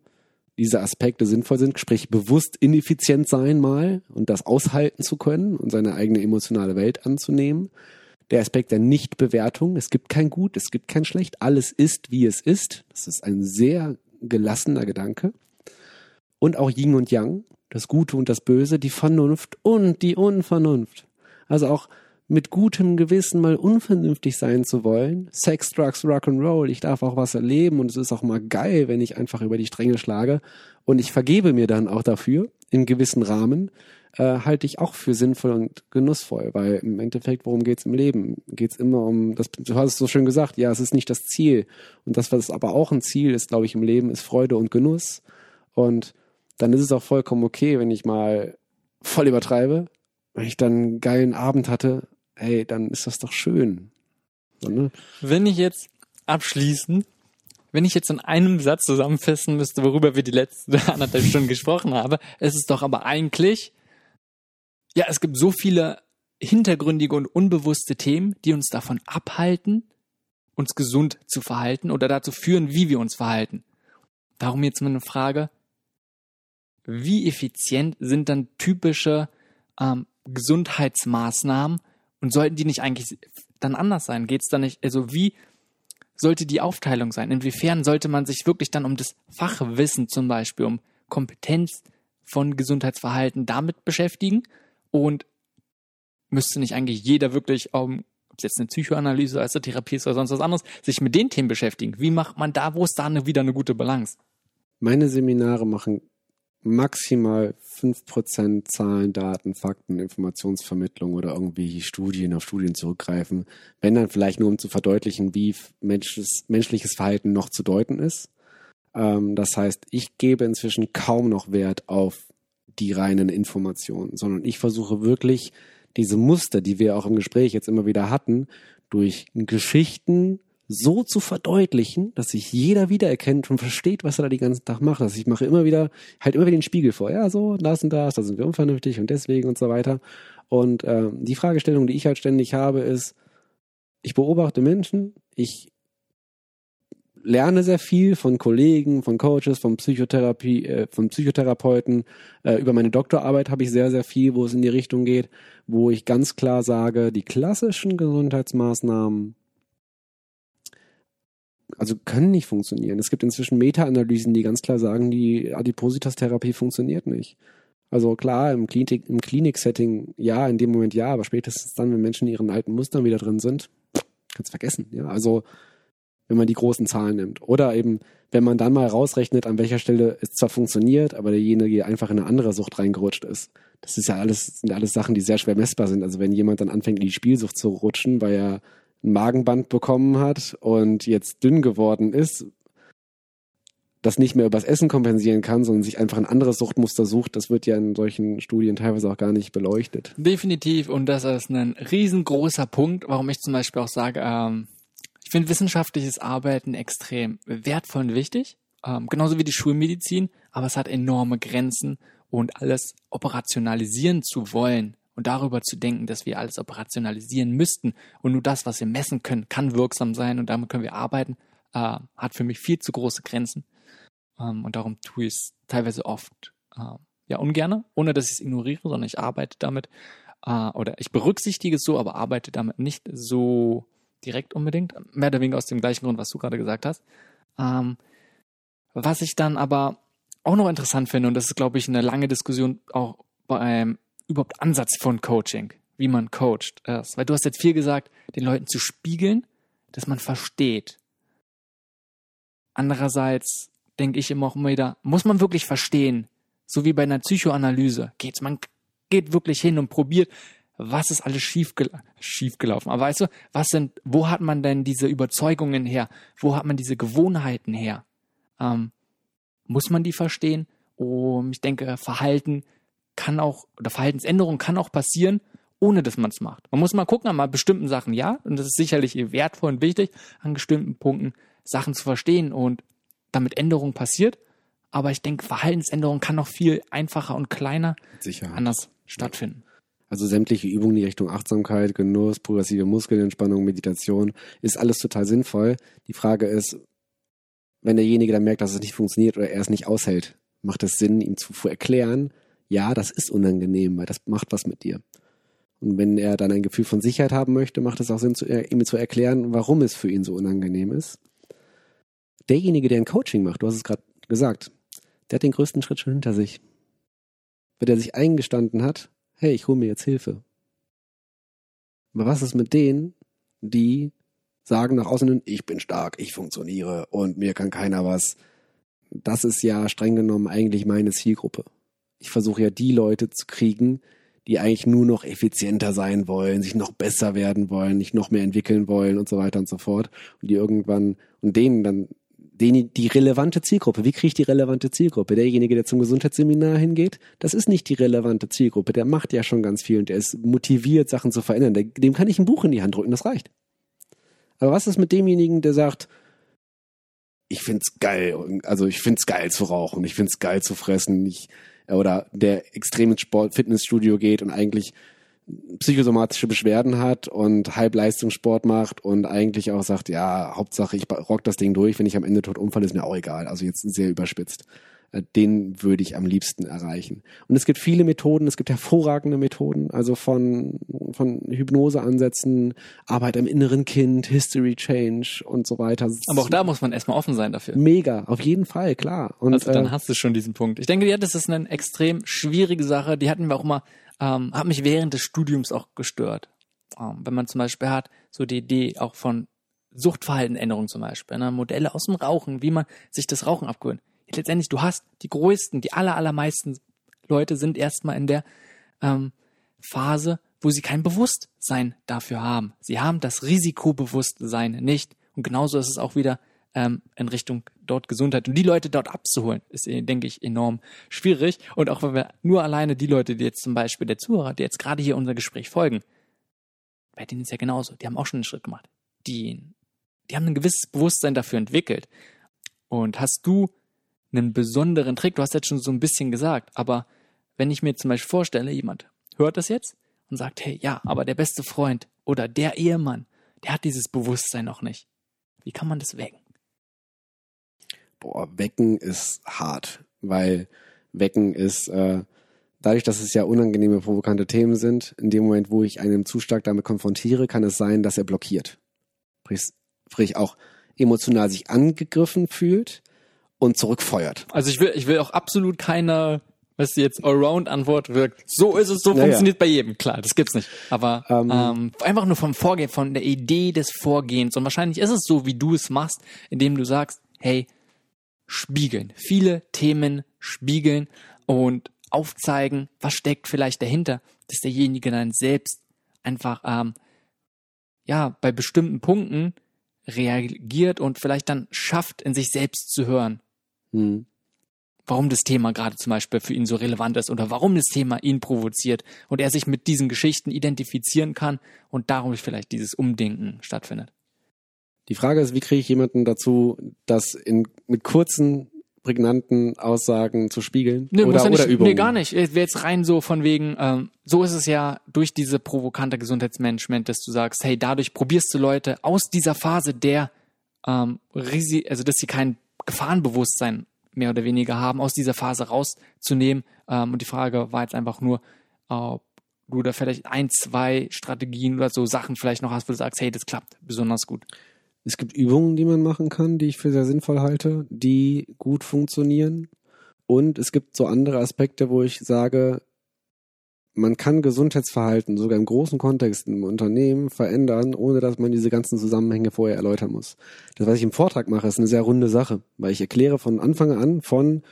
diese Aspekte sinnvoll sind, sprich bewusst ineffizient sein mal und das aushalten zu können und seine eigene emotionale Welt anzunehmen. Der Aspekt der Nichtbewertung, es gibt kein Gut, es gibt kein Schlecht, alles ist, wie es ist. Das ist ein sehr gelassener Gedanke. Und auch Yin und Yang, das Gute und das Böse, die Vernunft und die Unvernunft. Also auch mit gutem Gewissen mal unvernünftig sein zu wollen. Sex, Drugs, Rock'n'Roll. Ich darf auch was erleben und es ist auch mal geil, wenn ich einfach über die Stränge schlage. Und ich vergebe mir dann auch dafür, in gewissen Rahmen, äh, halte ich auch für sinnvoll und genussvoll, weil im Endeffekt, worum geht's im Leben? Geht's immer um, das, du hast es so schön gesagt, ja, es ist nicht das Ziel. Und das, was aber auch ein Ziel ist, glaube ich, im Leben, ist Freude und Genuss. Und dann ist es auch vollkommen okay, wenn ich mal voll übertreibe, wenn ich dann einen geilen Abend hatte, ey, dann ist das doch schön. So, ne? Wenn ich jetzt abschließen. Wenn ich jetzt in einem Satz zusammenfassen müsste, worüber wir die letzten anderthalb Stunden gesprochen haben, es ist doch aber eigentlich, ja, es gibt so viele hintergründige und unbewusste Themen, die uns davon abhalten, uns gesund zu verhalten oder dazu führen, wie wir uns verhalten. Darum jetzt mal eine Frage, wie effizient sind dann typische ähm, Gesundheitsmaßnahmen und sollten die nicht eigentlich dann anders sein? Geht es dann nicht, also wie sollte die Aufteilung sein? Inwiefern sollte man sich wirklich dann um das Fachwissen zum Beispiel, um Kompetenz von Gesundheitsverhalten damit beschäftigen? Und müsste nicht eigentlich jeder wirklich, um, ähm, ob es jetzt eine Psychoanalyse, also Therapie ist oder sonst was anderes, sich mit den Themen beschäftigen? Wie macht man da, wo ist da eine, wieder eine gute Balance? Meine Seminare machen maximal 5% Zahlen, Daten, Fakten, Informationsvermittlung oder irgendwie Studien auf Studien zurückgreifen. Wenn dann vielleicht nur um zu verdeutlichen, wie menschliches, menschliches Verhalten noch zu deuten ist. Ähm, das heißt, ich gebe inzwischen kaum noch Wert auf die reinen Informationen, sondern ich versuche wirklich diese Muster, die wir auch im Gespräch jetzt immer wieder hatten, durch Geschichten, so zu verdeutlichen, dass sich jeder wiedererkennt und versteht, was er da den ganzen Tag macht. Also ich mache immer wieder, halt immer wieder den Spiegel vor. Ja, so, das und das, da sind wir unvernünftig und deswegen und so weiter. Und äh, die Fragestellung, die ich halt ständig habe, ist, ich beobachte Menschen, ich lerne sehr viel von Kollegen, von Coaches, von Psychotherapie, äh, von Psychotherapeuten. Äh, über meine Doktorarbeit habe ich sehr, sehr viel, wo es in die Richtung geht, wo ich ganz klar sage, die klassischen Gesundheitsmaßnahmen also können nicht funktionieren. Es gibt inzwischen Meta-Analysen, die ganz klar sagen, die Adipositas-Therapie funktioniert nicht. Also klar, im Klinik, im Klinik-Setting ja, in dem Moment ja, aber spätestens dann, wenn Menschen in ihren alten Mustern wieder drin sind, kannst vergessen. Ja, also wenn man die großen Zahlen nimmt. Oder eben, wenn man dann mal rausrechnet, an welcher Stelle es zwar funktioniert, aber derjenige einfach in eine andere Sucht reingerutscht ist. Das ist ja alles, sind alles Sachen, die sehr schwer messbar sind. Also wenn jemand dann anfängt, in die Spielsucht zu rutschen, weil er ein Magenband bekommen hat und jetzt dünn geworden ist, das nicht mehr übers Essen kompensieren kann, sondern sich einfach ein anderes Suchtmuster sucht, das wird ja in solchen Studien teilweise auch gar nicht beleuchtet. Definitiv und das ist ein riesengroßer Punkt, warum ich zum Beispiel auch sage, ähm, ich finde wissenschaftliches Arbeiten extrem wertvoll und wichtig, ähm, genauso wie die Schulmedizin, aber es hat enorme Grenzen und alles operationalisieren zu wollen, und darüber zu denken, dass wir alles operationalisieren müssten und nur das, was wir messen können, kann wirksam sein und damit können wir arbeiten, äh, hat für mich viel zu große Grenzen. Ähm, und darum tue ich es teilweise oft äh, ja ungerne, ohne dass ich es ignoriere, sondern ich arbeite damit äh, oder ich berücksichtige es so, aber arbeite damit nicht so direkt unbedingt, mehr oder weniger aus dem gleichen Grund, was du gerade gesagt hast. Ähm, was ich dann aber auch noch interessant finde, und das ist, glaube ich, eine lange Diskussion auch beim überhaupt Ansatz von Coaching, wie man coacht ist. Weil du hast jetzt viel gesagt, den Leuten zu spiegeln, dass man versteht. Andererseits denke ich immer auch immer wieder, muss man wirklich verstehen, so wie bei einer Psychoanalyse, geht's, man geht wirklich hin und probiert, was ist alles schiefgel schiefgelaufen. Aber weißt du, was sind, wo hat man denn diese Überzeugungen her? Wo hat man diese Gewohnheiten her? Ähm, muss man die verstehen? Um, ich denke, Verhalten kann auch, oder Verhaltensänderung kann auch passieren, ohne dass man es macht. Man muss mal gucken, an mal bestimmten Sachen ja, und das ist sicherlich wertvoll und wichtig, an bestimmten Punkten Sachen zu verstehen und damit Änderung passiert. Aber ich denke, Verhaltensänderung kann noch viel einfacher und kleiner Sicherheit. anders stattfinden. Also sämtliche Übungen, die Richtung Achtsamkeit, Genuss, progressive Muskelentspannung, Meditation, ist alles total sinnvoll. Die Frage ist, wenn derjenige dann merkt, dass es nicht funktioniert oder er es nicht aushält, macht es Sinn, ihm zu erklären, ja, das ist unangenehm, weil das macht was mit dir. Und wenn er dann ein Gefühl von Sicherheit haben möchte, macht es auch Sinn, zu, ihm zu erklären, warum es für ihn so unangenehm ist. Derjenige, der ein Coaching macht, du hast es gerade gesagt, der hat den größten Schritt schon hinter sich. Weil der sich eingestanden hat, hey, ich hole mir jetzt Hilfe. Aber was ist mit denen, die sagen nach außen hin, ich bin stark, ich funktioniere und mir kann keiner was? Das ist ja streng genommen eigentlich meine Zielgruppe ich versuche ja die Leute zu kriegen, die eigentlich nur noch effizienter sein wollen, sich noch besser werden wollen, nicht noch mehr entwickeln wollen und so weiter und so fort. Und die irgendwann, und denen dann, denen die relevante Zielgruppe, wie kriege ich die relevante Zielgruppe? Derjenige, der zum Gesundheitsseminar hingeht, das ist nicht die relevante Zielgruppe, der macht ja schon ganz viel und der ist motiviert, Sachen zu verändern. Dem kann ich ein Buch in die Hand drücken, das reicht. Aber was ist mit demjenigen, der sagt, ich find's geil. Also ich find's geil zu rauchen, ich find's geil zu fressen. Ich, oder der extrem ins Sport, Fitnessstudio geht und eigentlich psychosomatische Beschwerden hat und Halbleistungssport macht und eigentlich auch sagt, ja, Hauptsache ich rock das Ding durch, wenn ich am Ende tot umfalle, ist mir auch egal. Also jetzt sehr überspitzt. Äh, den würde ich am liebsten erreichen. Und es gibt viele Methoden, es gibt hervorragende Methoden, also von, von Hypnoseansätzen, Arbeit am inneren Kind, History Change und so weiter. Aber auch da muss man erstmal offen sein dafür. Mega, auf jeden Fall, klar. Und, also dann äh, hast du schon diesen Punkt. Ich denke, ja, das ist eine extrem schwierige Sache. Die hatten wir auch mal, ähm, hat mich während des Studiums auch gestört. Ähm, wenn man zum Beispiel hat, so die Idee auch von Suchtverhaltenänderung zum Beispiel, ne? Modelle aus dem Rauchen, wie man sich das Rauchen abgewöhnt letztendlich, du hast die größten, die aller, allermeisten Leute sind erstmal in der ähm, Phase, wo sie kein Bewusstsein dafür haben. Sie haben das Risikobewusstsein nicht. Und genauso ist es auch wieder ähm, in Richtung dort Gesundheit. Und die Leute dort abzuholen, ist, äh, denke ich, enorm schwierig. Und auch wenn wir nur alleine die Leute, die jetzt zum Beispiel der Zuhörer, die jetzt gerade hier unser Gespräch folgen, bei denen ist ja genauso. Die haben auch schon einen Schritt gemacht. Die, die haben ein gewisses Bewusstsein dafür entwickelt. Und hast du einen besonderen Trick. Du hast jetzt schon so ein bisschen gesagt, aber wenn ich mir zum Beispiel vorstelle, jemand hört das jetzt und sagt, hey, ja, aber der beste Freund oder der Ehemann, der hat dieses Bewusstsein noch nicht. Wie kann man das wecken? Boah, wecken ist hart, weil wecken ist, äh, dadurch, dass es ja unangenehme, provokante Themen sind, in dem Moment, wo ich einen zu stark damit konfrontiere, kann es sein, dass er blockiert. Sprich, sprich auch emotional sich angegriffen fühlt und zurückfeuert. Also ich will, ich will auch absolut keine, was jetzt Allround-Antwort wirkt. So ist es, so ja, funktioniert bei jedem. Klar, das gibt's nicht. Aber ähm, ähm, einfach nur vom Vorgehen, von der Idee des Vorgehens. Und wahrscheinlich ist es so, wie du es machst, indem du sagst, hey, spiegeln. Viele Themen spiegeln und aufzeigen, was steckt vielleicht dahinter, dass derjenige dann selbst einfach ähm, ja bei bestimmten Punkten reagiert und vielleicht dann schafft, in sich selbst zu hören. Hm. Warum das Thema gerade zum Beispiel für ihn so relevant ist oder warum das Thema ihn provoziert und er sich mit diesen Geschichten identifizieren kann und darum vielleicht dieses Umdenken stattfindet. Die Frage ist, wie kriege ich jemanden dazu, das in, mit kurzen, prägnanten Aussagen zu spiegeln? Nee, oder, ja nicht, oder Übungen? Nee, gar nicht. Wäre jetzt rein so von wegen, ähm, so ist es ja durch diese provokante Gesundheitsmanagement, dass du sagst, hey, dadurch probierst du Leute aus dieser Phase der ähm, Risi also dass sie kein Gefahrenbewusstsein mehr oder weniger haben, aus dieser Phase rauszunehmen. Ähm, und die Frage war jetzt einfach nur, ob du da vielleicht ein, zwei Strategien oder so Sachen vielleicht noch hast, wo du sagst, hey, das klappt besonders gut. Es gibt Übungen, die man machen kann, die ich für sehr sinnvoll halte, die gut funktionieren. Und es gibt so andere Aspekte, wo ich sage, man kann Gesundheitsverhalten sogar im großen Kontext im Unternehmen verändern, ohne dass man diese ganzen Zusammenhänge vorher erläutern muss. Das, was ich im Vortrag mache, ist eine sehr runde Sache, weil ich erkläre von Anfang an von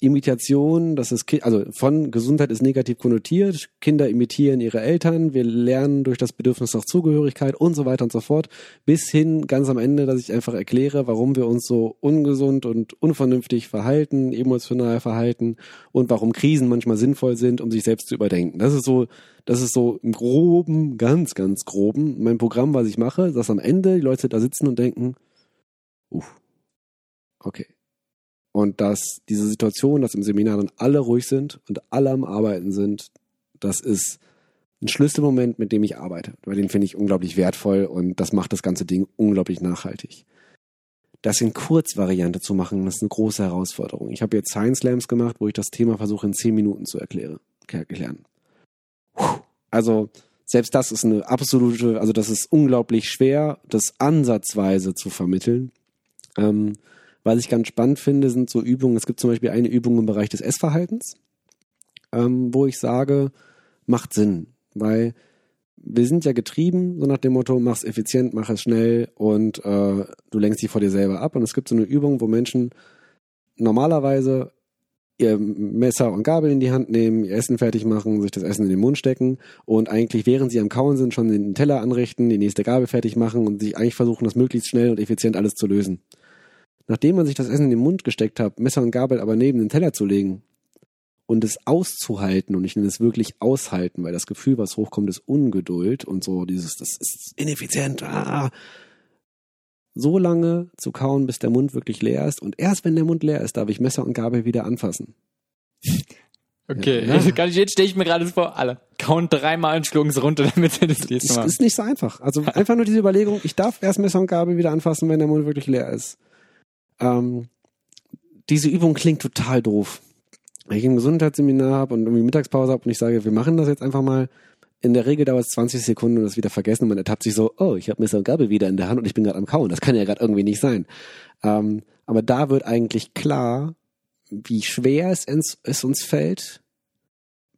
Imitation, das ist, also von Gesundheit ist negativ konnotiert, Kinder imitieren ihre Eltern, wir lernen durch das Bedürfnis nach Zugehörigkeit und so weiter und so fort, bis hin ganz am Ende, dass ich einfach erkläre, warum wir uns so ungesund und unvernünftig verhalten, emotional verhalten und warum Krisen manchmal sinnvoll sind, um sich selbst zu überdenken. Das ist so, das ist so im groben, ganz, ganz groben mein Programm, was ich mache, dass am Ende die Leute da sitzen und denken, uff, okay und dass diese Situation, dass im Seminar dann alle ruhig sind und alle am Arbeiten sind, das ist ein Schlüsselmoment, mit dem ich arbeite. Weil den finde ich unglaublich wertvoll und das macht das ganze Ding unglaublich nachhaltig. Das in Kurzvariante zu machen, das ist eine große Herausforderung. Ich habe jetzt Science Slams gemacht, wo ich das Thema versuche in zehn Minuten zu erklären. Also selbst das ist eine absolute, also das ist unglaublich schwer, das ansatzweise zu vermitteln. Ähm, was ich ganz spannend finde, sind so Übungen. Es gibt zum Beispiel eine Übung im Bereich des Essverhaltens, ähm, wo ich sage, macht Sinn, weil wir sind ja getrieben, so nach dem Motto, mach's effizient, mach es schnell und äh, du lenkst dich vor dir selber ab. Und es gibt so eine Übung, wo Menschen normalerweise ihr Messer und Gabel in die Hand nehmen, ihr Essen fertig machen, sich das Essen in den Mund stecken und eigentlich während sie am Kauen sind, schon den Teller anrichten, die nächste Gabel fertig machen und sich eigentlich versuchen, das möglichst schnell und effizient alles zu lösen. Nachdem man sich das Essen in den Mund gesteckt hat, Messer und Gabel aber neben den Teller zu legen und es auszuhalten, und ich nenne es wirklich aushalten, weil das Gefühl, was hochkommt, ist Ungeduld und so dieses, das ist ineffizient, ah, so lange zu kauen, bis der Mund wirklich leer ist. Und erst wenn der Mund leer ist, darf ich Messer und Gabel wieder anfassen. Okay, Ja. ich, jetzt stelle ich mir gerade vor, alle kauen dreimal und schlucken es runter, damit sie das nächste Das Mal. ist nicht so einfach. Also einfach nur diese Überlegung, ich darf erst Messer und Gabel wieder anfassen, wenn der Mund wirklich leer ist. Ähm, diese Übung klingt total doof. Wenn ich ein Gesundheitsseminar habe und irgendwie Mittagspause habe und ich sage, wir machen das jetzt einfach mal, in der Regel dauert es 20 Sekunden und das wieder vergessen und man ertappt sich so, oh, ich habe Messer und Gabel wieder in der Hand und ich bin gerade am Kauen. Das kann ja gerade irgendwie nicht sein. Ähm, aber da wird eigentlich klar, wie schwer es, ins, es uns fällt,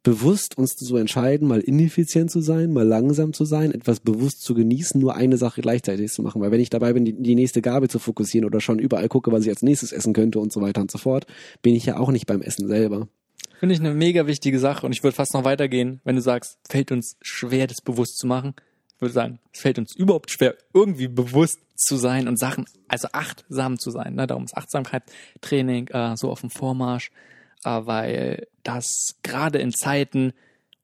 bewusst uns zu entscheiden, mal ineffizient zu sein, mal langsam zu sein, etwas bewusst zu genießen, nur eine Sache gleichzeitig zu machen. Weil wenn ich dabei bin, die, die nächste Gabel zu fokussieren oder schon überall gucke, was ich als nächstes essen könnte und so weiter und so fort, bin ich ja auch nicht beim Essen selber. Finde ich eine mega wichtige Sache und ich würde fast noch weitergehen, wenn du sagst, fällt uns schwer, das bewusst zu machen. Ich würde sagen, es fällt uns überhaupt schwer, irgendwie bewusst zu sein und Sachen, also achtsam zu sein. Ne? Darum ist Achtsamkeitstraining äh, so auf dem Vormarsch, äh, weil das gerade in Zeiten,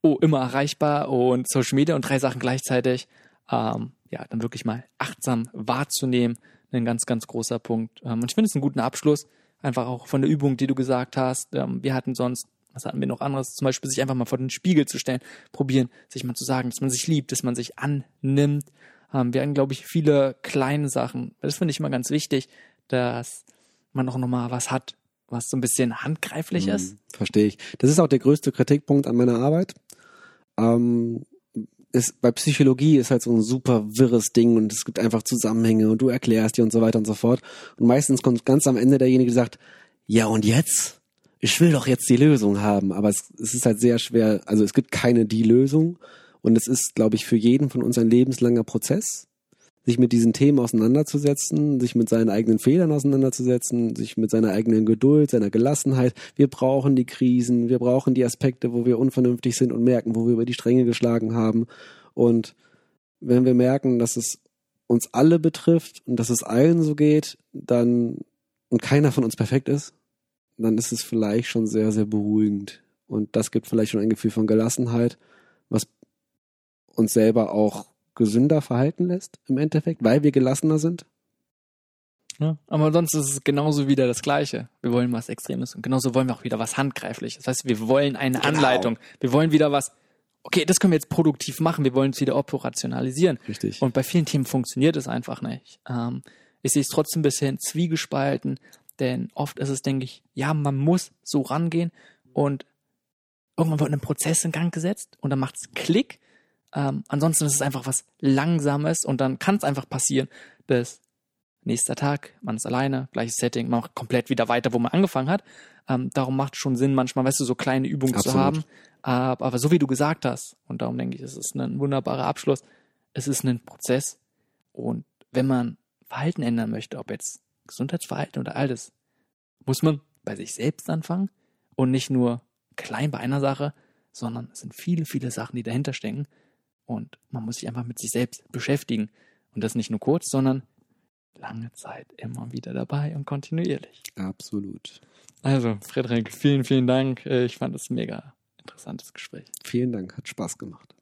oh, immer erreichbar und Social Media und drei Sachen gleichzeitig, ähm, ja, dann wirklich mal achtsam wahrzunehmen, ein ganz, ganz großer Punkt. Ähm, und ich finde es einen guten Abschluss, einfach auch von der Übung, die du gesagt hast. Ähm, wir hatten sonst, was hatten wir noch anderes? Zum Beispiel sich einfach mal vor den Spiegel zu stellen, probieren, sich mal zu sagen, dass man sich liebt, dass man sich annimmt. Ähm, wir hatten, glaube ich, viele kleine Sachen. Das finde ich immer ganz wichtig, dass man auch nochmal was hat, was so ein bisschen handgreiflich ist. Mhm, Verstehe ich. Das ist auch der größte Kritikpunkt an meiner Arbeit. Ähm, ist, bei Psychologie ist halt so ein super wirres Ding und es gibt einfach Zusammenhänge und du erklärst die und so weiter und so fort. Und meistens kommt ganz am Ende derjenige, der sagt, ja und jetzt? Ich will doch jetzt die Lösung haben. Aber es, es ist halt sehr schwer, also es gibt keine die Lösung. Und es ist, glaube ich, für jeden von uns ein lebenslanger Prozess, sich mit diesen Themen auseinanderzusetzen, sich mit seinen eigenen Fehlern auseinanderzusetzen, sich mit seiner eigenen Geduld, seiner Gelassenheit. Wir brauchen die Krisen, wir brauchen die Aspekte, wo wir unvernünftig sind und merken, wo wir über die Stränge geschlagen haben. Und wenn wir merken, dass es uns alle betrifft und dass es allen so geht, dann und keiner von uns perfekt ist, dann ist es vielleicht schon sehr, sehr beruhigend. Und das gibt vielleicht schon ein Gefühl von Gelassenheit, was uns selber auch gesünder verhalten lässt im Endeffekt, weil wir gelassener sind. Ja, aber sonst ist es genauso wieder das Gleiche. Wir wollen was Extremes und genauso wollen wir auch wieder was Handgreifliches. Das heißt, wir wollen eine Genau. Anleitung. Wir wollen wieder was, okay, das können wir jetzt produktiv machen. Wir wollen es wieder operationalisieren. Richtig. Und bei vielen Themen funktioniert es einfach nicht. Ähm, ich sehe es trotzdem ein bisschen zwiegespalten, denn oft ist es, denke ich, ja, man muss so rangehen und irgendwann wird ein Prozess in Gang gesetzt und dann macht es Klick. Ähm, ansonsten ist es einfach was Langsames und dann kann es einfach passieren, dass nächster Tag, man ist alleine, gleiches Setting, man macht komplett wieder weiter, wo man angefangen hat. Ähm, darum macht es schon Sinn, manchmal, weißt du, so kleine Übungen zu Absolut. haben. Aber, aber so wie du gesagt hast, und darum denke ich, es ist ein wunderbarer Abschluss, es ist ein Prozess. Und wenn man Verhalten ändern möchte, ob jetzt Gesundheitsverhalten oder alles, muss man bei sich selbst anfangen und nicht nur klein bei einer Sache, sondern es sind viele, viele Sachen, die dahinter stecken. Und man muss sich einfach mit sich selbst beschäftigen. Und das nicht nur kurz, sondern lange Zeit immer wieder dabei und kontinuierlich. Absolut. Also, Frederik, vielen, vielen Dank. Äh, Ich fand das ein mega interessantes Gespräch. Vielen Dank, hat Spaß gemacht.